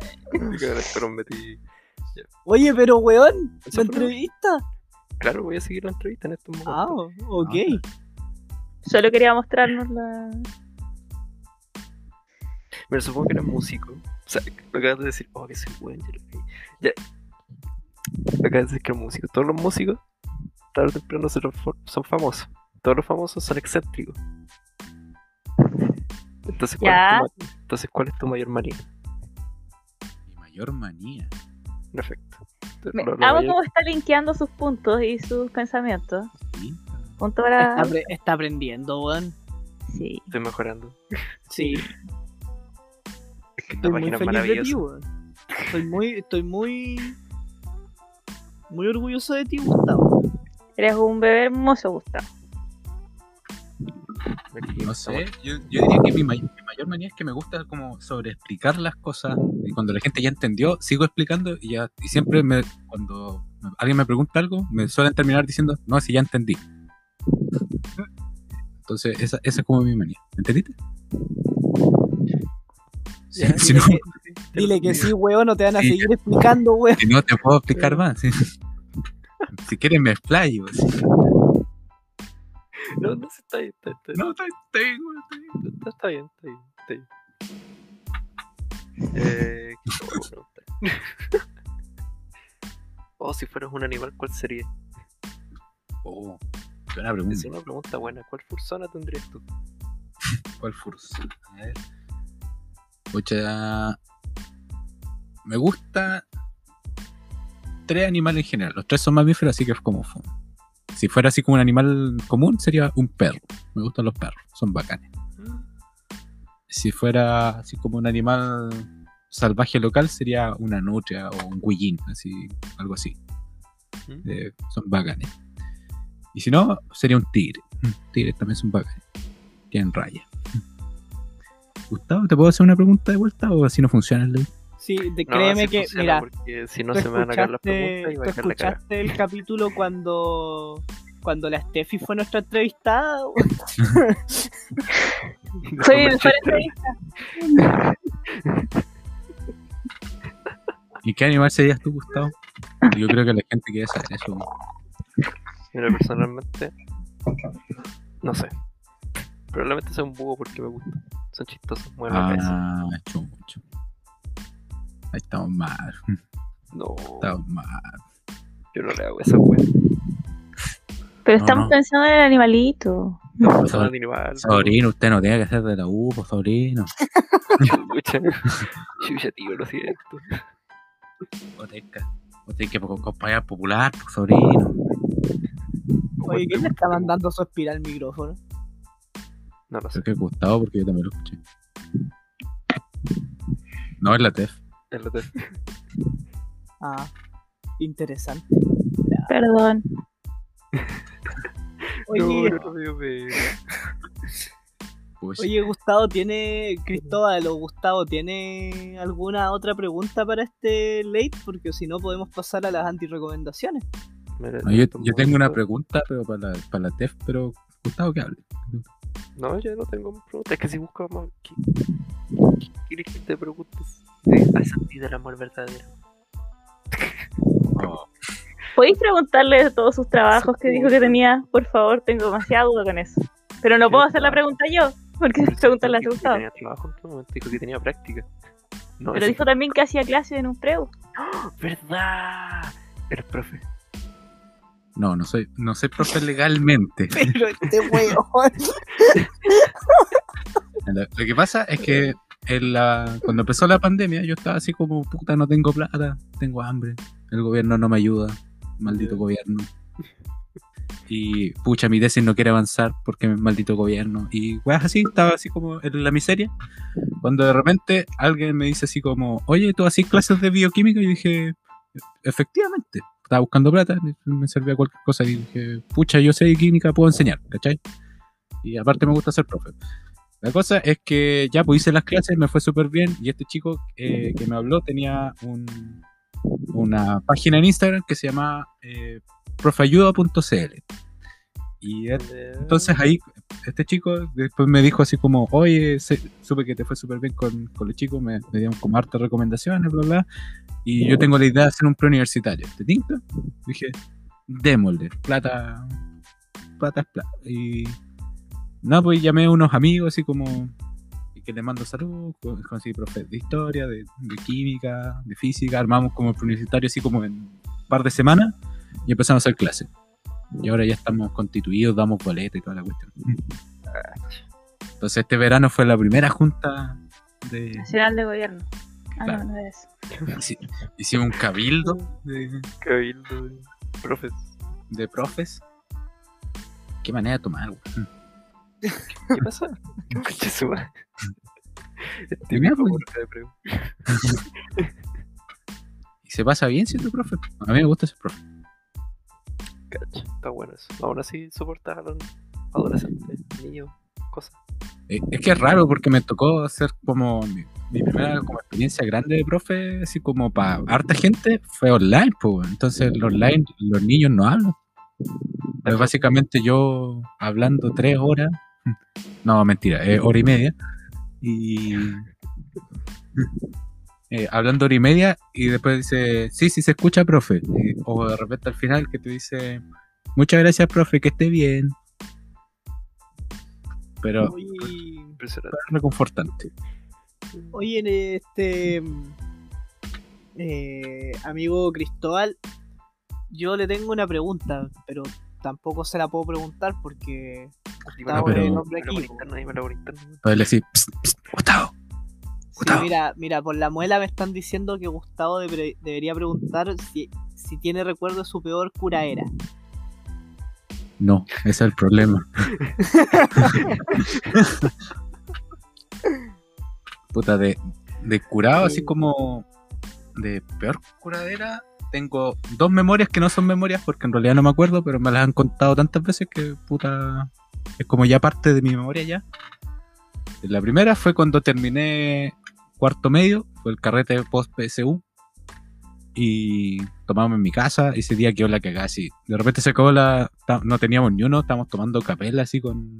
[SPEAKER 4] Ah,
[SPEAKER 2] metí.
[SPEAKER 1] Oye, pero weón, ¿la entrevista?
[SPEAKER 2] Claro, voy a seguir la entrevista en estos momentos.
[SPEAKER 1] Ah, ok.
[SPEAKER 4] Solo quería mostrarnos la.
[SPEAKER 2] Mira, supongo que eres músico, sea, lo acabas de decir, oh, que soy vi. Ya. Lo acabas de decir que los músicos, todos los músicos, tarde o temprano son famosos. Todos los famosos son excéntricos. Entonces, ¿cuál,
[SPEAKER 4] Ya.
[SPEAKER 2] es tu, entonces, ¿cuál es tu mayor manía?
[SPEAKER 3] Mayor manía.
[SPEAKER 2] En efecto.
[SPEAKER 4] Me-
[SPEAKER 2] Lo- mayor-
[SPEAKER 4] cómo está linkeando sus puntos y sus pensamientos.
[SPEAKER 3] Sí.
[SPEAKER 4] Punto para.
[SPEAKER 1] Está, apre- está aprendiendo, weón.
[SPEAKER 4] Sí.
[SPEAKER 2] Estoy mejorando.
[SPEAKER 1] Sí,
[SPEAKER 2] Es que esta
[SPEAKER 1] estoy muy feliz de ti, weón. Estoy muy, estoy muy, muy orgulloso de ti, Gustavo.
[SPEAKER 4] Eres un bebé hermoso, Gustavo.
[SPEAKER 3] No sé, yo, yo diría que mi, may- mi mayor manía es que me gusta como sobreexplicar las cosas y cuando la gente ya entendió, sigo explicando y ya y siempre me, cuando alguien me pregunta algo, me suelen terminar diciendo, no, si ya entendí. Entonces, esa, esa es como mi manía. ¿Entendiste? Sí,
[SPEAKER 2] Ya,
[SPEAKER 3] si,
[SPEAKER 1] dile,
[SPEAKER 3] no,
[SPEAKER 1] que, dile que sí, weón, no te van a
[SPEAKER 3] Sí.
[SPEAKER 1] seguir explicando, weón.
[SPEAKER 3] si no, te puedo explicar más. sí. Si quieres, me explayo. sí.
[SPEAKER 2] No, no, está bien, está, está,
[SPEAKER 3] No, está, bien, está bien.
[SPEAKER 2] está, bien, está bien, bien. Eh. Oh, si fueras un animal, ¿cuál sería?
[SPEAKER 3] Oh, buena pregunta.
[SPEAKER 2] Es una pregunta buena. ¿Cuál persona tendrías tú?
[SPEAKER 3] ¿Cuál furso? A ver. Pucha. Me gusta. Tres animales en general. Los tres son mamíferos, así que es como. fu- Si fuera así como un animal común, sería un perro. Me gustan los perros, son bacanes. Si fuera así como un animal salvaje local, sería una nutria o un guillín, así, algo así.
[SPEAKER 2] ¿Mm?
[SPEAKER 3] Eh, son bacanes. Y si no, sería un tigre. Mm, Tigres también son bacanes. Tienen raya. Gustavo, ¿te puedo hacer una pregunta de vuelta o así no funciona el
[SPEAKER 1] Sí, de-
[SPEAKER 2] No,
[SPEAKER 1] créeme que, mira,
[SPEAKER 2] Porque si no se me van a caer las
[SPEAKER 1] escuchaste,
[SPEAKER 2] preguntas y va
[SPEAKER 1] tú
[SPEAKER 2] a caer la cara.
[SPEAKER 1] escuchaste el capítulo cuando, cuando la Steffi fue nuestra entrevistada.
[SPEAKER 4] Soy el entrevista.
[SPEAKER 3] ¿Y qué animal serías tú, Gustavo? Yo creo que la gente quiere saber eso.
[SPEAKER 2] Mira, personalmente, no sé. Probablemente sea un búho porque me gusta. Son chistosos, mueven la cabeza.
[SPEAKER 3] Ah, chucho. Ahí estamos mal.
[SPEAKER 2] No,
[SPEAKER 3] Estamos mal.
[SPEAKER 2] yo no le hago esa wea.
[SPEAKER 4] Pero
[SPEAKER 3] No,
[SPEAKER 4] estamos
[SPEAKER 3] no.
[SPEAKER 4] pensando en el animalito.
[SPEAKER 2] No, son animales.
[SPEAKER 3] Sobrino, usted no tiene que ser de la U, pues, sobrino.
[SPEAKER 2] Chucha, chucha, tío, lo siento.
[SPEAKER 3] O tenés que acompañar popular, pues, sobrino.
[SPEAKER 1] Oye, ¿quién le está mandando su espiral al micrófono?
[SPEAKER 2] No lo sé.
[SPEAKER 3] Creo que Gustavo, porque yo también lo escuché. No, es la TEF.
[SPEAKER 2] Lo que-
[SPEAKER 1] Ah, interesante.
[SPEAKER 4] Perdón.
[SPEAKER 1] Oye,
[SPEAKER 2] No, no.
[SPEAKER 3] Pues,
[SPEAKER 1] oye, Gustavo, ¿tiene, Cristóbal o Gustavo, ¿tiene alguna otra pregunta para este late? Porque si no podemos pasar a las antirecomendaciones.
[SPEAKER 3] Yo, yo tengo una pregunta, pero para la, para la TEF, pero Gustavo, que hable.
[SPEAKER 2] No, yo no tengo más preguntas. Es que si buscamos. ¿Qué, qué quieres que te preguntes? ¿Has sentido el amor verdadero?
[SPEAKER 3] Oh,
[SPEAKER 4] ¿Podéis preguntarle de todos sus trabajos que dijo que tenía? Por favor, tengo demasiada duda con eso. Pero no puedo hacer la pregunta yo, porque
[SPEAKER 2] Pero si
[SPEAKER 4] preguntarle a
[SPEAKER 2] dijo que
[SPEAKER 4] Gustavo.
[SPEAKER 2] tenía trabajo en todo momento, dijo que tenía práctica. No,
[SPEAKER 4] Pero dijo también que hacía clases en un preu.
[SPEAKER 2] fue- ¿Verdad? Eres profe.
[SPEAKER 3] no, no soy, no soy profe legalmente.
[SPEAKER 1] Pero este weón.
[SPEAKER 3] Lo, lo que pasa es que en la, cuando empezó la pandemia yo estaba así como, puta, no tengo plata, tengo hambre, el gobierno no me ayuda, maldito
[SPEAKER 2] Ya.
[SPEAKER 3] gobierno. Y pucha, mi tesis no quiere avanzar porque es maldito gobierno. Y weas así, estaba así como en la miseria. Cuando de repente alguien me dice así como, oye, ¿tú haces clases de bioquímica? Y dije, efectivamente, estaba buscando plata, me servía cualquier cosa. Y dije, pucha, yo sé de química, puedo enseñar, ¿cachai? Y aparte me gusta ser profe. La cosa es que ya pues hice las clases, me fue súper bien y este chico eh, que me habló tenía un- una página en Instagram que se llama eh, profeayuda.cl y él- entonces ahí este chico después me dijo así como, oye, se- supe que te fue súper bien con, con los chicos, me, me dieron como hartas recomendaciones, bla, bla, y yo tengo la idea de hacer un preuniversitario. ¿Te tinca? Dije, démosle, plata, plata es plata. Y no, pues llamé a unos amigos así como, que le mando salud, con- conseguí profes de historia, de, de química, de física, armamos como el universitario así como en un par de semanas y empezamos a hacer clases. Y ahora ya estamos constituidos, damos boleta y toda la cuestión. Entonces este verano fue la primera junta de...
[SPEAKER 4] Nacional de Gobierno. Ah,
[SPEAKER 3] Claro.
[SPEAKER 4] no, no es
[SPEAKER 3] Hicimos un cabildo de,
[SPEAKER 2] Cabildo de profes.
[SPEAKER 3] de profes. Qué manera de tomar, weón.
[SPEAKER 2] ¿Qué pasa? Concha su madre. Este viejo.
[SPEAKER 3] Y se pasa bien siendo profe. A mí me gusta ser profe.
[SPEAKER 2] Cacha, está bueno eso. Aún así a los adolescentes, niños, cosas.
[SPEAKER 3] Eh, Es que es raro porque me tocó hacer como mi, mi primera como experiencia grande de profe, así como para harta gente, fue online, pues. Entonces, el online, los niños no hablan. Pues básicamente yo hablando tres horas, no, mentira, eh, hora y media, y eh, hablando hora y media, y después dice, sí, sí se escucha, profe. Y- o de repente al final que te dice, muchas gracias, profe, que esté bien. Pero es reconfortante.
[SPEAKER 1] oye, este eh, amigo Cristóbal, yo le tengo una pregunta, pero tampoco se la puedo preguntar porque Gustavo
[SPEAKER 2] por-
[SPEAKER 1] es el hombre
[SPEAKER 2] por
[SPEAKER 1] aquí.
[SPEAKER 3] Poderle decir, "Psst, psst, Gustavo,
[SPEAKER 1] Sí, mira, mira, por la muela me están diciendo que Gustavo debe- debería preguntar si, si tiene recuerdo de su peor curaera.
[SPEAKER 3] No, ese es el problema. Puta, de, de curado, así como de peor curadera, tengo dos memorias que no son memorias porque en realidad no me acuerdo, pero me las han contado tantas veces que puta, es como ya parte de mi memoria ya. La primera fue cuando terminé cuarto medio, fue el carrete post PSU. Y tomamos en mi casa, ese día quedó la cagada así. De repente se acabó la. No teníamos ni uno, estábamos tomando capela así con,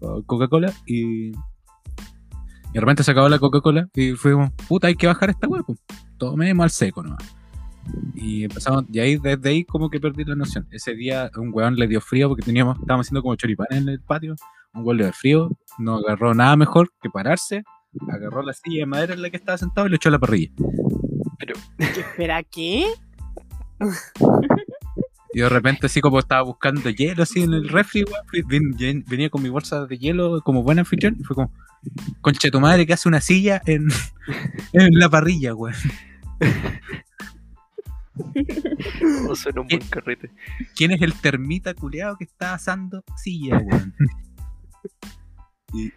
[SPEAKER 3] con Coca-Cola y. Y de repente se acabó la Coca-Cola y fuimos, puta, hay que bajar esta hueá, pues. Tomemos al seco nomás. Y empezamos, y ahí desde ahí como que perdí la noción. Ese día un weón le dio frío porque teníamos, estábamos haciendo como choripanes en el patio. Un weón le dio frío, no agarró nada mejor que pararse, agarró la silla de madera en la que estaba sentado y lo echó a la parrilla.
[SPEAKER 1] ¿Espera qué?
[SPEAKER 3] Y de repente así como estaba buscando hielo así en el refri, weón, fui- ven- ven- venía con mi bolsa de hielo como buen anfitrión y fue como, concha tu madre que hace una silla en, en la parrilla, weón.
[SPEAKER 2] Todo suena un buen carrete.
[SPEAKER 3] ¿Quién es el termita culeado que está asando silla, weón? y,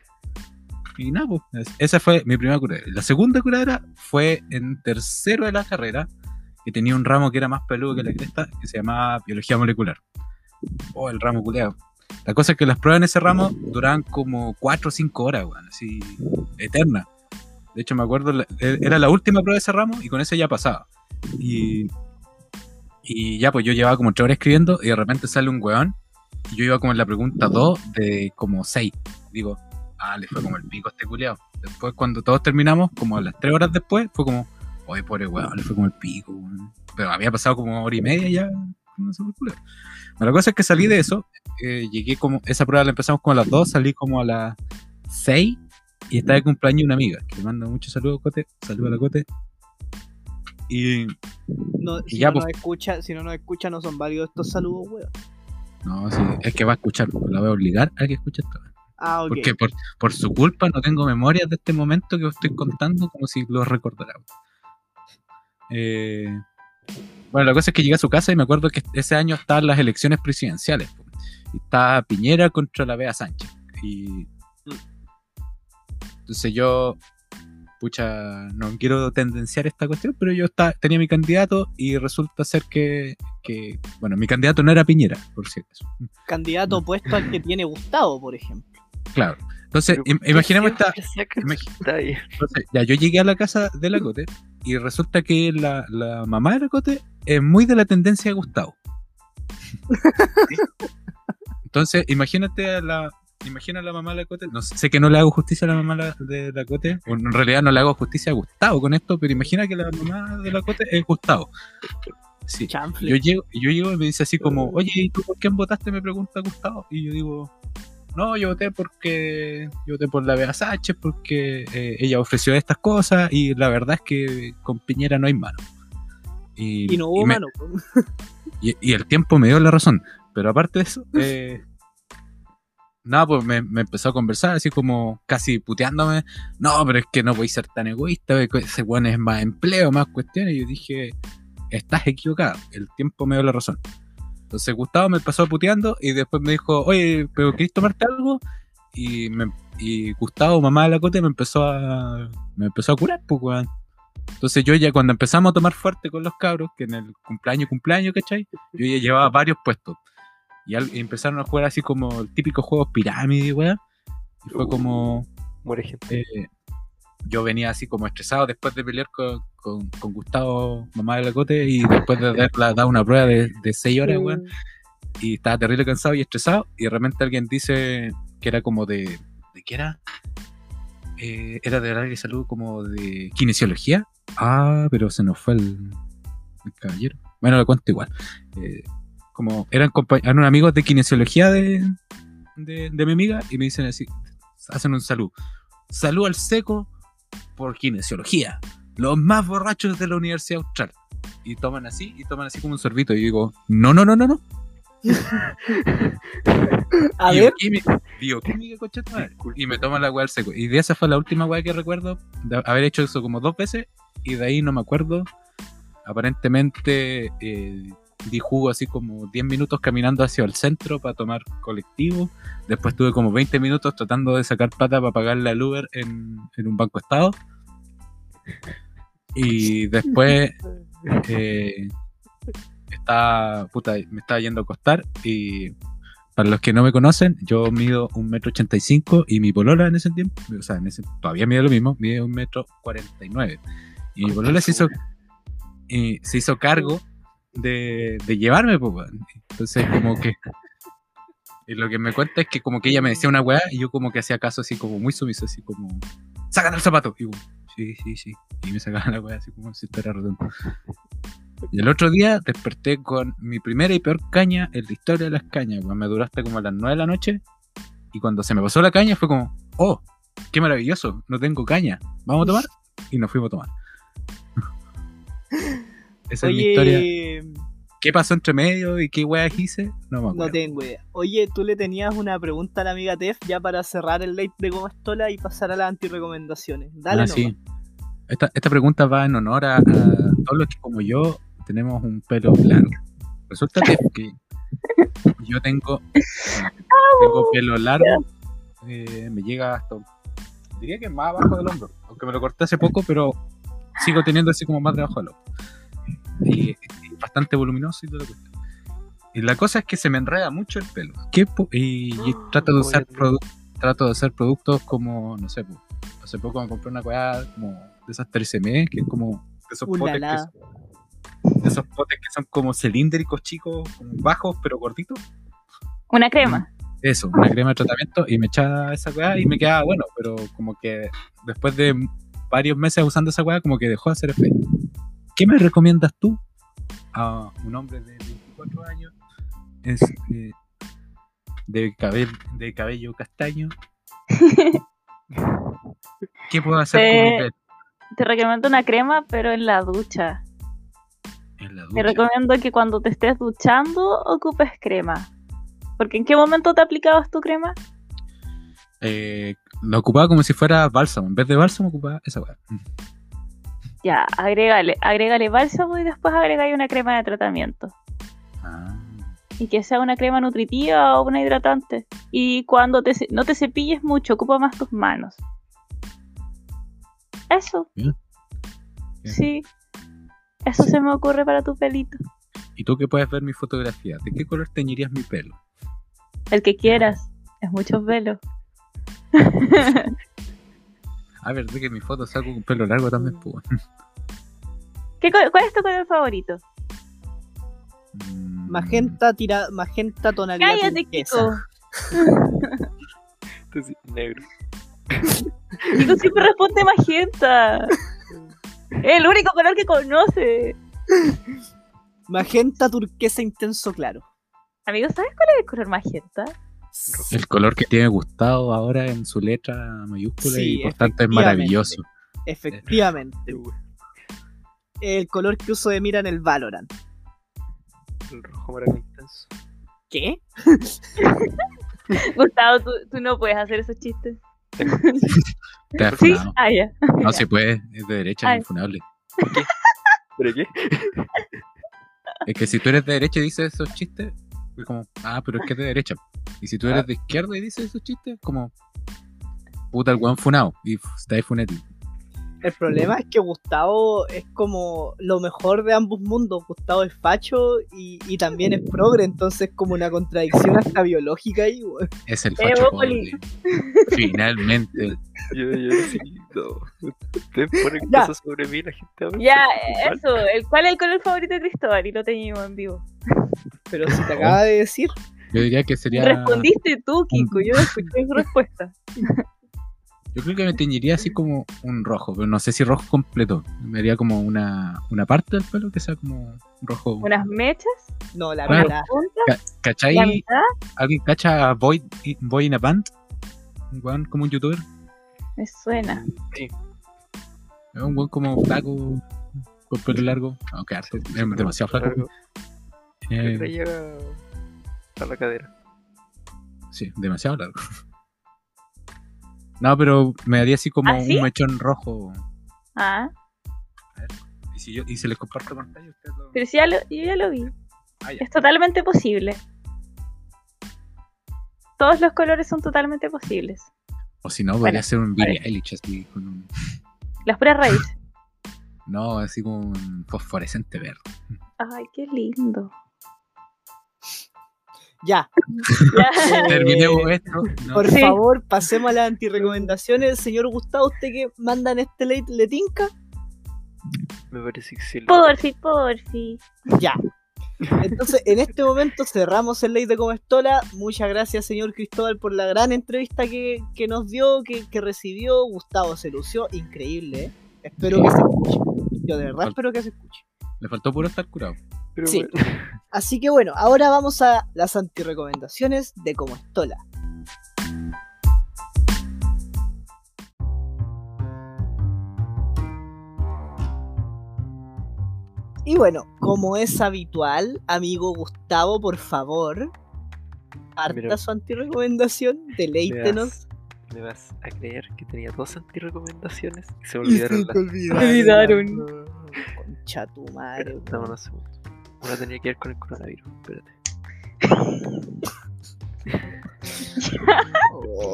[SPEAKER 3] y nada, pues, es- esa fue mi primera curadera. La segunda curadera fue en tercero de la carrera, que tenía un ramo que era más peludo que la cresta, que se llamaba biología molecular. Oh, el ramo culeado. La cosa es que las pruebas en ese ramo duraban como 4 o 5 horas, weón, así, eterna. De hecho, me acuerdo, e- era la última prueba de ese ramo y con eso ya pasaba. Y, y ya, pues yo llevaba como 8 horas escribiendo y de repente sale un weón y yo iba como en la pregunta 2 de como 6. Digo, ah, le fue como el pico a este culeado. Después, cuando todos terminamos, como a las 3 horas después, fue como, oye, pobre weón, le fue como el pico. Pero había pasado como hora y media ya. No. Bueno, la cosa es que salí de eso, eh, llegué como, esa prueba la empezamos como a las 2, salí como a las 6 y estaba de cumpleaños una amiga, que le mando muchos saludos, Cote, saludos a la Cote. Y
[SPEAKER 1] No,
[SPEAKER 3] Y
[SPEAKER 1] si,
[SPEAKER 3] ya,
[SPEAKER 1] no
[SPEAKER 3] pues.
[SPEAKER 1] nos escucha, si no nos escucha, no son válidos estos saludos, weón.
[SPEAKER 3] no, sí, es que va a escuchar, la voy a obligar a que escuche esto.
[SPEAKER 1] Ah, ok.
[SPEAKER 3] Porque por, por su culpa no tengo memorias de este momento que os estoy contando como si lo recordara. Eh, bueno, la cosa es que llegué a su casa y me acuerdo que ese año estaban las elecciones presidenciales. estaba Piñera contra la Bea Sánchez. Y entonces yo, pucha, no quiero tendenciar esta cuestión, pero yo tenía mi candidato y resulta ser que, que, bueno, mi candidato no era Piñera, por si acaso.
[SPEAKER 1] Candidato opuesto al que tiene Gustavo, por ejemplo.
[SPEAKER 3] Claro. Entonces,
[SPEAKER 2] Pero,
[SPEAKER 3] im-
[SPEAKER 2] ¿por qué
[SPEAKER 3] imaginemos esta? Entonces, ya yo llegué a la casa de la Cote y resulta que la, la mamá de la Cote es muy de la tendencia de Gustavo. ¿Sí? Entonces, imagínate a la. Imagina a la mamá de la Cote. No sé, sé que no le hago justicia a la mamá de la Cote. o en realidad no le hago justicia a Gustavo con esto, pero imagina que la mamá de la Cote es Gustavo. Sí. Yo llego, yo llego y me dice así como, oye, ¿y tú por quién votaste? Me pregunta Gustavo. Y yo digo, no, yo voté porque yo voté por la Bea Sánchez porque eh, ella ofreció estas cosas y la verdad es que con Piñera no hay mano. Y,
[SPEAKER 1] Y no hubo
[SPEAKER 3] me-
[SPEAKER 1] mano.
[SPEAKER 3] y, y el tiempo me dio la razón. Pero aparte de eso, eh, nada, pues me, empezó a conversar así como casi puteándome. No, pero es que no podéis ser tan egoísta, ese weón es más empleo, más cuestiones. Y yo dije, estás equivocado, el tiempo me dio la razón. Entonces Gustavo me pasó puteando y después me dijo, oye, pero ¿querés tomarte algo? Y, me- y Gustavo, mamá de la cote, me empezó a me empezó a curar, pues, weón. Entonces yo ya cuando empezamos a tomar fuerte con los cabros, que en el cumpleaños, cumpleaños, ¿cachai? Yo ya llevaba varios puestos. Y, al- y empezaron a jugar así como el típico juego pirámide, weón. Y fue como,
[SPEAKER 2] Muere gente.
[SPEAKER 3] eh, yo venía así como estresado después de pelear con, con, con Gustavo, mamá de la cote, y después de haberla dado una prueba de, de 6 horas, weón, y estaba terrible cansado y estresado, y de repente alguien dice que era como de. ¿De qué era? Eh, era de área de salud como de kinesiología. Ah, pero se nos fue el, el caballero. Bueno, lo cuento igual. Eh, como eran, eran amigos de kinesiología de, de, de mi amiga y me dicen así, hacen un salud. Salud al seco por kinesiología. Los más borrachos de la Universidad Austral. Y toman así, y toman así como un sorbito. Y yo digo, no, no, no, no, no.
[SPEAKER 1] A ver.
[SPEAKER 3] Y me toman la weá al seco. Y de esa fue la última weá que recuerdo. De haber hecho eso como dos veces. Y de ahí no me acuerdo. Aparentemente eh, di jugo así como 10 minutos caminando hacia el centro para tomar colectivo. Después tuve como 20 minutos tratando de sacar plata para pagarle al Uber en, en un banco estado. Y después eh, está, puta, me estaba yendo a acostar y para los que no me conocen, yo mido un metro ochenta y cinco y mi polola en ese tiempo, o sea, en ese, todavía mide lo mismo, mide un metro cuarenta y nueve. Y mi polola se hizo, y se hizo cargo de, de llevarme, pues. Entonces como que... Y lo que me cuenta es que como que ella me decía una weá y yo como que hacía caso así como muy sumiso, así como... ¡Sacan el zapato! Y yo, sí, sí, sí. Y me sacaban la weá así como si estuviera rotundo. Y el otro día desperté con mi primera y peor caña en la historia de las cañas. weón. Me duró hasta como a las 9 de la noche. Y cuando se me pasó la caña fue como, oh, qué maravilloso, no tengo caña. ¿Vamos a tomar? Y nos fuimos a tomar. Esa es mi historia.
[SPEAKER 1] oye,
[SPEAKER 3] ¿Qué pasó entre medio y qué weas hice? No me acuerdo.
[SPEAKER 1] no tengo idea. Oye, tú le tenías una pregunta a la amiga Tef ya para cerrar el live de Goma Estola y pasar a las antirecomendaciones. Dale,
[SPEAKER 3] Ah, sí. Esta, esta pregunta va en honor a, a todos los que como yo tenemos un pelo largo. Resulta que, que yo tengo, tengo pelo largo, eh, me llega hasta, diría que más abajo del hombro, aunque me lo corté hace poco, pero sigo teniendo así como más debajo del hombro. Y, y bastante voluminoso y todo lo cuestión. Y la cosa es que se me enreda mucho el pelo. ¿Qué po- y, y trato de usar trato de hacer productos como, no sé, po, hace poco me compré una weá como de esas 13M, que es como de esos potes que son, de esos potes que son como cilíndricos chicos, como bajos pero gorditos.
[SPEAKER 4] Una crema.
[SPEAKER 3] Eso, una crema de tratamiento y me echaba esa weá y me quedaba bueno, pero como que después de varios meses usando esa weá, como que dejó de hacer efecto. ¿Qué me recomiendas tú a un hombre de 24 años es, eh, de, cabello, de cabello castaño? ¿Qué puedo hacer con mi pelo
[SPEAKER 4] Te recomiendo una crema, pero en la ducha.
[SPEAKER 3] en la
[SPEAKER 4] Te
[SPEAKER 3] ducha?
[SPEAKER 4] recomiendo que cuando te estés duchando ocupes crema. Porque ¿en qué momento te aplicabas tu crema?
[SPEAKER 3] Eh, lo ocupaba como si fuera bálsamo. En vez de bálsamo ocupaba esa weá.
[SPEAKER 4] Ya, agrégale, agrégale bálsamo y después agregale una crema de tratamiento.
[SPEAKER 3] Ah.
[SPEAKER 4] Y que sea una crema nutritiva o una hidratante. Y cuando te, no te cepilles mucho, ocupa más tus manos. Eso.
[SPEAKER 3] Bien. Bien.
[SPEAKER 4] Sí. Eso se me ocurre para tu pelito.
[SPEAKER 3] Y tú que puedes ver mi fotografía, ¿de qué color teñirías mi pelo?
[SPEAKER 4] El que quieras. Es muchos velos.
[SPEAKER 3] A ver, de que mi foto salgo con pelo largo también, pues.
[SPEAKER 4] ¿Qué ¿Cuál es tu color favorito?
[SPEAKER 3] Mm,
[SPEAKER 1] Magenta, tira, magenta tonalidad
[SPEAKER 4] Cállate. Kiko.
[SPEAKER 2] Entonces, negro.
[SPEAKER 4] Kiko siempre responde magenta. Es el único color que conoce.
[SPEAKER 1] Magenta turquesa intenso claro.
[SPEAKER 4] Amigo, ¿sabes cuál es el color magenta?
[SPEAKER 3] El color que tiene Gustavo ahora en su letra mayúscula
[SPEAKER 1] Sí,
[SPEAKER 3] y por tanto es maravilloso.
[SPEAKER 1] Efectivamente.
[SPEAKER 2] Weón.
[SPEAKER 1] El color que uso de mira en el Valorant.
[SPEAKER 2] El rojo maraca intenso.
[SPEAKER 1] ¿Qué?
[SPEAKER 4] Gustavo, tú, tú no puedes hacer esos chistes.
[SPEAKER 3] Te has
[SPEAKER 4] ¿Sí? Ah, ya.
[SPEAKER 3] No se puede, es de derecha,
[SPEAKER 4] Ay.
[SPEAKER 3] es infunable.
[SPEAKER 2] ¿Pero qué?
[SPEAKER 3] Es que si tú eres de derecha y dices esos chistes, como, ah, pero es que es de derecha. Y si tú eres
[SPEAKER 2] Ah.
[SPEAKER 3] de izquierda y dices esos chistes, como, puta, el weón funado. Y está ahí funeti.
[SPEAKER 1] El problema es que Gustavo es como lo mejor de ambos mundos. Gustavo es facho y, y también es progre, entonces como una contradicción hasta biológica ahí, weón.
[SPEAKER 3] Es el
[SPEAKER 4] Eh,
[SPEAKER 3] facho pobre. Finalmente.
[SPEAKER 2] Yo, yo sí, no. Ustedes ponen
[SPEAKER 1] Ya.
[SPEAKER 2] cosas sobre mí, la gente habla.
[SPEAKER 4] Ya, eso. El, ¿Cuál es el color favorito de Cristóbal? Y lo teníamos en vivo.
[SPEAKER 1] Pero si te acaba de decir,
[SPEAKER 3] Yo diría que sería.
[SPEAKER 4] Respondiste tú, Kiko. Yo escuché su respuesta.
[SPEAKER 3] Yo creo que me teñiría así como un rojo, pero no sé si rojo completo. Me haría como una, una parte del pelo que sea como rojo.
[SPEAKER 4] Unas mechas,
[SPEAKER 1] no, la
[SPEAKER 3] Claro.
[SPEAKER 1] verdad.
[SPEAKER 4] punta,
[SPEAKER 3] Ca- ¿Cachai?
[SPEAKER 4] la mitad.
[SPEAKER 3] ¿Alguien cacha a Boy, Boy in a Band? Un weón como un youtuber.
[SPEAKER 4] Me suena.
[SPEAKER 3] Es un weón como flaco, con pelo largo. Aunque es demasiado flaco.
[SPEAKER 2] Largo. Creo que
[SPEAKER 3] Eh,
[SPEAKER 2] llega a la cadera.
[SPEAKER 3] sí, demasiado largo. No, pero me haría así como
[SPEAKER 4] ¿Ah, sí?
[SPEAKER 3] un mechón rojo.
[SPEAKER 4] Ah,
[SPEAKER 3] Y si, yo, y si les comparto pantalla, ustedes lo.
[SPEAKER 4] pero sí, ya lo, yo ya lo vi.
[SPEAKER 3] Ah, ya.
[SPEAKER 4] Es totalmente posible. Todos los colores son totalmente posibles.
[SPEAKER 3] O si no, podría
[SPEAKER 4] Bueno,
[SPEAKER 3] ser un Billie. Eilish así con un.
[SPEAKER 4] Las puras raíces.
[SPEAKER 3] No, así como un fosforescente verde.
[SPEAKER 4] Ay, qué lindo.
[SPEAKER 1] Ya,
[SPEAKER 4] Ya.
[SPEAKER 1] Eh,
[SPEAKER 3] Terminemos esto. No,
[SPEAKER 1] por
[SPEAKER 4] Sí.
[SPEAKER 1] favor, pasemos a las antirecomendaciones. Señor Gustavo, ¿usted que manda en este late le tinca?
[SPEAKER 2] Me parece excelente.
[SPEAKER 4] Porfi, porfi.
[SPEAKER 1] Ya. Entonces, en este momento cerramos el late de Comestola. Muchas gracias, señor Cristóbal, por la gran entrevista que, que nos dio, que, que recibió. Gustavo se lució, increíble. ¿eh? Espero que se escuche. Yo de verdad espero que se escuche.
[SPEAKER 3] Le faltó puro estar curado.
[SPEAKER 2] Pero
[SPEAKER 1] Sí.
[SPEAKER 2] bueno,
[SPEAKER 1] Así que bueno, ahora vamos a las antirecomendaciones de Comestola. Y bueno, como es habitual, amigo Gustavo, por favor, parta
[SPEAKER 2] Mira.
[SPEAKER 1] su antirecomendación,
[SPEAKER 2] me
[SPEAKER 1] deleítenos.
[SPEAKER 2] vas, me vas a creer que tenía dos antirecomendaciones se me
[SPEAKER 1] Y
[SPEAKER 2] olvidaron
[SPEAKER 1] se
[SPEAKER 2] las
[SPEAKER 1] olvidaron.
[SPEAKER 4] Me.
[SPEAKER 1] Concha tu madre.
[SPEAKER 2] Dame unos segundos. Una tenía que ver con el coronavirus. Espérate.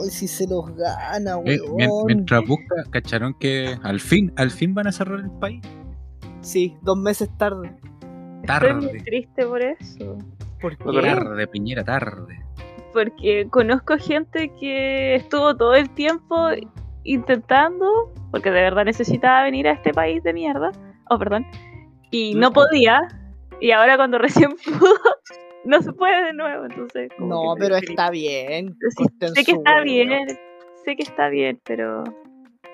[SPEAKER 1] Ay, si se los gana,
[SPEAKER 3] Eh,
[SPEAKER 1] weón.
[SPEAKER 3] mientras busca, cacharon que al fin, al fin van a cerrar el país.
[SPEAKER 1] Sí, dos meses tarde.
[SPEAKER 4] Estoy muy
[SPEAKER 3] Tarde.
[SPEAKER 4] triste por eso.
[SPEAKER 1] ¿Por qué?
[SPEAKER 3] Tarde, Piñera, tarde.
[SPEAKER 4] Porque conozco gente que estuvo todo el tiempo intentando, porque de verdad necesitaba venir a este país de mierda. Oh, perdón. Y no podía. Y ahora cuando recién pudo, no se puede de nuevo. Entonces, como
[SPEAKER 1] No, pero está bien.
[SPEAKER 4] Sí, sé que está bien. Sé que está bien, pero.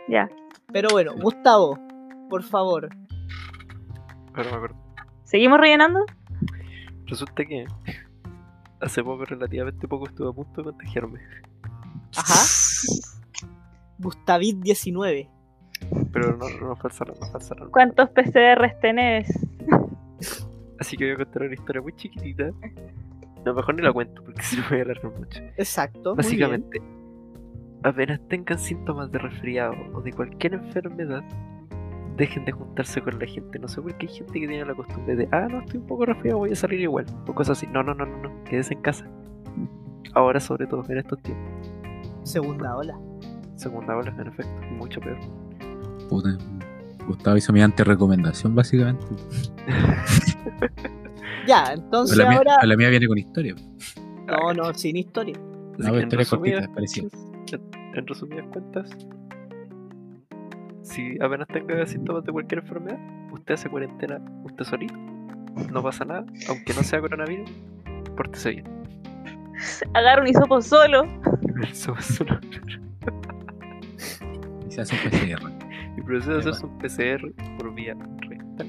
[SPEAKER 4] Ya.
[SPEAKER 1] Pero bueno, Gustavo, por favor.
[SPEAKER 2] Ahora me acuerdo.
[SPEAKER 4] ¿Seguimos rellenando?
[SPEAKER 2] Resulta que hace poco, relativamente poco, estuve a punto de contagiarme.
[SPEAKER 1] Ajá. Gustavid 19.
[SPEAKER 2] Pero no, no falsaron, no falsaron.
[SPEAKER 4] ¿Cuántos PCRs tenés?
[SPEAKER 2] Así que voy a contar una historia muy chiquitita. No, mejor ni la cuento porque no me voy a alargar mucho.
[SPEAKER 1] Exacto. muy bien.
[SPEAKER 2] Básicamente, apenas tengan síntomas de resfriado o de cualquier enfermedad, dejen de juntarse con la gente. No sé por qué hay gente que tiene la costumbre de, ah, no, estoy un poco resfriado, voy a salir igual. O cosas así. No, no, no, no, no. Quédese en casa. Ahora, sobre todo, en estos tiempos.
[SPEAKER 1] Segunda ola.
[SPEAKER 2] Segunda ola, en efecto, mucho peor.
[SPEAKER 3] Puta. Gustavo hizo mi anti-recomendación, básicamente.
[SPEAKER 1] Ya, entonces
[SPEAKER 3] la, mía,
[SPEAKER 1] ahora.
[SPEAKER 3] la mía viene con historia.
[SPEAKER 1] No, no, sin historia.
[SPEAKER 3] No,
[SPEAKER 2] que
[SPEAKER 3] historia
[SPEAKER 2] resumidas-
[SPEAKER 3] cortita, parecida.
[SPEAKER 2] en- en resumidas cuentas, si apenas tenga síntomas de cualquier enfermedad, usted hace cuarentena usted solito, no pasa nada, aunque no sea coronavirus, pórtese bien.
[SPEAKER 4] Agarra un hisopo solo.
[SPEAKER 2] Eso es una-
[SPEAKER 3] Y se hace un PCR.
[SPEAKER 2] Y procede a hacerse un PCR por vía rectal.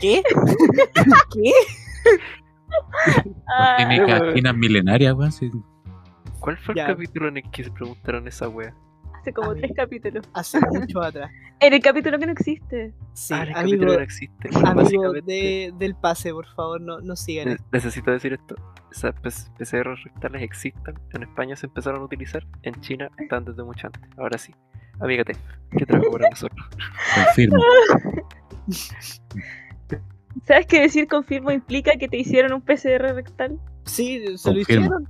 [SPEAKER 1] ¿Qué? ¿Qué?
[SPEAKER 4] Ah,
[SPEAKER 3] Tiene
[SPEAKER 2] weón.
[SPEAKER 3] caquinas milenarias, weón. sí.
[SPEAKER 2] ¿Cuál fue
[SPEAKER 1] Ya.
[SPEAKER 2] el capítulo en el que se preguntaron esa wea?
[SPEAKER 4] Hace como
[SPEAKER 1] A mí-
[SPEAKER 4] tres capítulos.
[SPEAKER 1] Hace mucho atrás.
[SPEAKER 4] En el capítulo que no existe.
[SPEAKER 1] Sí,
[SPEAKER 2] ah, el
[SPEAKER 1] amigo,
[SPEAKER 2] capítulo no existe. Bueno,
[SPEAKER 1] amigo
[SPEAKER 2] básicamente,
[SPEAKER 1] de, del pase, por favor, no, no sigan
[SPEAKER 2] ne-
[SPEAKER 1] esto.
[SPEAKER 2] necesito decir esto. Esas PCR rectales existen. En España se empezaron a utilizar. En China están desde mucho antes. Ahora sí. Amígate. ¿Qué trajo para nosotros?
[SPEAKER 3] Confirmo.
[SPEAKER 4] ¿Sabes que decir confirmo implica que te hicieron un PCR rectal?
[SPEAKER 1] Sí, se lo hicieron.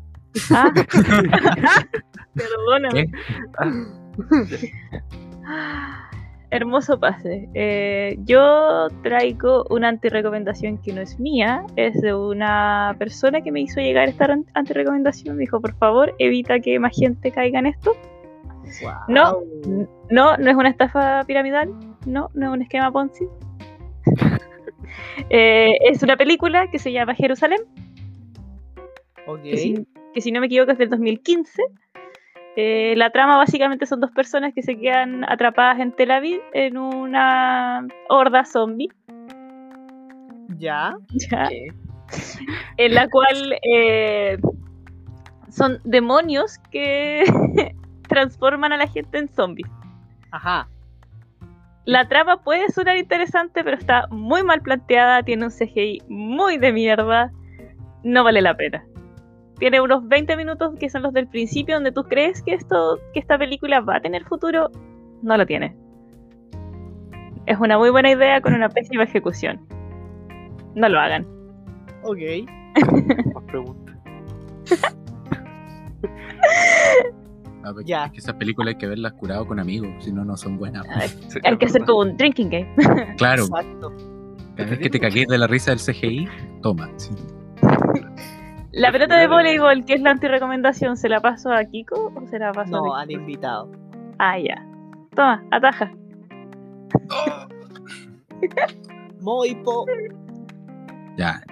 [SPEAKER 4] Ah. Perdóname.
[SPEAKER 3] ¿Qué?
[SPEAKER 4] Hermoso pase. Eh, yo traigo una antirecomendación que no es mía, es de una persona que me hizo llegar esta antirecomendación. Me dijo, por favor, evita que más gente caiga en esto. No. No, no es una estafa piramidal, no, no es un esquema Ponzi. Eh, es una película que se llama Jerusalén,
[SPEAKER 1] Ok.
[SPEAKER 4] que, si, que si no me equivoco es del 2015. Eh, la trama básicamente son dos personas que se quedan atrapadas en Tel Aviv en una horda zombie,
[SPEAKER 1] Ya.
[SPEAKER 4] ¿ya? en la cual eh, son demonios que transforman a la gente en zombies.
[SPEAKER 1] Ajá.
[SPEAKER 4] La trama puede sonar interesante, pero está muy mal planteada, tiene un CGI muy de mierda, no vale la pena. Tiene unos 20 minutos que son los del principio donde tú crees que esto que esta película va a tener futuro, no lo tiene. Es una muy buena idea con una pésima ejecución. No lo hagan.
[SPEAKER 1] Ok.
[SPEAKER 2] Más preguntas.
[SPEAKER 3] Ah, porque
[SPEAKER 1] Ya.
[SPEAKER 3] Es que esas películas hay que verlas curado con amigos, si no, no son buenas.
[SPEAKER 2] Sí,
[SPEAKER 4] Hay que hacer como un drinking game.
[SPEAKER 3] Claro,
[SPEAKER 1] Exacto.
[SPEAKER 3] cada vez que te cagues de la risa del CGI, toma. sí.
[SPEAKER 4] La pelota de voleibol, que es la antirecomendación, ¿se la paso a Kiko o se la paso
[SPEAKER 1] No,
[SPEAKER 4] a
[SPEAKER 1] al invitado.
[SPEAKER 4] Ah, ya. Toma, ataja.
[SPEAKER 1] Moipo.
[SPEAKER 3] Ya.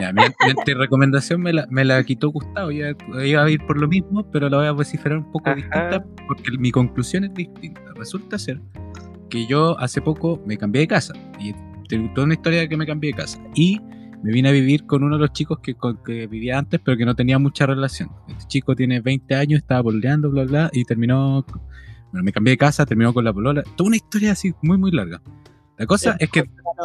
[SPEAKER 3] Ya, mi, mi recomendación me la, me la quitó Gustavo. Ya iba a ir por lo mismo, pero la voy a vociferar un poco
[SPEAKER 2] Ajá.
[SPEAKER 3] distinta porque mi conclusión es distinta. Resulta ser que yo hace poco me cambié de casa. Y tengo toda una historia de que me cambié de casa. Y me vine a vivir con uno de los chicos que, con que vivía antes, pero que no tenía mucha relación. Este chico tiene 20 años, estaba pololeando, bla, bla, y terminó. Bueno, me cambié de casa, terminó con la polola. Toda una historia así muy, muy larga. La cosa es que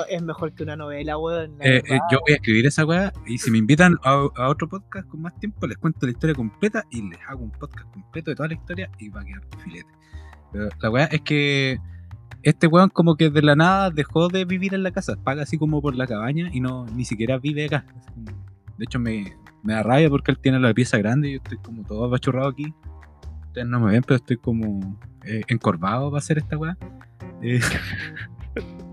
[SPEAKER 1] es mejor que una novela, weón.
[SPEAKER 3] eh, eh, yo voy a escribir esa weá y si me invitan a, a otro podcast con más tiempo, les cuento la historia completa y les hago un podcast completo de toda la historia y va a quedar filete. Pero la weá es que este weón como que de la nada dejó de vivir en la casa, paga así como por la cabaña y no ni siquiera vive acá. De hecho me, me da rabia porque él tiene la pieza grande y yo estoy como todo apachurrado aquí. Ustedes no me ven, pero estoy como eh, encorvado para hacer esta weá. Eh,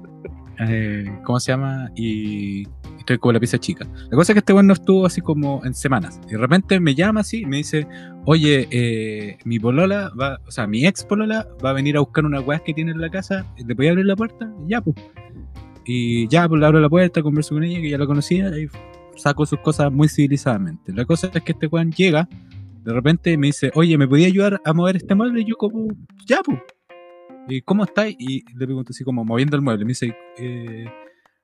[SPEAKER 3] eh, ¿Cómo se llama? Y estoy con la pieza chica. La cosa es que este weón no estuvo así como en semanas. Y de repente me llama así y me dice, oye, eh, mi polola va, o sea, mi ex polola va a venir a buscar unas weas que tiene en la casa. ¿Le voy a abrir la puerta? Ya, pues. Y ya, pues le abro la puerta, converso con ella, que ya la conocía, y saco sus cosas muy civilizadamente. La cosa es que este weón llega, de repente me dice, oye, ¿me podía ayudar a mover este mueble? Y yo como, ya, pues. ¿Y cómo estáis? Y le pregunto así como moviendo el mueble. Me dice, eh,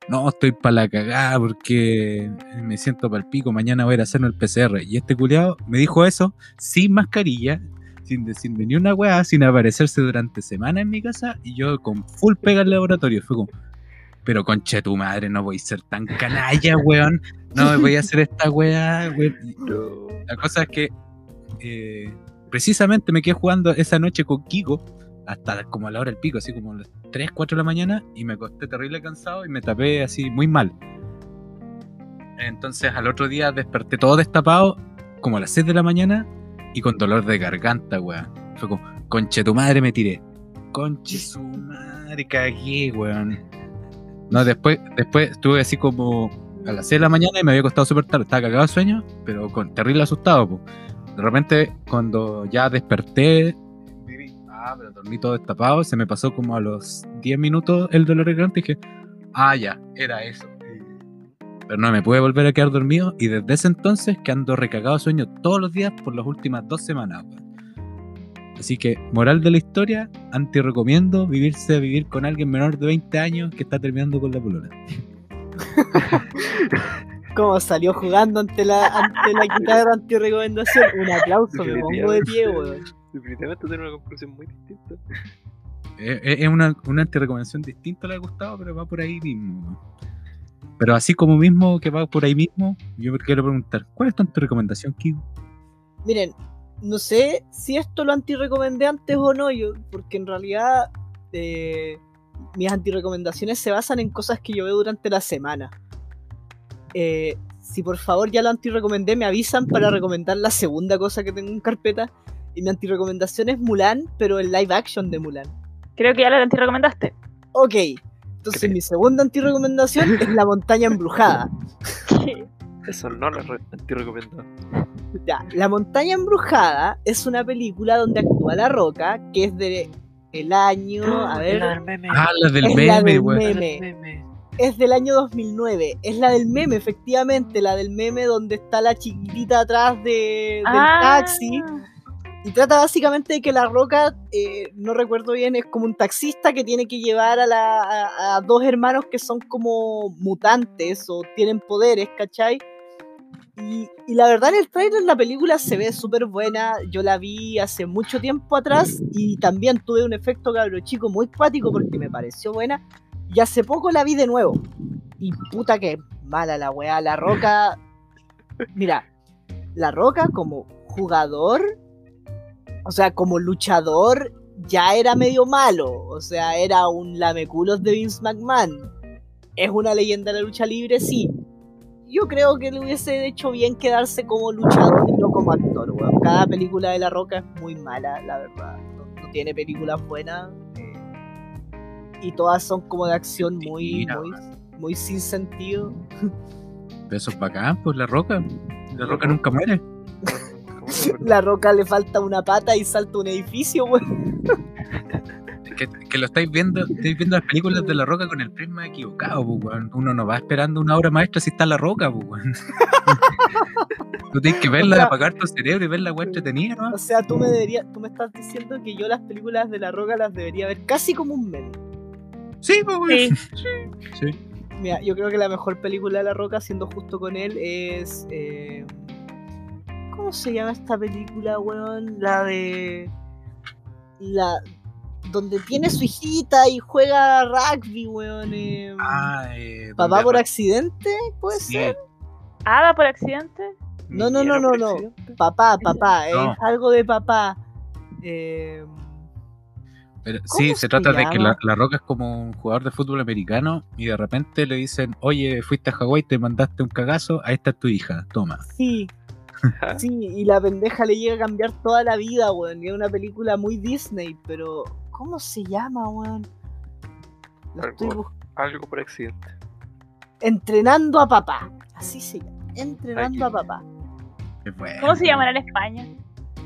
[SPEAKER 3] no, estoy para la cagada porque me siento para el pico. Mañana voy a ir a hacerme el PCR. Y este culiado me dijo eso sin mascarilla, sin decirme ni una weá, sin aparecerse durante semanas en mi casa. Y yo con full pega al laboratorio. Fue como, pero conche tu madre, no voy a ser tan canalla, weón. No me voy a hacer esta weá, weón. La cosa es que eh, precisamente me quedé jugando esa noche con Kiko hasta como a la hora del pico, así como a las 3, 4 de la mañana y me acosté terrible cansado y me tapé así muy mal. Entonces al otro día desperté todo destapado como a las 6 de la mañana y con dolor de garganta, weón. Fue como, conche tu madre me tiré. Conche su madre, cagué, weón. No, después, después estuve así como a las 6 de la mañana y me había acostado súper tarde. Estaba cagado de sueño, pero con terrible asustado, po. De repente, cuando ya desperté, ah, pero dormí todo destapado, se me pasó como a los 10 minutos el dolor de garganta y dije, ah, ya, era eso. Pero no me pude volver a quedar dormido y desde ese entonces que ando recagado sueño todos los días por las últimas dos semanas. Así que, moral de la historia, anti recomiendo vivirse vivir con alguien menor de 20 años que está terminando con la polola.
[SPEAKER 1] Como salió jugando ante la, ante la guitarra anti-recomendación. Un aplauso, me pongo de pie, weón.
[SPEAKER 2] Definitivamente tiene una conclusión muy distinta.
[SPEAKER 3] Es, es- es una, una antirecomendación distinta a la de Gustavo, pero va por ahí mismo. Pero así como mismo que va por ahí mismo, yo me quiero preguntar, ¿cuál es tu antirecomendación, Kiko?
[SPEAKER 1] Miren, no sé si esto lo anti-recomendé antes o no, yo, porque en realidad eh, mis anti-recomendaciones se basan en cosas que yo veo durante la semana. Eh, si por favor ya lo anti-recomendé, me avisan para recomendar la segunda cosa que tengo en carpeta. Y mi anti-recomendación es Mulan, pero el live action de Mulan.
[SPEAKER 4] Creo que ya la recomendaste.
[SPEAKER 1] Ok, entonces
[SPEAKER 2] Creo.
[SPEAKER 1] mi segunda anti-recomendación es La montaña embrujada.
[SPEAKER 2] Eso no lo re- anti-recomendado.
[SPEAKER 1] Ya, La montaña embrujada es una película donde actúa La Roca, que es de el año, a ver,
[SPEAKER 3] Ah, la del
[SPEAKER 1] Es la
[SPEAKER 3] meme,
[SPEAKER 1] del
[SPEAKER 3] weón.
[SPEAKER 1] meme. es del año 2009. Es la del meme, efectivamente, la del meme donde está la chiquitita atrás de, del
[SPEAKER 4] Ah.
[SPEAKER 1] taxi. Y trata básicamente de que La Roca, eh, no recuerdo bien, es como un taxista que tiene que llevar a, la- a- dos hermanos que son como mutantes o tienen poderes, ¿cachai? Y, y la verdad en el trailer la película se ve súper buena, yo la vi hace mucho tiempo atrás y también tuve un efecto cabro chico muy cuático porque me pareció buena y hace poco la vi de nuevo y puta que mala la weá, la roca, mira, la roca como jugador, o sea como luchador ya era medio malo, o sea era un lameculos de Vince McMahon, es una leyenda de la lucha libre, sí, yo creo que le hubiese hecho bien quedarse como luchador y no como actor, weón. Cada película de La Roca es muy mala, la verdad. No, no tiene películas buenas. eh, y todas son como de acción muy, muy, muy sin sentido.
[SPEAKER 3] Pero eso es bacán, pues la roca. La roca nunca muere.
[SPEAKER 1] La Roca le falta una pata y salta un edificio, weón.
[SPEAKER 3] Que, que lo estáis viendo, estáis viendo las películas de la roca con el prisma equivocado, pues, weón. Uno no va esperando una obra maestra si está la roca, pues, weón. Tú tienes que verla,
[SPEAKER 1] O sea-
[SPEAKER 3] apagar tu cerebro y verla weón entretenida, ¿no?
[SPEAKER 1] O sea, tú me deberías, tú me estás diciendo que yo las películas de La Roca las debería ver casi como un meme.
[SPEAKER 3] Sí, pues, weón.
[SPEAKER 4] Sí.
[SPEAKER 3] Sí.
[SPEAKER 1] Mira, yo creo que la mejor película de La Roca, siendo justo con él, es. eh, ¿Cómo se llama esta película, weón? La de. La. Donde tiene su hijita y juega rugby, weón. eh,
[SPEAKER 3] Ah, eh,
[SPEAKER 1] Papá por accidente, puede
[SPEAKER 3] Sí.
[SPEAKER 1] ser.
[SPEAKER 4] ¿Ada por accidente?
[SPEAKER 1] No, no, no, no, no. Papá, papá,
[SPEAKER 3] No.
[SPEAKER 1] es algo de papá. Eh,
[SPEAKER 3] Pero
[SPEAKER 1] ¿Cómo
[SPEAKER 3] sí,
[SPEAKER 1] se
[SPEAKER 3] trata de que la Roca es como un jugador de fútbol americano y de repente le dicen, oye, fuiste a Hawái, te mandaste un cagazo, ahí está tu hija, toma.
[SPEAKER 1] sí. Sí, y la pendeja le llega a cambiar toda la vida, weón. Y es una película muy Disney, pero. ¿Cómo se llama, weón? La estoy
[SPEAKER 2] Algo.
[SPEAKER 1] buscando.
[SPEAKER 2] Algo por accidente.
[SPEAKER 1] Entrenando a papá. Así se llama. Entrenando
[SPEAKER 2] Ay,
[SPEAKER 1] a papá.
[SPEAKER 3] Bueno.
[SPEAKER 4] ¿Cómo se llamará en España?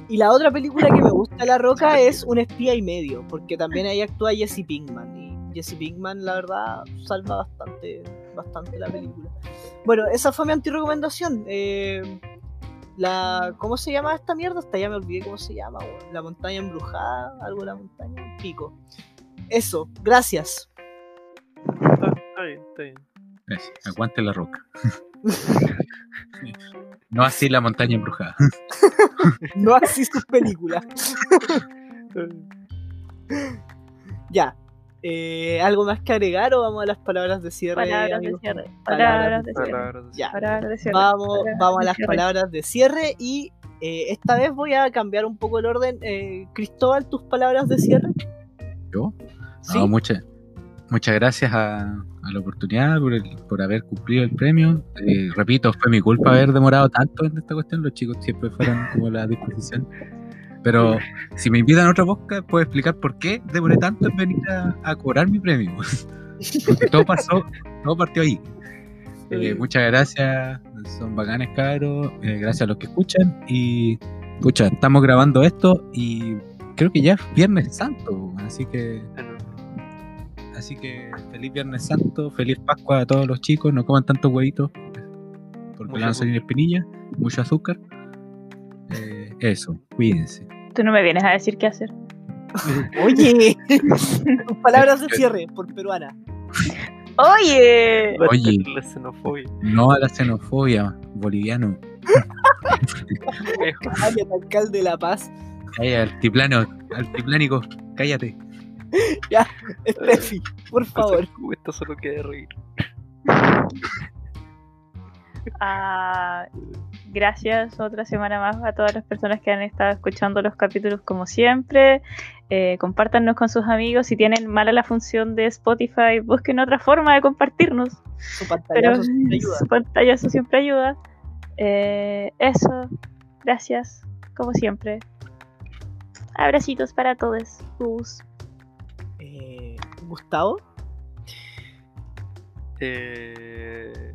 [SPEAKER 1] Y la otra película que me gusta de La Roca es Un espía y medio, porque también ahí actúa Jesse Pinkman. Y Jesse Pinkman, la verdad, salva bastante, bastante la película. Bueno, esa fue mi antirecomendación. Eh, la, ¿Cómo se llama esta mierda? Hasta ya me olvidé cómo se llama. weón. La montaña embrujada, algo de la montaña, pico. Eso, gracias.
[SPEAKER 2] Está, está bien, está bien.
[SPEAKER 3] Gracias, Aguante la Roca. no así la montaña embrujada.
[SPEAKER 1] No así sus películas. Ya. Eh, ¿Algo más que agregar o vamos a las palabras de cierre?
[SPEAKER 4] Palabras de
[SPEAKER 1] amigos?
[SPEAKER 4] cierre.
[SPEAKER 1] Palabras
[SPEAKER 4] Palabras de cierre.
[SPEAKER 2] Palabras de
[SPEAKER 1] Ya.
[SPEAKER 4] Palabras de cierre.
[SPEAKER 1] Vamos, a las palabras de cierre y eh, esta vez voy a cambiar un poco el orden. Eh, Cristóbal, tus palabras de cierre.
[SPEAKER 3] ¿Yo?
[SPEAKER 1] Sí.
[SPEAKER 3] No, muchas, muchas gracias a, a la oportunidad por, el- por haber cumplido el premio. Eh, repito, fue mi culpa haber demorado tanto en esta cuestión. Los chicos siempre fueron como la disposición. Pero si me invitan a otra podcast, puedo explicar por qué demoré tanto en venir a, a cobrar mi premio. Porque todo pasó, todo partió ahí. Eh, muchas gracias, son bacanes cabros. eh, gracias a los que escuchan. Y, escucha, estamos grabando esto y creo que ya es Viernes Santo. Así que Así que feliz Viernes Santo, feliz Pascua a todos los chicos, no coman tantos huevitos porque le van a salir espinillas, mucho azúcar. Eh, eso, cuídense.
[SPEAKER 4] Tú no me vienes a decir qué hacer.
[SPEAKER 1] Oye, tus palabras de cierre por peruana.
[SPEAKER 4] Oye,
[SPEAKER 3] Oye.
[SPEAKER 2] La xenofobia.
[SPEAKER 3] No a la xenofobia, boliviano.
[SPEAKER 1] Cállate, alcalde de La Paz.
[SPEAKER 3] Calla, altiplano, altiplánico, cállate.
[SPEAKER 1] Steffi, por favor.
[SPEAKER 2] Esto solo queda reír.
[SPEAKER 4] ah, gracias otra semana más a todas las personas que han estado escuchando los capítulos como siempre. Eh, compártanos con sus amigos. Si tienen mala la función de Spotify, busquen otra forma de compartirnos.
[SPEAKER 1] Su
[SPEAKER 4] Pero
[SPEAKER 1] pantallazo siempre ayuda.
[SPEAKER 4] su pantallazo siempre ayuda. Eh, eso, gracias, como siempre. Abracitos para todos. Bus.
[SPEAKER 1] Eh, Gustavo,
[SPEAKER 2] Eh...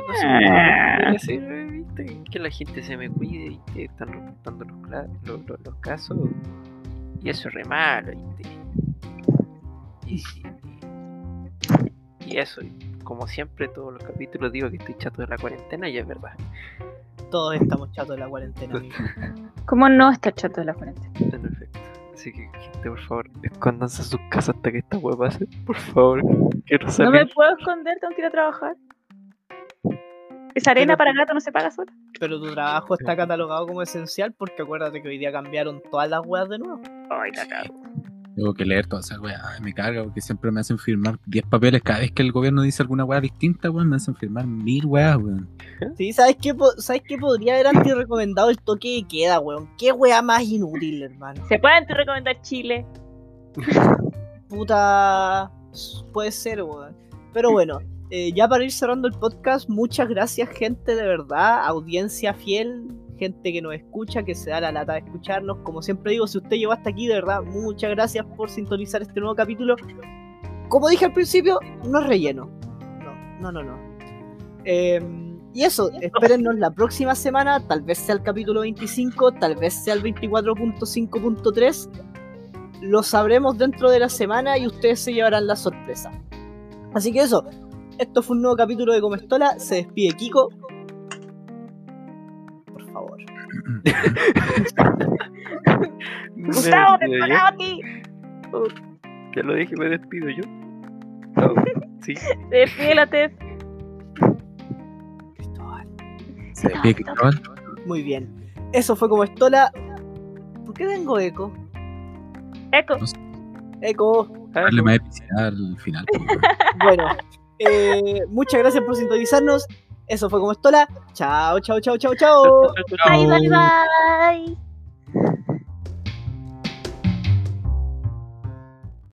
[SPEAKER 2] No, no sé eh, ¿viste? Que la gente se me cuide y que están reportando los, cla- los, los- los casos. Y eso es re malo, ¿viste? Y, y- y eso, y como siempre, todos los capítulos digo que estoy chato de la cuarentena y es verdad.
[SPEAKER 1] todos estamos chatos de la cuarentena. amigo.
[SPEAKER 4] ¿Cómo no está chato de la cuarentena?
[SPEAKER 2] En efecto. Así que, gente, por favor, escóndanse en sus casas hasta que esta web pase. Por favor, quiero
[SPEAKER 4] No me puedo esconder, tengo que ir a trabajar. Esa arena
[SPEAKER 1] Pero-
[SPEAKER 4] para gato no se paga sola.
[SPEAKER 1] Pero tu trabajo está catalogado como esencial porque acuérdate que hoy día cambiaron todas las weas de nuevo.
[SPEAKER 4] Ay, la cago.
[SPEAKER 3] Tengo que leer todas esas weas. Me carga porque siempre me hacen firmar 10 papeles. Cada vez que el gobierno dice alguna wea distinta, weón, me hacen firmar mil weas, weón.
[SPEAKER 1] Sí, ¿sabes qué, ¿sabes qué podría haber antes recomendado el toque de queda, weón? ¿Qué wea más inútil, hermano?
[SPEAKER 4] ¿Se pueden te recomendar Chile?
[SPEAKER 1] Puta. Puede ser, weón. Pero bueno, eh, ya para ir cerrando el podcast, muchas gracias, gente, de verdad. Audiencia fiel, gente que nos escucha, que se da la lata de escucharnos. Como siempre digo, si usted llegó hasta aquí, de verdad, muchas gracias por sintonizar este nuevo capítulo. Como dije al principio, no es relleno. No, no, no, no. Eh, y eso, espérennos la próxima semana, tal vez sea el capítulo 25, tal vez sea el 24.5.3 lo sabremos dentro de la semana y ustedes se llevarán la sorpresa. Así que eso, esto fue un nuevo capítulo de Comestola. Se despide Kiko. Por favor.
[SPEAKER 4] Gustavo, te a ti.
[SPEAKER 2] Ya lo dije, me despido yo. Sí.
[SPEAKER 4] Se despide la Tef.
[SPEAKER 1] Cristóbal.
[SPEAKER 3] Se despide Cristóbal.
[SPEAKER 1] Muy bien. Eso fue Comestola. ¿Por qué tengo eco?
[SPEAKER 4] Eco.
[SPEAKER 1] Eco.
[SPEAKER 2] Ah,
[SPEAKER 3] Darle más epicidad al final.
[SPEAKER 1] Bueno, eh, muchas gracias por sintonizarnos. Eso fue como Estola. Chao, chao, chao, chao, chao.
[SPEAKER 4] Bye, bye, bye.